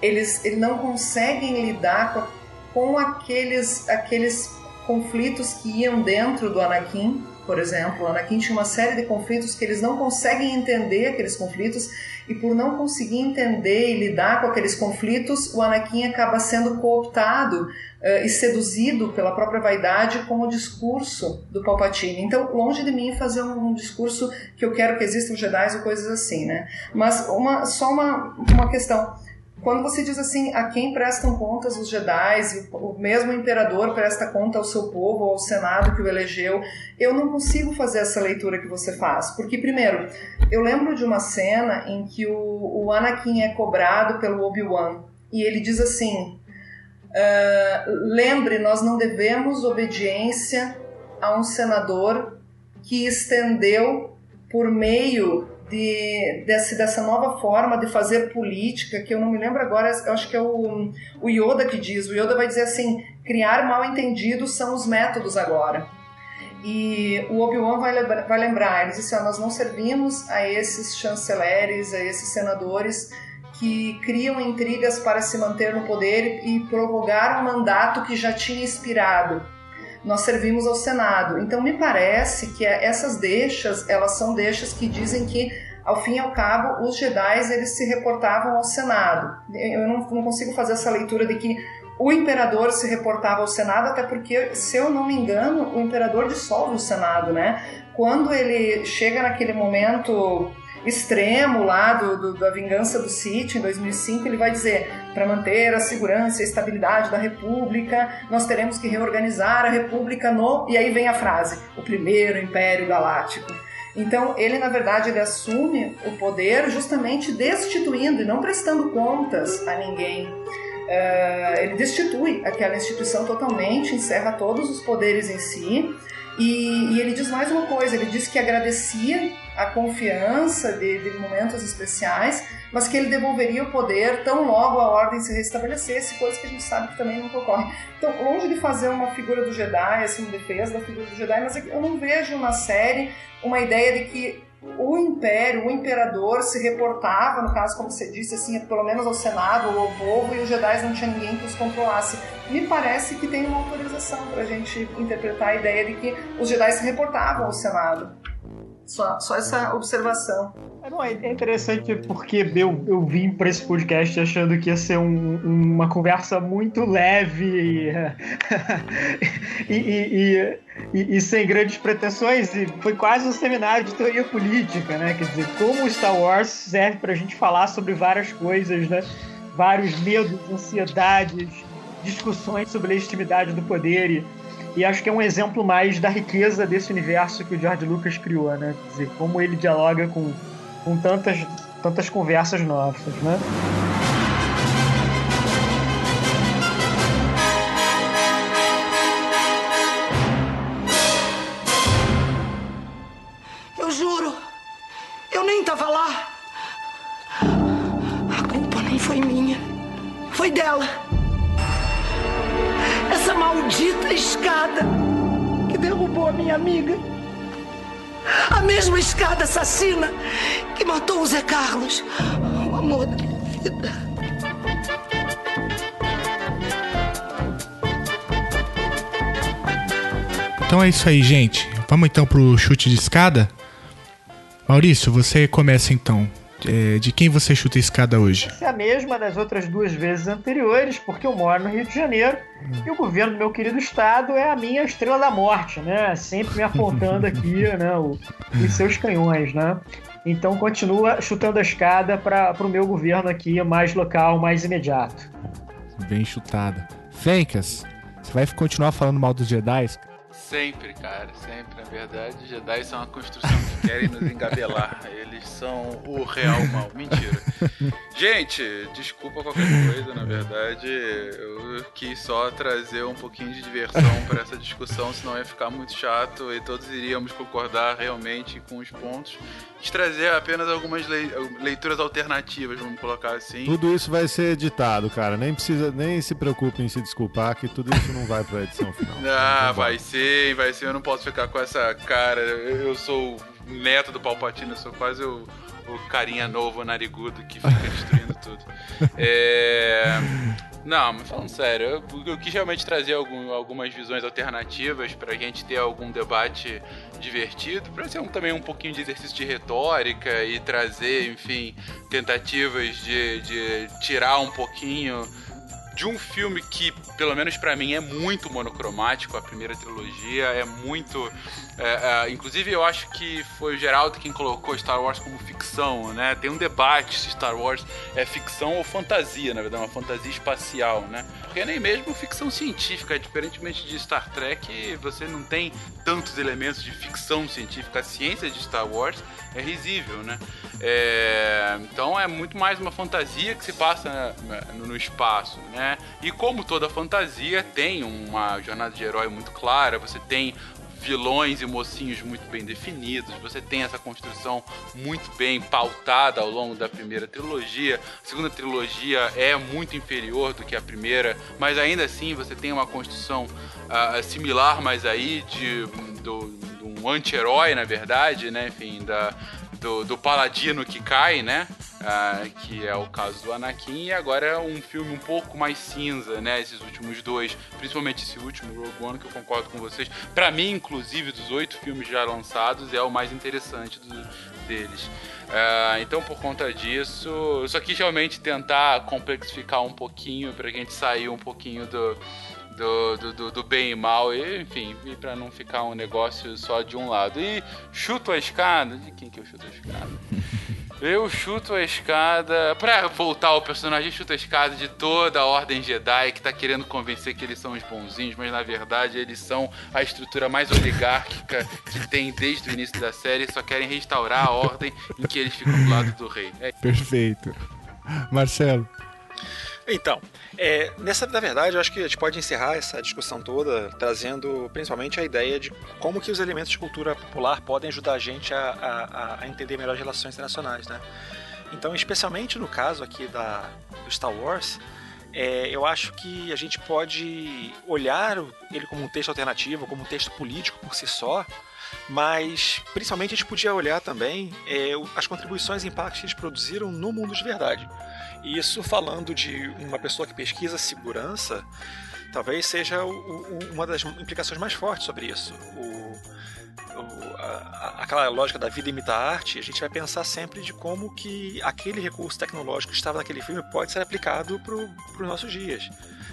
B: eles, eles não conseguem lidar com, com aqueles, aqueles conflitos que iam dentro do Anakin por exemplo, Anakin tinha uma série de conflitos que eles não conseguem entender aqueles conflitos e por não conseguir entender e lidar com aqueles conflitos, o Anakin acaba sendo cooptado e seduzido pela própria vaidade com o discurso do Palpatine. Então, longe de mim fazer um, um discurso que eu quero que existam Jedi ou coisas assim, né? Mas uma, só uma, uma questão quando você diz assim, a quem prestam contas os Jedi, o mesmo imperador presta conta ao seu povo, ao Senado que o elegeu, eu não consigo fazer essa leitura que você faz. Porque, primeiro, eu lembro de uma cena em que o, o Anakin é cobrado pelo Obi-Wan e ele diz assim: Uh, lembre, nós não devemos obediência a um senador que estendeu por meio de, desse, dessa nova forma de fazer política, que eu não me lembro agora, eu acho que é o, o Yoda que diz. O Yoda vai dizer assim: criar mal entendidos são os métodos agora. E o Obi-Wan vai, lembra, vai lembrar, ele disse: assim, nós não servimos a esses chanceleres, a esses senadores que criam intrigas para se manter no poder e prorrogar um mandato que já tinha expirado. Nós servimos ao Senado. Então me parece que essas deixas, elas são deixas que dizem que ao fim e ao cabo os Jedi eles se reportavam ao Senado. Eu não, não consigo fazer essa leitura de que o imperador se reportava ao Senado, até porque, se eu não me engano, o imperador dissolve o Senado, né? Quando ele chega naquele momento extremo lá do, do, da vingança do Sith em 2005, ele vai dizer: para manter a segurança e a estabilidade da República, nós teremos que reorganizar a República no. E aí vem a frase: o primeiro Império Galáctico. Então, ele, na verdade, ele assume o poder justamente destituindo e não prestando contas a ninguém. Uh, ele destitui aquela instituição totalmente, encerra todos os poderes em si e, e, ele diz mais uma coisa: ele diz que agradecia a confiança de, de, momentos especiais, mas que ele devolveria o poder tão logo a ordem se restabelecesse, coisa que a gente sabe que também nunca ocorre. Então, longe de fazer uma figura do Jedi, assim, defesa da figura do Jedi, mas eu não vejo na série uma ideia de que o império, o imperador se reportava, no caso, como você disse, assim, pelo menos ao Senado ou ao povo, e os Jedi não tinha ninguém que os controlasse. Me parece que tem uma autorização para a gente interpretar a ideia de que os Jedi se reportavam ao Senado. Só, só essa observação.
C: É, não, é interessante porque eu, eu vim para esse podcast achando que ia ser um, uma conversa muito leve e, e, e, e, sem grandes pretensões. E foi quase um seminário de teoria política, né? Quer dizer, como o Star Wars serve para a gente falar sobre várias coisas, né? Vários medos, ansiedades, discussões sobre a legitimidade do poder e e acho que é um exemplo mais da riqueza desse universo que o George Lucas criou, né? Quer dizer, como ele dialoga com, com tantas, tantas conversas novas, né?
N: Eu juro, eu nem tava lá. A culpa nem foi minha, foi dela maldita escada que derrubou a minha amiga. A mesma escada assassina que matou o Zé Carlos, o amor da minha vida.
F: Então é isso aí, gente. Vamos então pro chute de escada? Maurício, você começa então. É, de quem você chuta a escada hoje?
C: É a mesma das outras duas vezes anteriores, porque eu moro no Rio de Janeiro hum. e o governo do meu querido estado é a minha estrela da morte, né? Sempre me apontando aqui né, o, os seus canhões, né? Então continua chutando a escada para o meu governo aqui mais local, mais imediato.
F: Bem chutada. Fencas, você vai continuar falando mal dos Jedi?
A: Sempre, cara, sempre. Na verdade, Jedi são uma construção que querem nos engabelar. Eles são o real mal. Mentira. Gente, desculpa qualquer coisa, na verdade. Eu quis só trazer um pouquinho de diversão para essa discussão, senão ia ficar muito chato e todos iríamos concordar realmente com os pontos. De trazer apenas algumas leituras alternativas, vamos colocar assim.
G: Tudo isso vai ser editado, cara. Nem precisa, nem se preocupe em se desculpar, que tudo isso não vai pra edição final.
A: ah, vai ser vai ser. Eu não posso ficar com essa cara. Eu sou o neto do Palpatine, eu sou quase o, o carinha novo, narigudo, que fica destruindo tudo. É. Não, mas falando sério, eu, eu quis realmente trazer algum, algumas visões alternativas pra gente ter algum debate divertido, pra ser um, também um pouquinho de exercício de retórica e trazer, enfim, tentativas de, de tirar um pouquinho de um filme que, pelo menos para mim, é muito monocromático, a primeira trilogia é muito. É, é, inclusive, eu acho que foi o Geraldo quem colocou Star Wars como ficção, né? Tem um debate se Star Wars é ficção ou fantasia, na verdade, uma fantasia espacial, né? Porque nem mesmo ficção científica, diferentemente de Star Trek, você não tem tantos elementos de ficção científica. A ciência de Star Wars é risível, né? É, então é muito mais uma fantasia que se passa no, no espaço, né? né? E como toda fantasia tem uma jornada de herói muito clara, você tem vilões e mocinhos muito bem definidos, você tem essa construção muito bem pautada ao longo da primeira trilogia. A segunda trilogia é muito inferior do que a primeira, mas ainda assim você tem uma construção uh, similar, mas aí de, do, um anti-herói, na verdade, né? Enfim, da, do, do paladino que cai, né? Ah, que é o caso do Anakin, e agora é um filme um pouco mais cinza, né? Esses últimos dois, principalmente esse último, Rogue One, que eu concordo com vocês. Para mim, inclusive, dos oito filmes já lançados, é o mais interessante do, deles. Ah, então, por conta disso, eu só quis realmente tentar complexificar um pouquinho para a gente sair um pouquinho do, do, do, do, do bem e mal, e, enfim, e para não ficar um negócio só de um lado. E chuto a escada. De quem que eu chuto a escada? Eu chuto a escada. Pra voltar ao personagem, eu chuto a escada de toda a Ordem Jedi que tá querendo convencer que eles são os bonzinhos, mas na verdade eles são a estrutura mais oligárquica que tem desde o início da série e só querem restaurar a ordem em que eles ficam do lado do rei. É
F: Perfeito. Marcelo.
D: Então, é, nessa, na verdade, eu acho que a gente pode encerrar essa discussão toda trazendo principalmente a ideia de como que os elementos de cultura popular podem ajudar a gente a, a, a entender melhor as relações internacionais, né? Então, especialmente no caso aqui da, do Star Wars, é, eu acho que a gente pode olhar ele como um texto alternativo, como um texto político por si só, mas principalmente a gente podia olhar também é, as contribuições e impactos que eles produziram no mundo de verdade. Isso falando de uma pessoa que pesquisa segurança, talvez seja o, o, uma das implicações mais fortes sobre isso. O, a, aquela lógica da vida imita a arte, a gente vai pensar sempre de como que aquele recurso tecnológico que estava naquele filme pode ser aplicado para os nossos dias.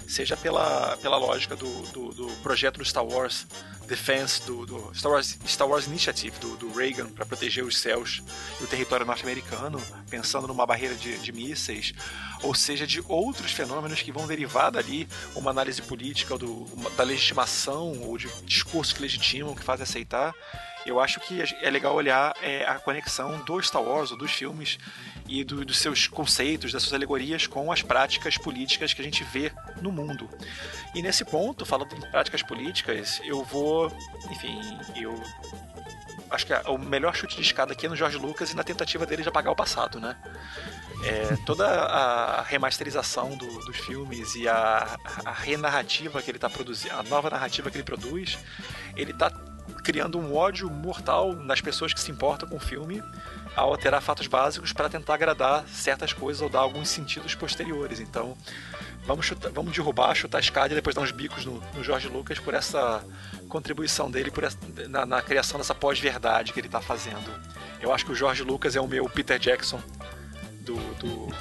D: Seja pela, pela lógica do, do, do projeto do Star Wars Defense, do, do Star, Wars, Star Wars Initiative, do, do Reagan, para proteger os céus e o território norte-americano, pensando numa barreira de, de mísseis, ou seja, de outros fenômenos que vão derivar dali uma análise política do, uma, da legitimação ou de discursos que legitimam, que fazem aceitar. Eu acho que é legal olhar é, a conexão do Star Wars, ou dos filmes, e do, dos seus conceitos, das suas alegorias com as práticas políticas que a gente vê no mundo. E nesse ponto, falando em práticas políticas, eu vou, enfim, eu acho que o melhor chute de escada aqui é no George Lucas e na tentativa dele de apagar o passado, né? É, toda a remasterização do, dos filmes e a, a renarrativa que ele está produzindo, a nova narrativa que ele produz, ele está criando um ódio mortal nas pessoas que se importam com o filme ao alterar fatos básicos para tentar agradar certas coisas ou dar alguns sentidos posteriores. Então, vamos, chutar, vamos derrubar, chutar a escada e depois dar uns bicos no, no Jorge Lucas por essa contribuição dele por essa, na, na, criação dessa pós-verdade que ele está fazendo. Eu acho que o Jorge Lucas é o meu Peter Jackson do, do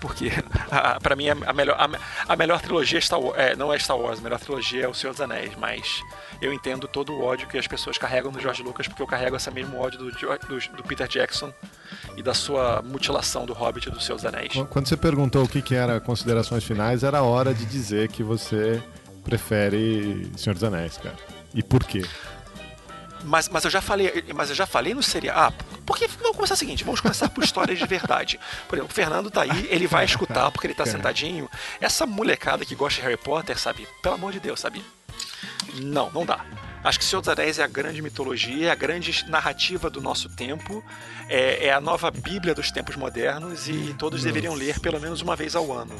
D: porque para mim a melhor, a, a melhor trilogia é Star Wars, é, não é Star Wars, a melhor trilogia é O Senhor dos Anéis, mas eu entendo todo o ódio que as pessoas carregam do George Lucas, porque eu carrego esse mesmo ódio do, do, do Peter Jackson e da sua mutilação do Hobbit e dos Anéis.
G: Quando você perguntou o que, que era considerações finais, era hora de dizer que você prefere Senhor dos Anéis, cara. E por quê?
D: Mas, mas eu já falei, mas eu já falei no seriado. Ah, porque vamos começar o seguinte, vamos começar por histórias de verdade. Por exemplo, o Fernando tá aí, ele vai escutar porque ele tá sentadinho. Essa molecada que gosta de Harry Potter, sabe? Pelo amor de Deus, sabe? Não, não dá. Acho que Senhor dos Anéis é a grande mitologia, é a grande narrativa do nosso tempo, é, é a nova Bíblia dos tempos modernos e todos Nossa. deveriam ler pelo menos uma vez ao ano.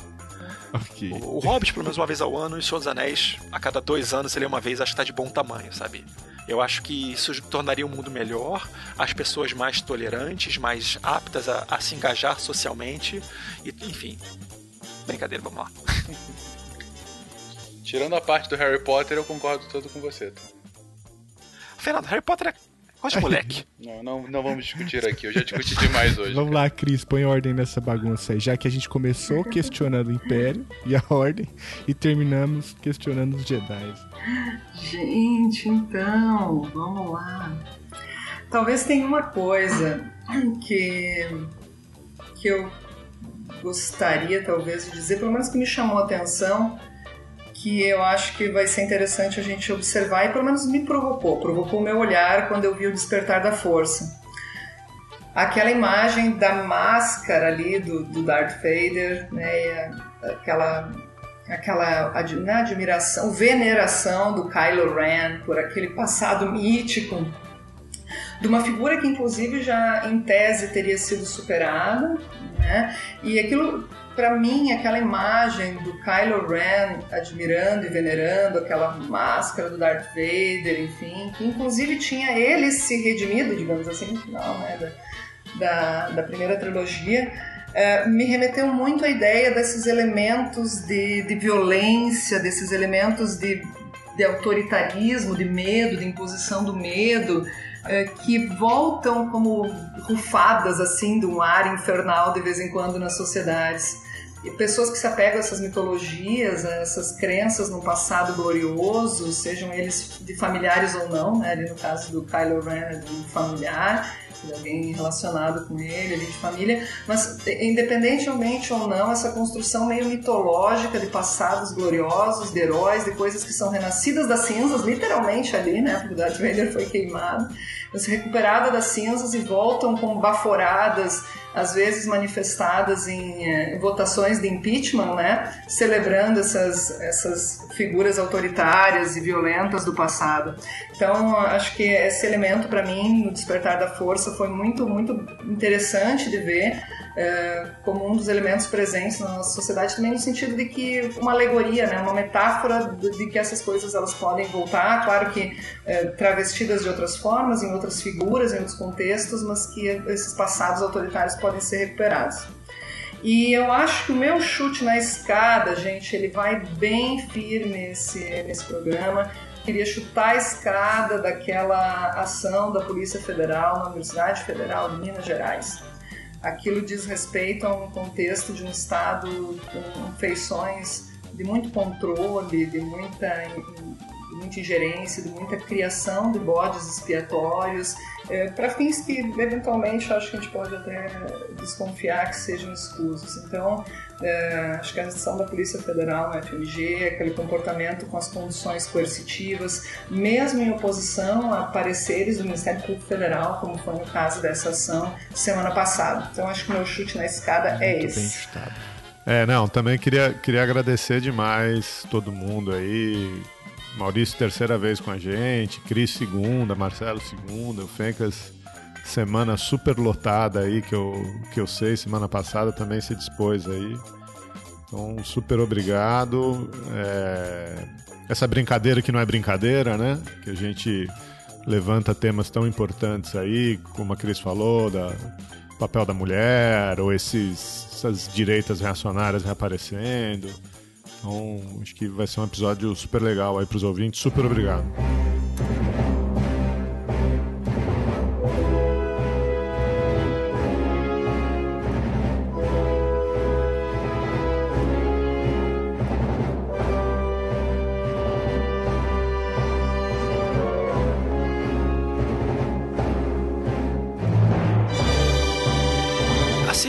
G: Okay.
D: O, o Hobbit, pelo menos uma vez ao ano, e o Senhor dos Anéis, a cada dois anos, se lê uma vez, acho que tá de bom tamanho, sabe? Eu acho que isso tornaria o mundo melhor, as pessoas mais tolerantes, mais aptas a, a se engajar socialmente, e, enfim. Brincadeira, vamos lá.
A: Tirando a parte do Harry Potter, eu concordo todo com você. Tá?
D: Fernando, Harry Potter é de moleque.
A: Não, não, não vamos discutir aqui, eu já discuti demais hoje.
F: Vamos cara. lá, Cris, põe ordem nessa bagunça aí. Já que a gente começou questionando o Império e a Ordem e terminamos questionando os Jedi.
B: Gente, então, vamos lá. Talvez tenha uma coisa que, que eu gostaria, talvez, de dizer, pelo menos que me chamou a atenção, que eu acho que vai ser interessante a gente observar e pelo menos me provocou, provocou o meu olhar quando eu vi o Despertar da Força. Aquela imagem da máscara ali do, do Darth Vader, né, aquela aquela né, admiração, veneração do Kylo Ren por aquele passado mítico de uma figura que inclusive já em tese teria sido superada, né? E aquilo para mim aquela imagem do Kylo Ren admirando e venerando aquela máscara do Darth Vader, enfim, que inclusive tinha ele se redimido, digamos assim, no final, né, da, da, primeira trilogia, eh, me remeteu muito à ideia desses elementos de, de violência, desses elementos de, de autoritarismo, de medo, de imposição do medo, eh, que voltam como rufadas assim de um ar infernal de vez em quando nas sociedades. E pessoas que se apegam a essas mitologias, a essas crenças no passado glorioso, sejam eles de familiares ou não, né? ali no caso do Kylo Ren é de um familiar, de alguém relacionado com ele, ali de família, mas independentemente ou não, essa construção meio mitológica de passados gloriosos, de heróis, de coisas que são renascidas das cinzas, literalmente ali, né? Porque o Darth Vader foi queimado, mas recuperadas das cinzas e voltam como baforadas, às vezes manifestadas em eh, votações de impeachment, né? Celebrando essas, essas figuras autoritárias e violentas do passado. Então, acho que esse elemento, para mim, no Despertar da Força, foi muito, muito interessante de ver eh, como um dos elementos presentes na nossa sociedade, também no sentido de que uma alegoria, né? uma metáfora de, que essas coisas elas podem voltar, claro que eh, travestidas de outras formas, em outras figuras, em outros contextos, mas que esses passados autoritários podem ser recuperados. E eu acho que o meu chute na escada, gente, ele vai bem firme nesse, nesse programa. Queria chutar a escada daquela ação da Polícia Federal na Universidade Federal de Minas Gerais. Aquilo diz respeito a um contexto de um Estado com feições de muito controle, de muita, de muita ingerência, de muita criação de bodes expiatórios, é, para fins que eventualmente acho que a gente pode até desconfiar que sejam escusos. Então, é, acho que a ação da Polícia Federal no FMG, aquele comportamento com as condições coercitivas, mesmo em oposição a pareceres do Ministério Público Federal, como foi no caso dessa ação semana passada. Então, acho que o meu chute na escada é
G: Muito
B: esse.
G: bem chutado. É, não, também queria, queria agradecer demais todo mundo aí. Maurício, terceira vez com a gente, Cris, segunda, Marcelo, segunda, o Fencas, semana super lotada aí, que eu, que eu sei, semana passada também se dispôs aí. Então, super obrigado. É, Essa brincadeira que não é brincadeira, né? Que a gente levanta temas tão importantes aí, como a Cris falou, da papel da mulher, ou esses, essas direitas reacionárias reaparecendo. Então, acho que vai ser um episódio super legal aí pros ouvintes. Super obrigado.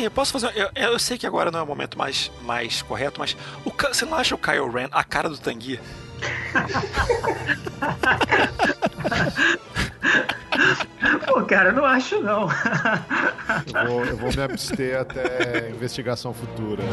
D: Eu posso fazer. Eu, eu sei que agora não é o momento mais, mais correto, mas o, você não acha o Kyle Ren a cara do Tanguy?
C: Pô, cara, eu não acho não.
G: Eu vou, eu vou me abster até investigação futura.